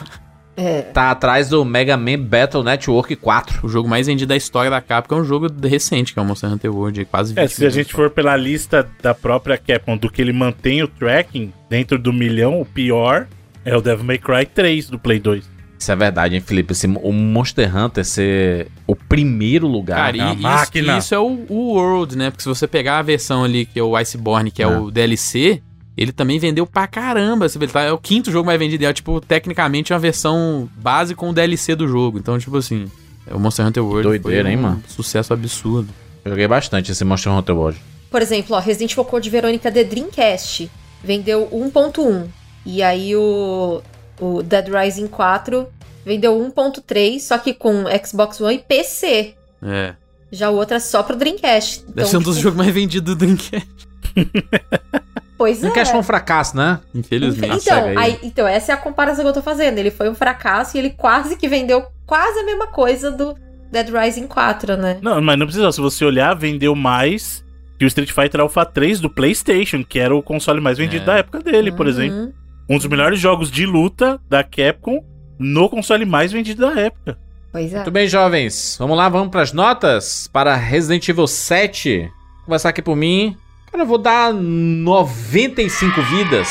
É. Tá atrás do Mega Man Battle Network 4. O jogo mais vendido da história da Capcom é um jogo recente, que é o Monster Hunter World, quase 20 É, se a gente for pela lista da própria Capcom do que ele mantém o tracking dentro do milhão, o pior é o Devil May Cry 3 do Play 2. Isso é verdade, hein, Felipe? Esse, o Monster Hunter ser o primeiro lugar. Cara, e a isso, máquina. isso é o, o World, né? Porque se você pegar a versão ali, que é o Iceborne, que é, É. o DLC, ele também vendeu pra caramba. Ele tá- é o quinto jogo mais vendido. É, tipo, tecnicamente, uma versão base com o DLC do jogo. Então, tipo assim, é o Monster Hunter World Doideira, foi hein, um mano? sucesso absurdo. Eu joguei bastante esse Monster Hunter World. Por exemplo, ó, Resident Evil Code Verônica The Dreamcast vendeu 1.1. E aí o, o Dead Rising 4 vendeu 1.3, só que com Xbox One e PC. É. Já o outro é só pro Dreamcast. Deve Então, ser um dos tipo, jogos mais vendidos do Dreamcast. Pois é. Dreamcast foi um fracasso, né? Infelizmente. Então, aí. aí, então, essa é a comparação que eu tô fazendo. Ele foi um fracasso e ele quase que vendeu quase a mesma coisa do Dead Rising 4, né? Não, mas não precisa. Se você olhar, vendeu mais que o Street Fighter Alpha 3 do PlayStation, que era o console mais vendido É. da época dele, por Uhum. exemplo. Um dos melhores jogos de luta da Capcom no console mais vendido da época. Pois é. Muito bem, jovens. Vamos lá, vamos pras notas para Resident Evil 7. Vou começar aqui por mim. Cara, eu vou dar 95 vidas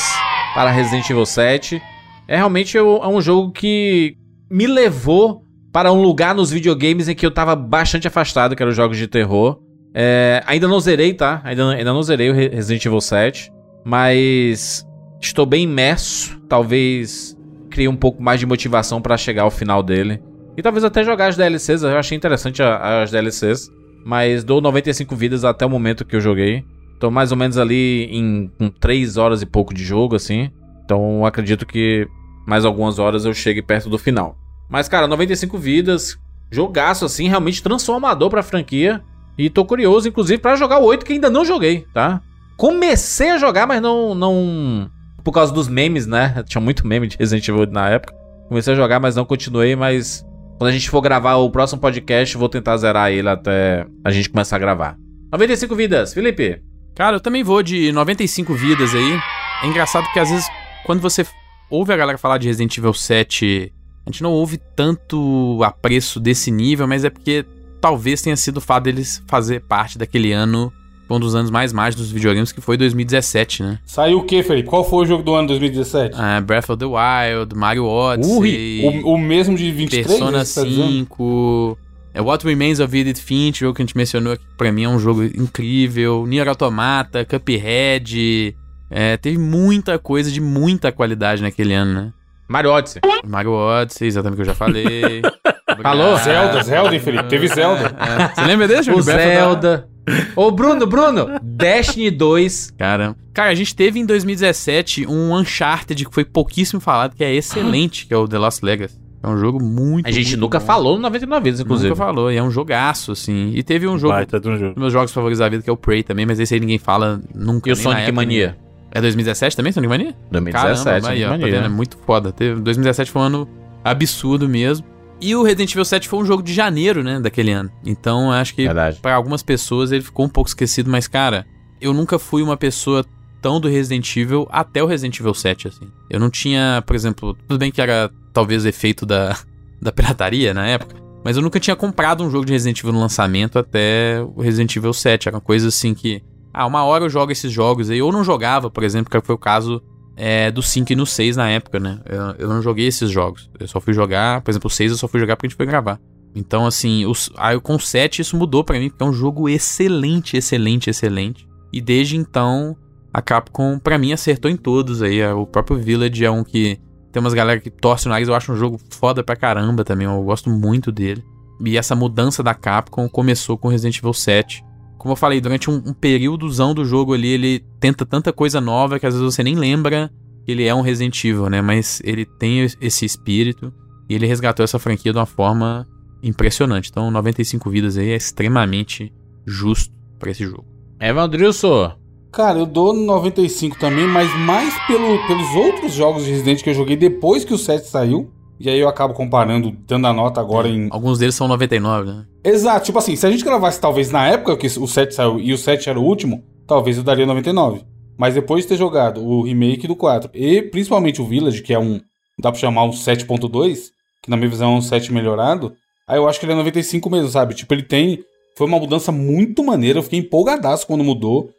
para Resident Evil 7. É realmente eu- é um jogo que me levou para um lugar nos videogames em que eu tava bastante afastado, que eram os jogos de terror. É, ainda não zerei, tá? Ainda, ainda não zerei o Re- Resident Evil 7. Mas estou bem imerso. Talvez crie um pouco mais de motivação para chegar ao final dele. E talvez até jogar as DLCs. Eu achei interessante as DLCs. Mas dou 95 vidas até o momento que eu joguei. Tô mais ou menos ali em 3 horas e pouco de jogo, assim. Então acredito que mais algumas horas eu chegue perto do final. Mas, cara, 95 vidas. Jogaço, assim, realmente transformador pra franquia. E tô curioso, inclusive, pra jogar o 8 que ainda não joguei, tá? Comecei a jogar, mas não. não por causa dos memes, né? Tinha muito meme de Resident Evil 8 na época. Comecei a jogar, mas não continuei, mas. Quando a gente for gravar o próximo podcast, vou tentar zerar ele até a gente começar a gravar. 95 vidas, Felipe. Cara, eu também vou de 95 vidas aí. É engraçado porque às vezes, quando você ouve a galera falar de Resident Evil 7, a gente não ouve tanto apreço desse nível, mas é porque talvez tenha sido o fato deles fazer parte daquele ano, um dos anos mais mágicos dos videogames, que foi 2017, né? Saiu o que, Felipe? Qual foi o jogo do ano 2017? Ah, Breath of the Wild, Mario Odyssey, O, o mesmo de 23, Persona né, você tá dizendo? 5, é What Remains of Edith Finch, jogo que a gente mencionou aqui, pra mim é um jogo incrível, Nier Automata, Cuphead, é, teve muita coisa de muita qualidade naquele ano, né? Mario Odyssey. Mario Odyssey, exatamente o que eu já falei. Falou? Zelda, Zelda, hein, Felipe? Teve Zelda. É, Você lembra desse jogo? O? Zelda. Ô, Bruno, Bruno. Destiny 2. Cara, cara, a gente teve em 2017 um Uncharted que foi pouquíssimo falado, que é excelente, que é o The Lost Legacy. É um jogo muito A gente muito nunca bom. falou no 99 vidas, inclusive. Nunca falou, e é um jogaço, assim. E teve um jogo, Baita de um jogo. dos meus jogos favoritos da vida, que é o Prey também, mas esse aí ninguém fala nunca. E o Sonic época, Mania? nem- É 2017 também, Sonic Mania? 2017, Caramba, aí, ó, Sonic tá vendo? É Mania. muito foda. Teve- 2017 foi um ano absurdo mesmo. E o Resident Evil 7 foi um jogo de janeiro, né, daquele ano. Então, acho que. Pra algumas pessoas ele ficou um pouco esquecido, mas cara, eu nunca fui uma pessoa tão do Resident Evil até o Resident Evil 7, assim. Eu não tinha, por exemplo, tudo bem que era talvez efeito da, da pirataria na época, mas eu nunca tinha comprado um jogo de Resident Evil no lançamento até o Resident Evil 7. Era uma coisa assim que, ah, uma hora eu jogo esses jogos aí, ou não jogava, por exemplo, que foi o caso é, do 5 e no 6 na época, né? Eu, eu não joguei esses jogos. Eu só fui jogar, por exemplo, o 6 eu só fui jogar porque a gente foi gravar. Então, assim, os, aí com o 7 isso mudou pra mim, porque é um jogo excelente, excelente, excelente. E desde então, a Capcom, pra mim, acertou em todos aí. O próprio Village é um que tem umas galera que torcem o nariz, eu acho um jogo foda pra caramba também, eu gosto muito dele. E essa mudança da Capcom começou com Resident Evil 7. Como eu falei, durante um, um períodozão do jogo ali, ele tenta tanta coisa nova que às vezes você nem lembra que ele é um Resident Evil, né? Mas ele tem esse espírito e ele resgatou essa franquia de uma forma impressionante. Então, 95 vidas aí é extremamente justo para esse jogo. Evandrilson, Cara, eu dou 95 também, mas mais pelo, pelos outros jogos de Resident que eu joguei depois que o 7 saiu. E aí eu acabo comparando, dando a nota agora em. Alguns deles são 99, né? Exato, tipo assim, se a gente gravasse talvez na época que o 7 saiu e o 7 era o último, talvez eu daria 99. Mas depois de ter jogado o remake do 4 e principalmente o Village, que é um. dá pra chamar um 7.2, que na minha visão é um 7 melhorado, aí eu acho que ele é 95 mesmo, sabe? Tipo, ele tem. Foi uma mudança muito maneira, eu fiquei empolgadaço quando mudou.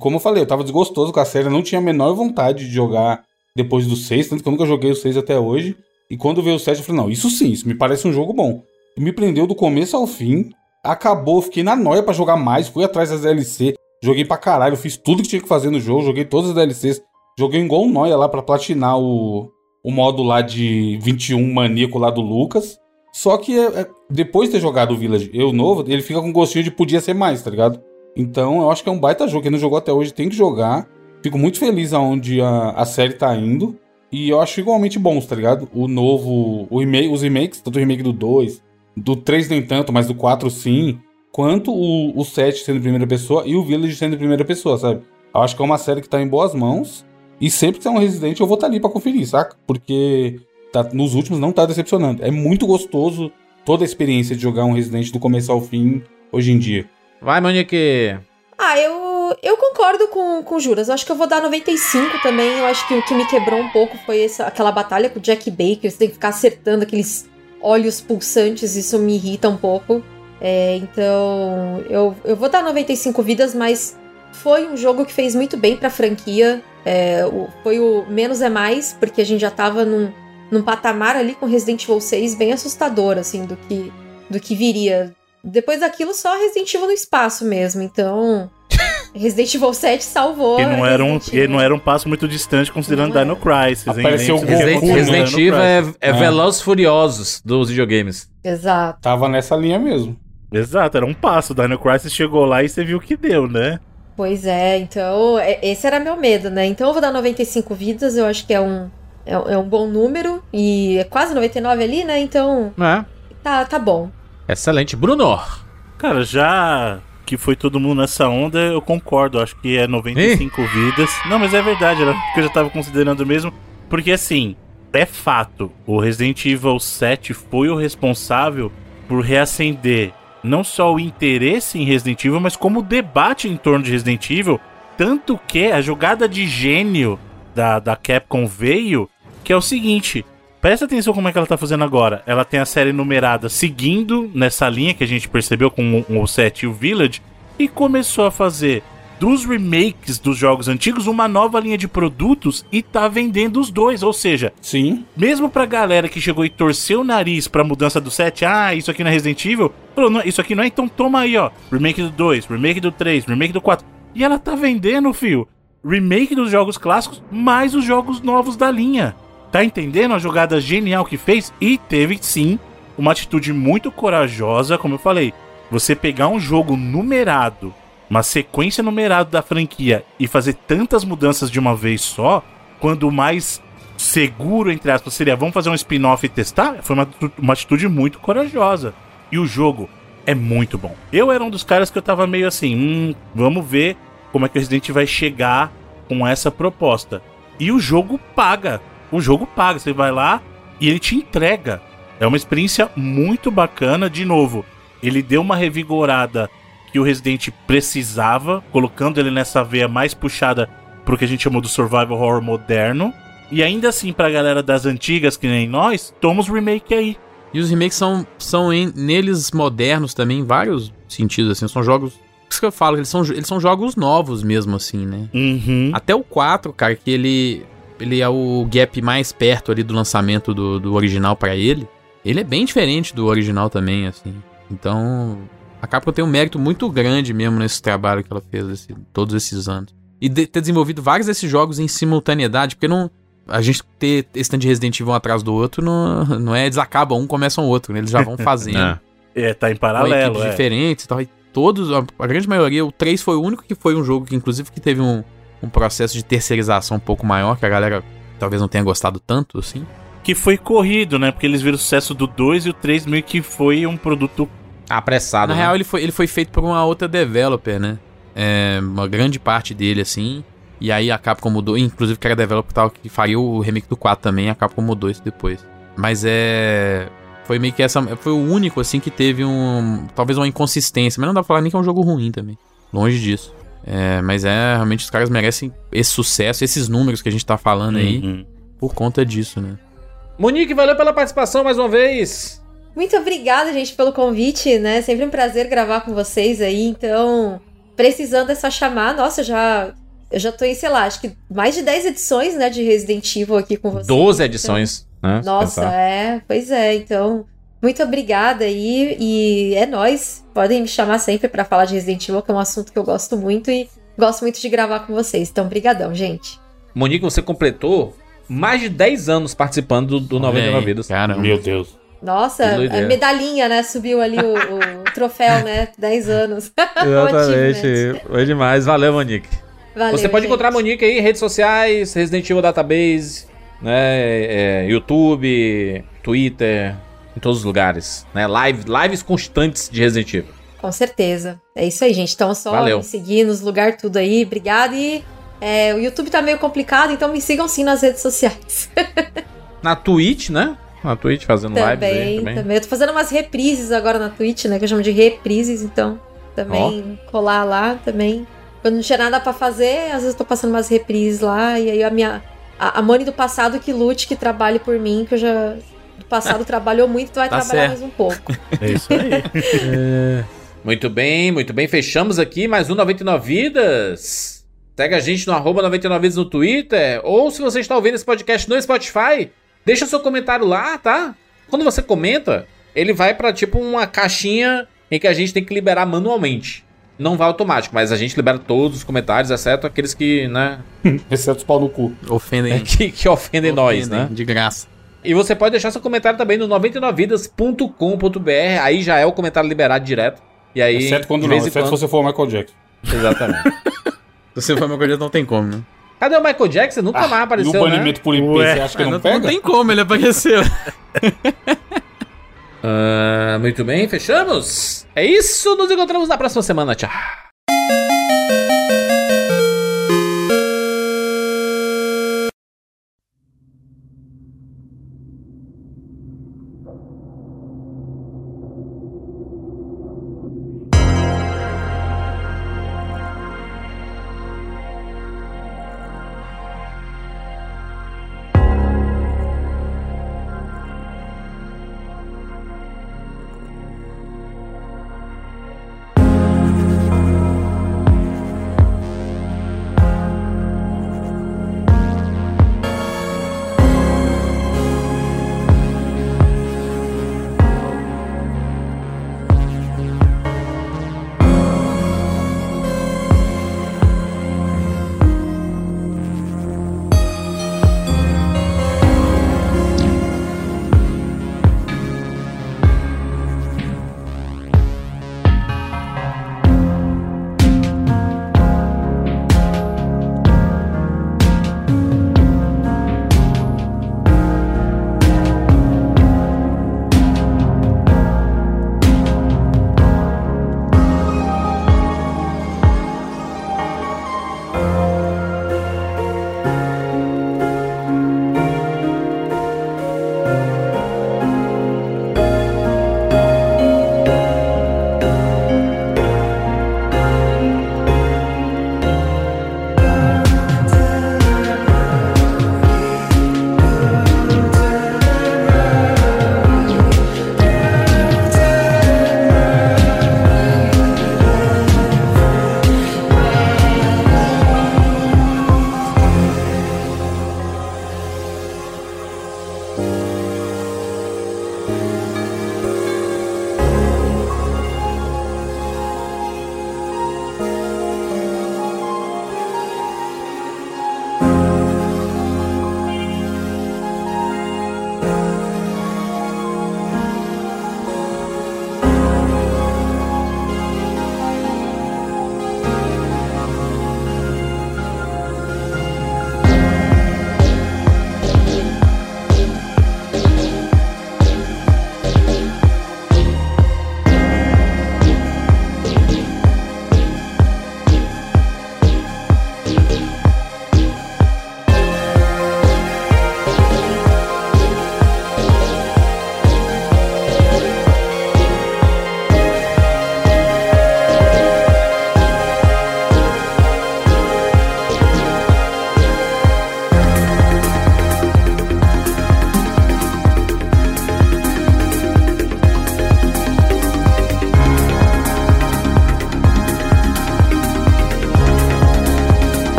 Como eu falei, eu tava desgostoso com a série, eu não tinha a menor vontade de jogar depois do 6, tanto que eu nunca joguei o 6 até hoje. E quando veio o 7, eu falei, não, isso sim, isso me parece um jogo bom. Me prendeu do começo ao fim, acabou, fiquei na noia pra jogar mais, fui atrás das DLC, joguei pra caralho, fiz tudo que tinha que fazer no jogo, joguei todas as DLCs, joguei igual um noia lá pra platinar o, o modo lá de 21 maníaco lá do Lucas. Só que é, é, depois de ter jogado o Village, eu novo, ele fica com gostinho de podia ser mais, tá ligado? Então eu acho que é um baita jogo. Quem não jogou até hoje tem que jogar. Fico muito feliz aonde a, a série tá indo. E eu acho igualmente bons, tá ligado? O novo. O remake, os remakes, tanto o remake do 2, do 3 nem tanto, mas do 4 sim. Quanto o, o 7 sendo em primeira pessoa e o Village sendo em primeira pessoa, sabe? Eu acho que é uma série que tá em boas mãos. E sempre que tem um Resident, eu vou estar tá ali pra conferir, saca? Porque tá, nos últimos não tá decepcionando. É muito gostoso toda a experiência de jogar um Resident do começo ao fim hoje em dia. vai, Monique. Ah, eu, eu concordo com, com Juras. Eu acho que eu vou dar 95 também. Eu acho que o que me quebrou um pouco foi essa, aquela batalha com o Jack Baker. Você tem que ficar acertando aqueles olhos pulsantes. Isso me irrita um pouco. É, então, eu, eu vou dar 95 vidas, mas foi um jogo que fez muito bem pra franquia. É, o- foi o menos é mais, porque a gente já tava num, num patamar ali com Resident Evil 6 bem assustador, assim, do que, do que viria. Depois daquilo, só Resident Evil no espaço mesmo. Então, Resident Evil 7 salvou. E não, era um, e não era um passo muito distante considerando Não Dino Crisis, hein? Apareceu o Resident, Goku, Resident Evil é, é É. Velozes Furiosos dos videogames. Exato. Tava nessa linha mesmo. Exato, era um passo. Dino Crisis chegou lá e você viu o que deu, né? Pois é, então, é- esse era meu medo, né? Então eu vou dar 95 vidas, eu acho que é um, é, é um bom número. E é quase 99 ali, né? Então, É. tá, tá bom. Excelente. Bruno. Cara, já que foi todo mundo nessa onda, eu concordo. Acho que é 95 vidas. Não, mas é verdade, era o que eu já tava considerando mesmo. Porque assim, é fato, o Resident Evil 7 foi o responsável por reacender não só o interesse em Resident Evil, mas como o debate em torno de Resident Evil. Tanto que a jogada de gênio da, da Capcom veio, que é o seguinte. Presta atenção como é que ela tá fazendo agora. Ela tem a série numerada seguindo nessa linha que a gente percebeu com o, o 7 e o Village. E começou a fazer dos remakes dos jogos antigos uma nova linha de produtos e tá vendendo os dois. Ou seja, Sim. mesmo pra galera que chegou e torceu o nariz pra mudança do 7, ah, isso aqui não é Resident Evil, falou, não, isso aqui não é, então toma aí, ó. Remake do 2, remake do 3, remake do 4. E ela tá vendendo, fio, remake dos jogos clássicos, mais os jogos novos da linha. Tá entendendo a jogada genial que fez? E teve sim uma atitude muito corajosa, como eu falei. Você pegar um jogo numerado, uma sequência numerada da franquia e fazer tantas mudanças de uma vez só, quando o mais seguro, entre aspas, seria vamos fazer um spin-off e testar, foi uma, uma atitude muito corajosa. E o jogo é muito bom. Eu era um dos caras que eu tava meio assim, hum, vamos ver como é que o Resident vai chegar com essa proposta. E o jogo paga. O jogo paga. Você vai lá e ele te entrega. É uma experiência muito bacana. De novo, ele deu uma revigorada que o Resident precisava, colocando ele nessa veia mais puxada pro que a gente chamou do survival horror moderno. E ainda assim, pra galera das antigas, que nem nós, toma os remake aí. E os remakes são, são em- neles modernos também, em vários sentidos, assim. São jogos. Por isso que eu falo, eles são, eles são jogos novos mesmo, assim, né? Uhum. Até o 4, cara, que ele. Ele é o gap mais perto ali do lançamento do, do original pra ele. ele é bem diferente do original também, assim. Então, a Capcom tem um mérito muito grande mesmo nesse trabalho que ela fez esse, todos esses anos. E de, ter desenvolvido vários desses jogos em simultaneidade, porque não. A gente ter esse tanto de Resident Evil um atrás do outro não, não é eles acabam um, começam o outro, né? Eles já vão fazendo. É. É, tá em com paralelo, equipes é. diferentes e tal. E todos, a, a grande maioria, o 3 foi o único que foi um jogo que, inclusive, que teve um, um processo de terceirização um pouco maior, que a galera talvez não tenha gostado tanto, assim. Que foi corrido, né? Porque eles viram o sucesso do 2 e o 3 meio que foi um produto. Apressado, Na né? real, ele foi, ele foi feito por uma outra developer, né? É, uma grande parte dele, assim. E aí a Capcom mudou, inclusive que era developer tal, que faria o remake do 4 também, a Capcom mudou isso depois. Mas é. Foi meio que essa. Foi o único, assim, que teve um. Talvez uma inconsistência. Mas não dá pra falar nem que é um jogo ruim também. Longe disso. É, mas é, realmente os caras merecem esse sucesso, esses números que a gente tá falando aí, Uhum. por conta disso, né? Monique, valeu pela participação mais uma vez. Muito obrigada, gente, pelo convite, né? Sempre um prazer gravar com vocês aí. Então, precisando é só chamar. Nossa, eu já. Eu já tô em, sei lá, acho que mais de 10 edições, né, de Resident Evil aqui com vocês. 12 edições, né? se Nossa, pensar. é, pois é. Então, muito obrigada aí. E é nóis. Podem me chamar sempre pra falar de Resident Evil, que é um assunto que eu gosto muito e gosto muito de gravar com vocês. Então, brigadão, gente. Monique, você completou mais de 10 anos participando do, do 99 Olha aí, Vidas. Caramba. Meu Deus. Nossa, a medalhinha, né? Subiu ali o, o troféu, né? 10 anos. Achievement. Foi demais. Valeu, Monique. Valeu, Você pode gente. encontrar a Monique aí, redes sociais, Resident Evil Database, né? é, YouTube, Twitter, em todos os lugares. Né? Live, lives constantes de Resident Evil. Com certeza. É isso aí, gente. Então, só Valeu. me seguir nos lugares tudo aí. Obrigada. E é, o YouTube tá meio complicado, então me sigam sim nas redes sociais. Na Twitch, né? Na Twitch fazendo lives aí também, também. também. Eu tô fazendo umas reprises agora na Twitch, né? Que eu chamo de reprises, então também colar lá também. Quando não tinha nada pra fazer, às vezes eu tô passando umas reprises lá, e aí a minha. A, a Mone do passado que lute, que trabalhe por mim, que eu já. Do passado trabalhou muito, então vai Tá trabalhar certo. mais um pouco. É isso aí. Muito bem, muito bem. Fechamos aqui mais um 99 Vidas. Segue a gente no arroba 99 Vidas no Twitter. Ou se você está ouvindo esse podcast no Spotify, deixa seu comentário lá, tá? Quando você comenta, ele vai pra tipo uma caixinha em que a gente tem que liberar manualmente. Não vai automático, mas a gente libera todos os comentários, exceto aqueles que, né, Exceto os pau no cu. Ofendem. que, que ofendem nós, ofendem né? De graça. E você pode deixar seu comentário também no 99vidas.com.br. Aí já é o comentário liberado direto. E aí, Exceto quando não, exceto se quando... você for o Michael Jackson. Exatamente. Se você for meu coisa, não tem como, né? Cadê o Michael Jackson? Nunca mais e o apareceu, né? banimento por IP, Ué, você acha que Ah, não, não, pega? não tem como, ele apareceu. Ah, muito bem, fechamos? É isso, nos encontramos na próxima semana. Tchau.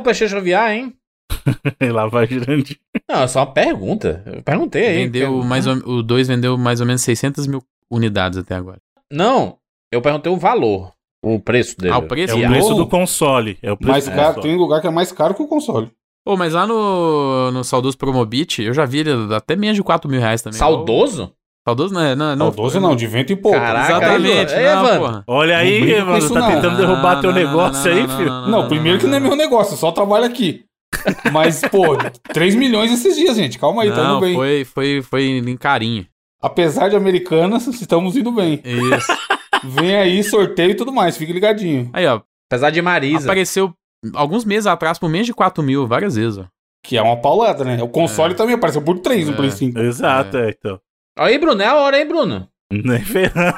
Um PlayStation VR, hein? Lá vai Jurandir. Não, é só uma pergunta. Eu perguntei aí. Vendeu porque- mais ou, o 2 vendeu mais ou menos 600 mil unidades até agora. Não, eu perguntei o valor. O preço dele. Ah, o preço? É o preço do console. É o preço Mais do caro, console. tem lugar que é mais caro que o console. Pô, mas lá no, no saudoso Promobit, eu já vi ele até menos de 4 mil reais também. Saudoso? Saudoso não é? Não, não, Saudoso não, de vento e pouco. Caraca, Exatamente, aí, não, Evandro. Olha aí, mano, isso tá não. tentando derrubar teu Não, não, negócio não, aí, não, filho. Não, primeiro que não é meu negócio, eu só trabalho aqui. Mas, pô, 3 milhões esses dias, gente. Calma aí, tamo Não, bem. foi, foi, foi em carinho. Apesar de americanas, estamos indo bem. Isso. Vem aí, sorteio e tudo mais, fique ligadinho. Aí, ó, Apesar de Marisa. apareceu alguns meses atrás por menos de 4 mil, várias vezes, ó. Que é uma paulada, né? O console também apareceu por 3 no É. Play 5. Exato, é, então. Aí, Bruno, é a hora, hein, Bruno? Nem ferrando.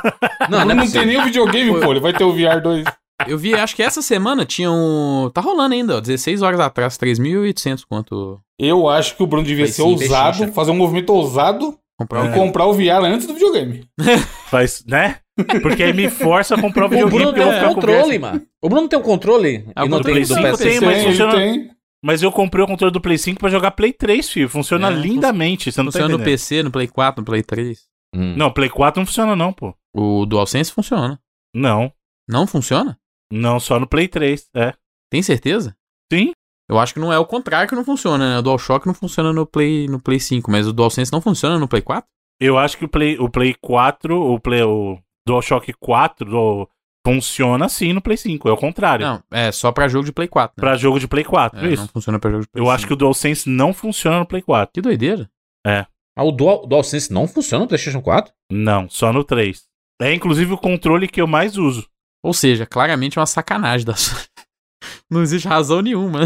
Não, Não, não é tem possível. nem o videogame, pô. Ele vai ter o VR 2. Eu vi, acho que essa semana tinha um... Tá rolando ainda, ó, 16 horas atrás, 3.800 quanto Eu acho que o Bruno devia ser 5, ousado, pechincha. fazer um movimento ousado comprar e comprar o VR antes do videogame. Faz, né? Porque aí me força a comprar o O videogame Bruno porque tem eu vou um ficar com controle, mano. O Bruno tem um controle Ah, e o não controle tem do cinco PC. tem, mas ele funciona- tem. Mas eu comprei o controle do Play 5 pra jogar Play 3, filho. Funciona É, lindamente, você não tá Funciona no entendendo. PC, no Play 4, no Play 3. Hum. Não, Play 4 não funciona não, pô. O DualSense funciona. Não. Não funciona? Não, só no Play 3, é. Tem certeza? Sim. Eu acho que não é o contrário que não funciona, né? O DualShock não funciona no Play, no Play 5, mas o DualSense não funciona no Play 4? Eu acho que o Play, o Play 4, o Play, o DualShock 4 do- funciona sim no Play 5, é o contrário. Não, é só pra jogo de Play 4, né? Pra jogo de Play 4, É, isso. não funciona pra jogo de Play Eu acho que o DualSense não funciona no Play 4. Que doideira. Ah, o Dual, o DualSense não funciona no PlayStation 4? Não, só no 3. É inclusive o controle que eu mais uso. Ou seja, claramente é uma sacanagem da. Não existe razão nenhuma.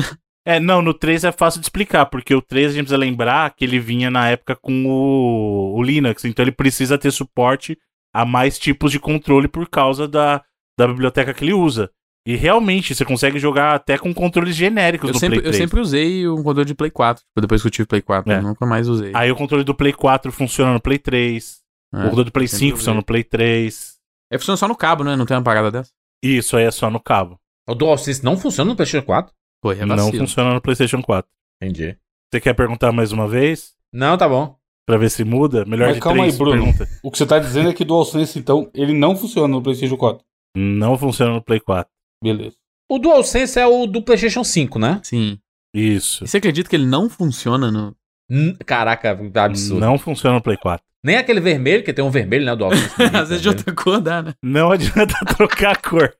É, não, no 3 é fácil de explicar, porque o 3 a gente precisa lembrar que ele vinha na época com o, o Linux, então ele precisa ter suporte a mais tipos de controle por causa da, da biblioteca que ele usa. E realmente, você consegue jogar até com controles genéricos Eu no sempre, Play eu 3. sempre usei um controle de Play 4. tipo, Depois que eu tive Play 4, É. eu nunca mais usei. Aí o controle do Play 4 funciona no Play 3, É, o controle do Play sempre 5 funciona usei. no Play 3. É, funciona só no cabo, né? Não tem uma parada dessa? Isso aí é só no cabo. O DualSense não funciona no PlayStation 4? Pô, é não funciona no PlayStation 4. Entendi. Você quer perguntar mais uma vez? Não, tá bom. Pra ver se muda? Melhor Mas de calma três, aí, Bruno. pergunta. O que você tá dizendo é que o DualSense, então, ele não funciona no PlayStation 4. Não funciona no Play 4. Beleza. O DualSense é o do PlayStation 5, né? Sim. Isso. E você acredita que ele não funciona no. Hum, Caraca, absurdo. Não funciona no Play 4. Nem aquele vermelho, que tem um vermelho, né? O DualSense. Às vezes de outra cor dá, né? Não adianta trocar a cor.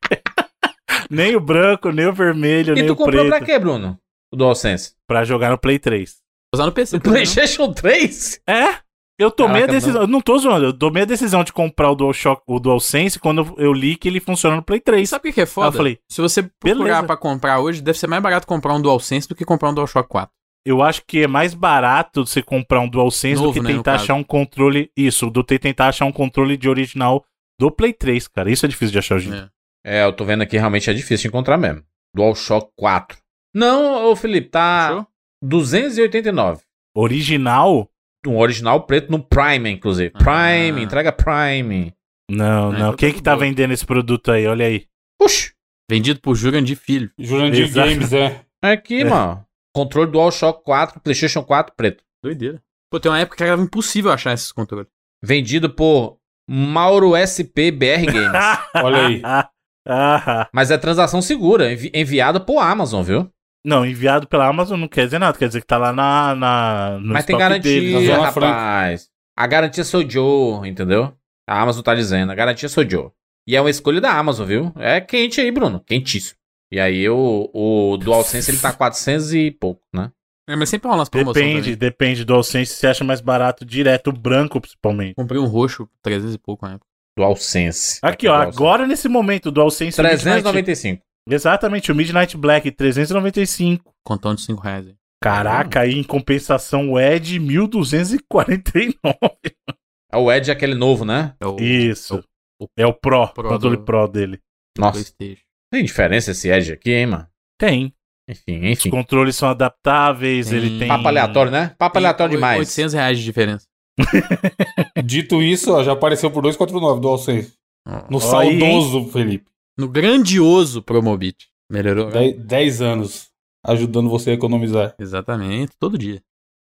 nem o branco, nem o vermelho, E nem tu o comprou preto. pra quê, Bruno? O DualSense? Pra jogar no Play 3. Usar no PC. O também, não? PlayStation 3? É? Eu tomei Caraca, a decisão. Eu não tô zoando. Eu tomei a decisão de comprar o DualShock, o DualSense quando eu- li que ele funciona no Play E 3. sabe o que é foda? Aí eu falei, Se você procurar beleza. pra comprar hoje, deve ser mais barato comprar um DualSense do que comprar um DualShock 4. Eu acho que é mais barato você comprar um DualSense Novo, do que né, tentar achar um controle. Isso, do que tentar achar um controle de original do Play 3, cara. Isso é difícil de achar hoje. É. É, eu tô vendo aqui, realmente é difícil de encontrar mesmo. DualShock 4. Não, ô Felipe, tá Achou? 289. Original? Um original preto no Prime, inclusive. Ah. Prime, entrega Prime. Não, Ah, não. então Quem tá que tá boa. vendendo esse produto aí? Olha aí. Puxa, Vendido por Jurandir Filho. Jurandir Exato. Games, é. aqui, É. mano. Controle DualShock 4, PlayStation 4 preto. Doideira. Pô, tem uma época que era impossível achar esses controles. Vendido por Mauro SP BR Games. Olha aí. Ah, Mas é transação segura, envi enviada por Amazon, viu? Não, enviado pela Amazon não quer dizer nada. Quer dizer que tá lá na, na, no Mas tem deles. garantia, Zona Franca. rapaz. A garantia sou Joe, entendeu? A Amazon tá dizendo, a garantia sou Joe. E é uma escolha da Amazon, viu? É quente aí, Bruno. Quentíssimo. E aí o, o DualSense ele tá 400 e pouco, né? É, mas sempre rola umas promoções Depende, também. depende do DualSense. Você acha mais barato direto, o branco principalmente. Comprei um roxo, 300 e pouco na época. DualSense. Aqui, ó, DualSense. agora nesse momento, o DualSense Midnight... 395. Exatamente, o Midnight Black 395. Contão de 5 reais. Hein? Caraca, aí em compensação o Ed 1249. É o Ed aquele novo, né? É o, Isso. É o, é o Pro, Pro controle do... Pro dele. Nossa. Tem diferença esse Edge aqui, hein, mano? Tem. Enfim, enfim. Os controles são adaptáveis, tem... ele tem. Papo aleatório, né? Papo tem aleatório demais. 800 reais de diferença. Dito isso, ó, já apareceu por 2,49 do AllSense. No saudoso, aí, Felipe. No grandioso Promobit. Melhorou? Né? 10 anos ajudando você a economizar. Exatamente, todo dia.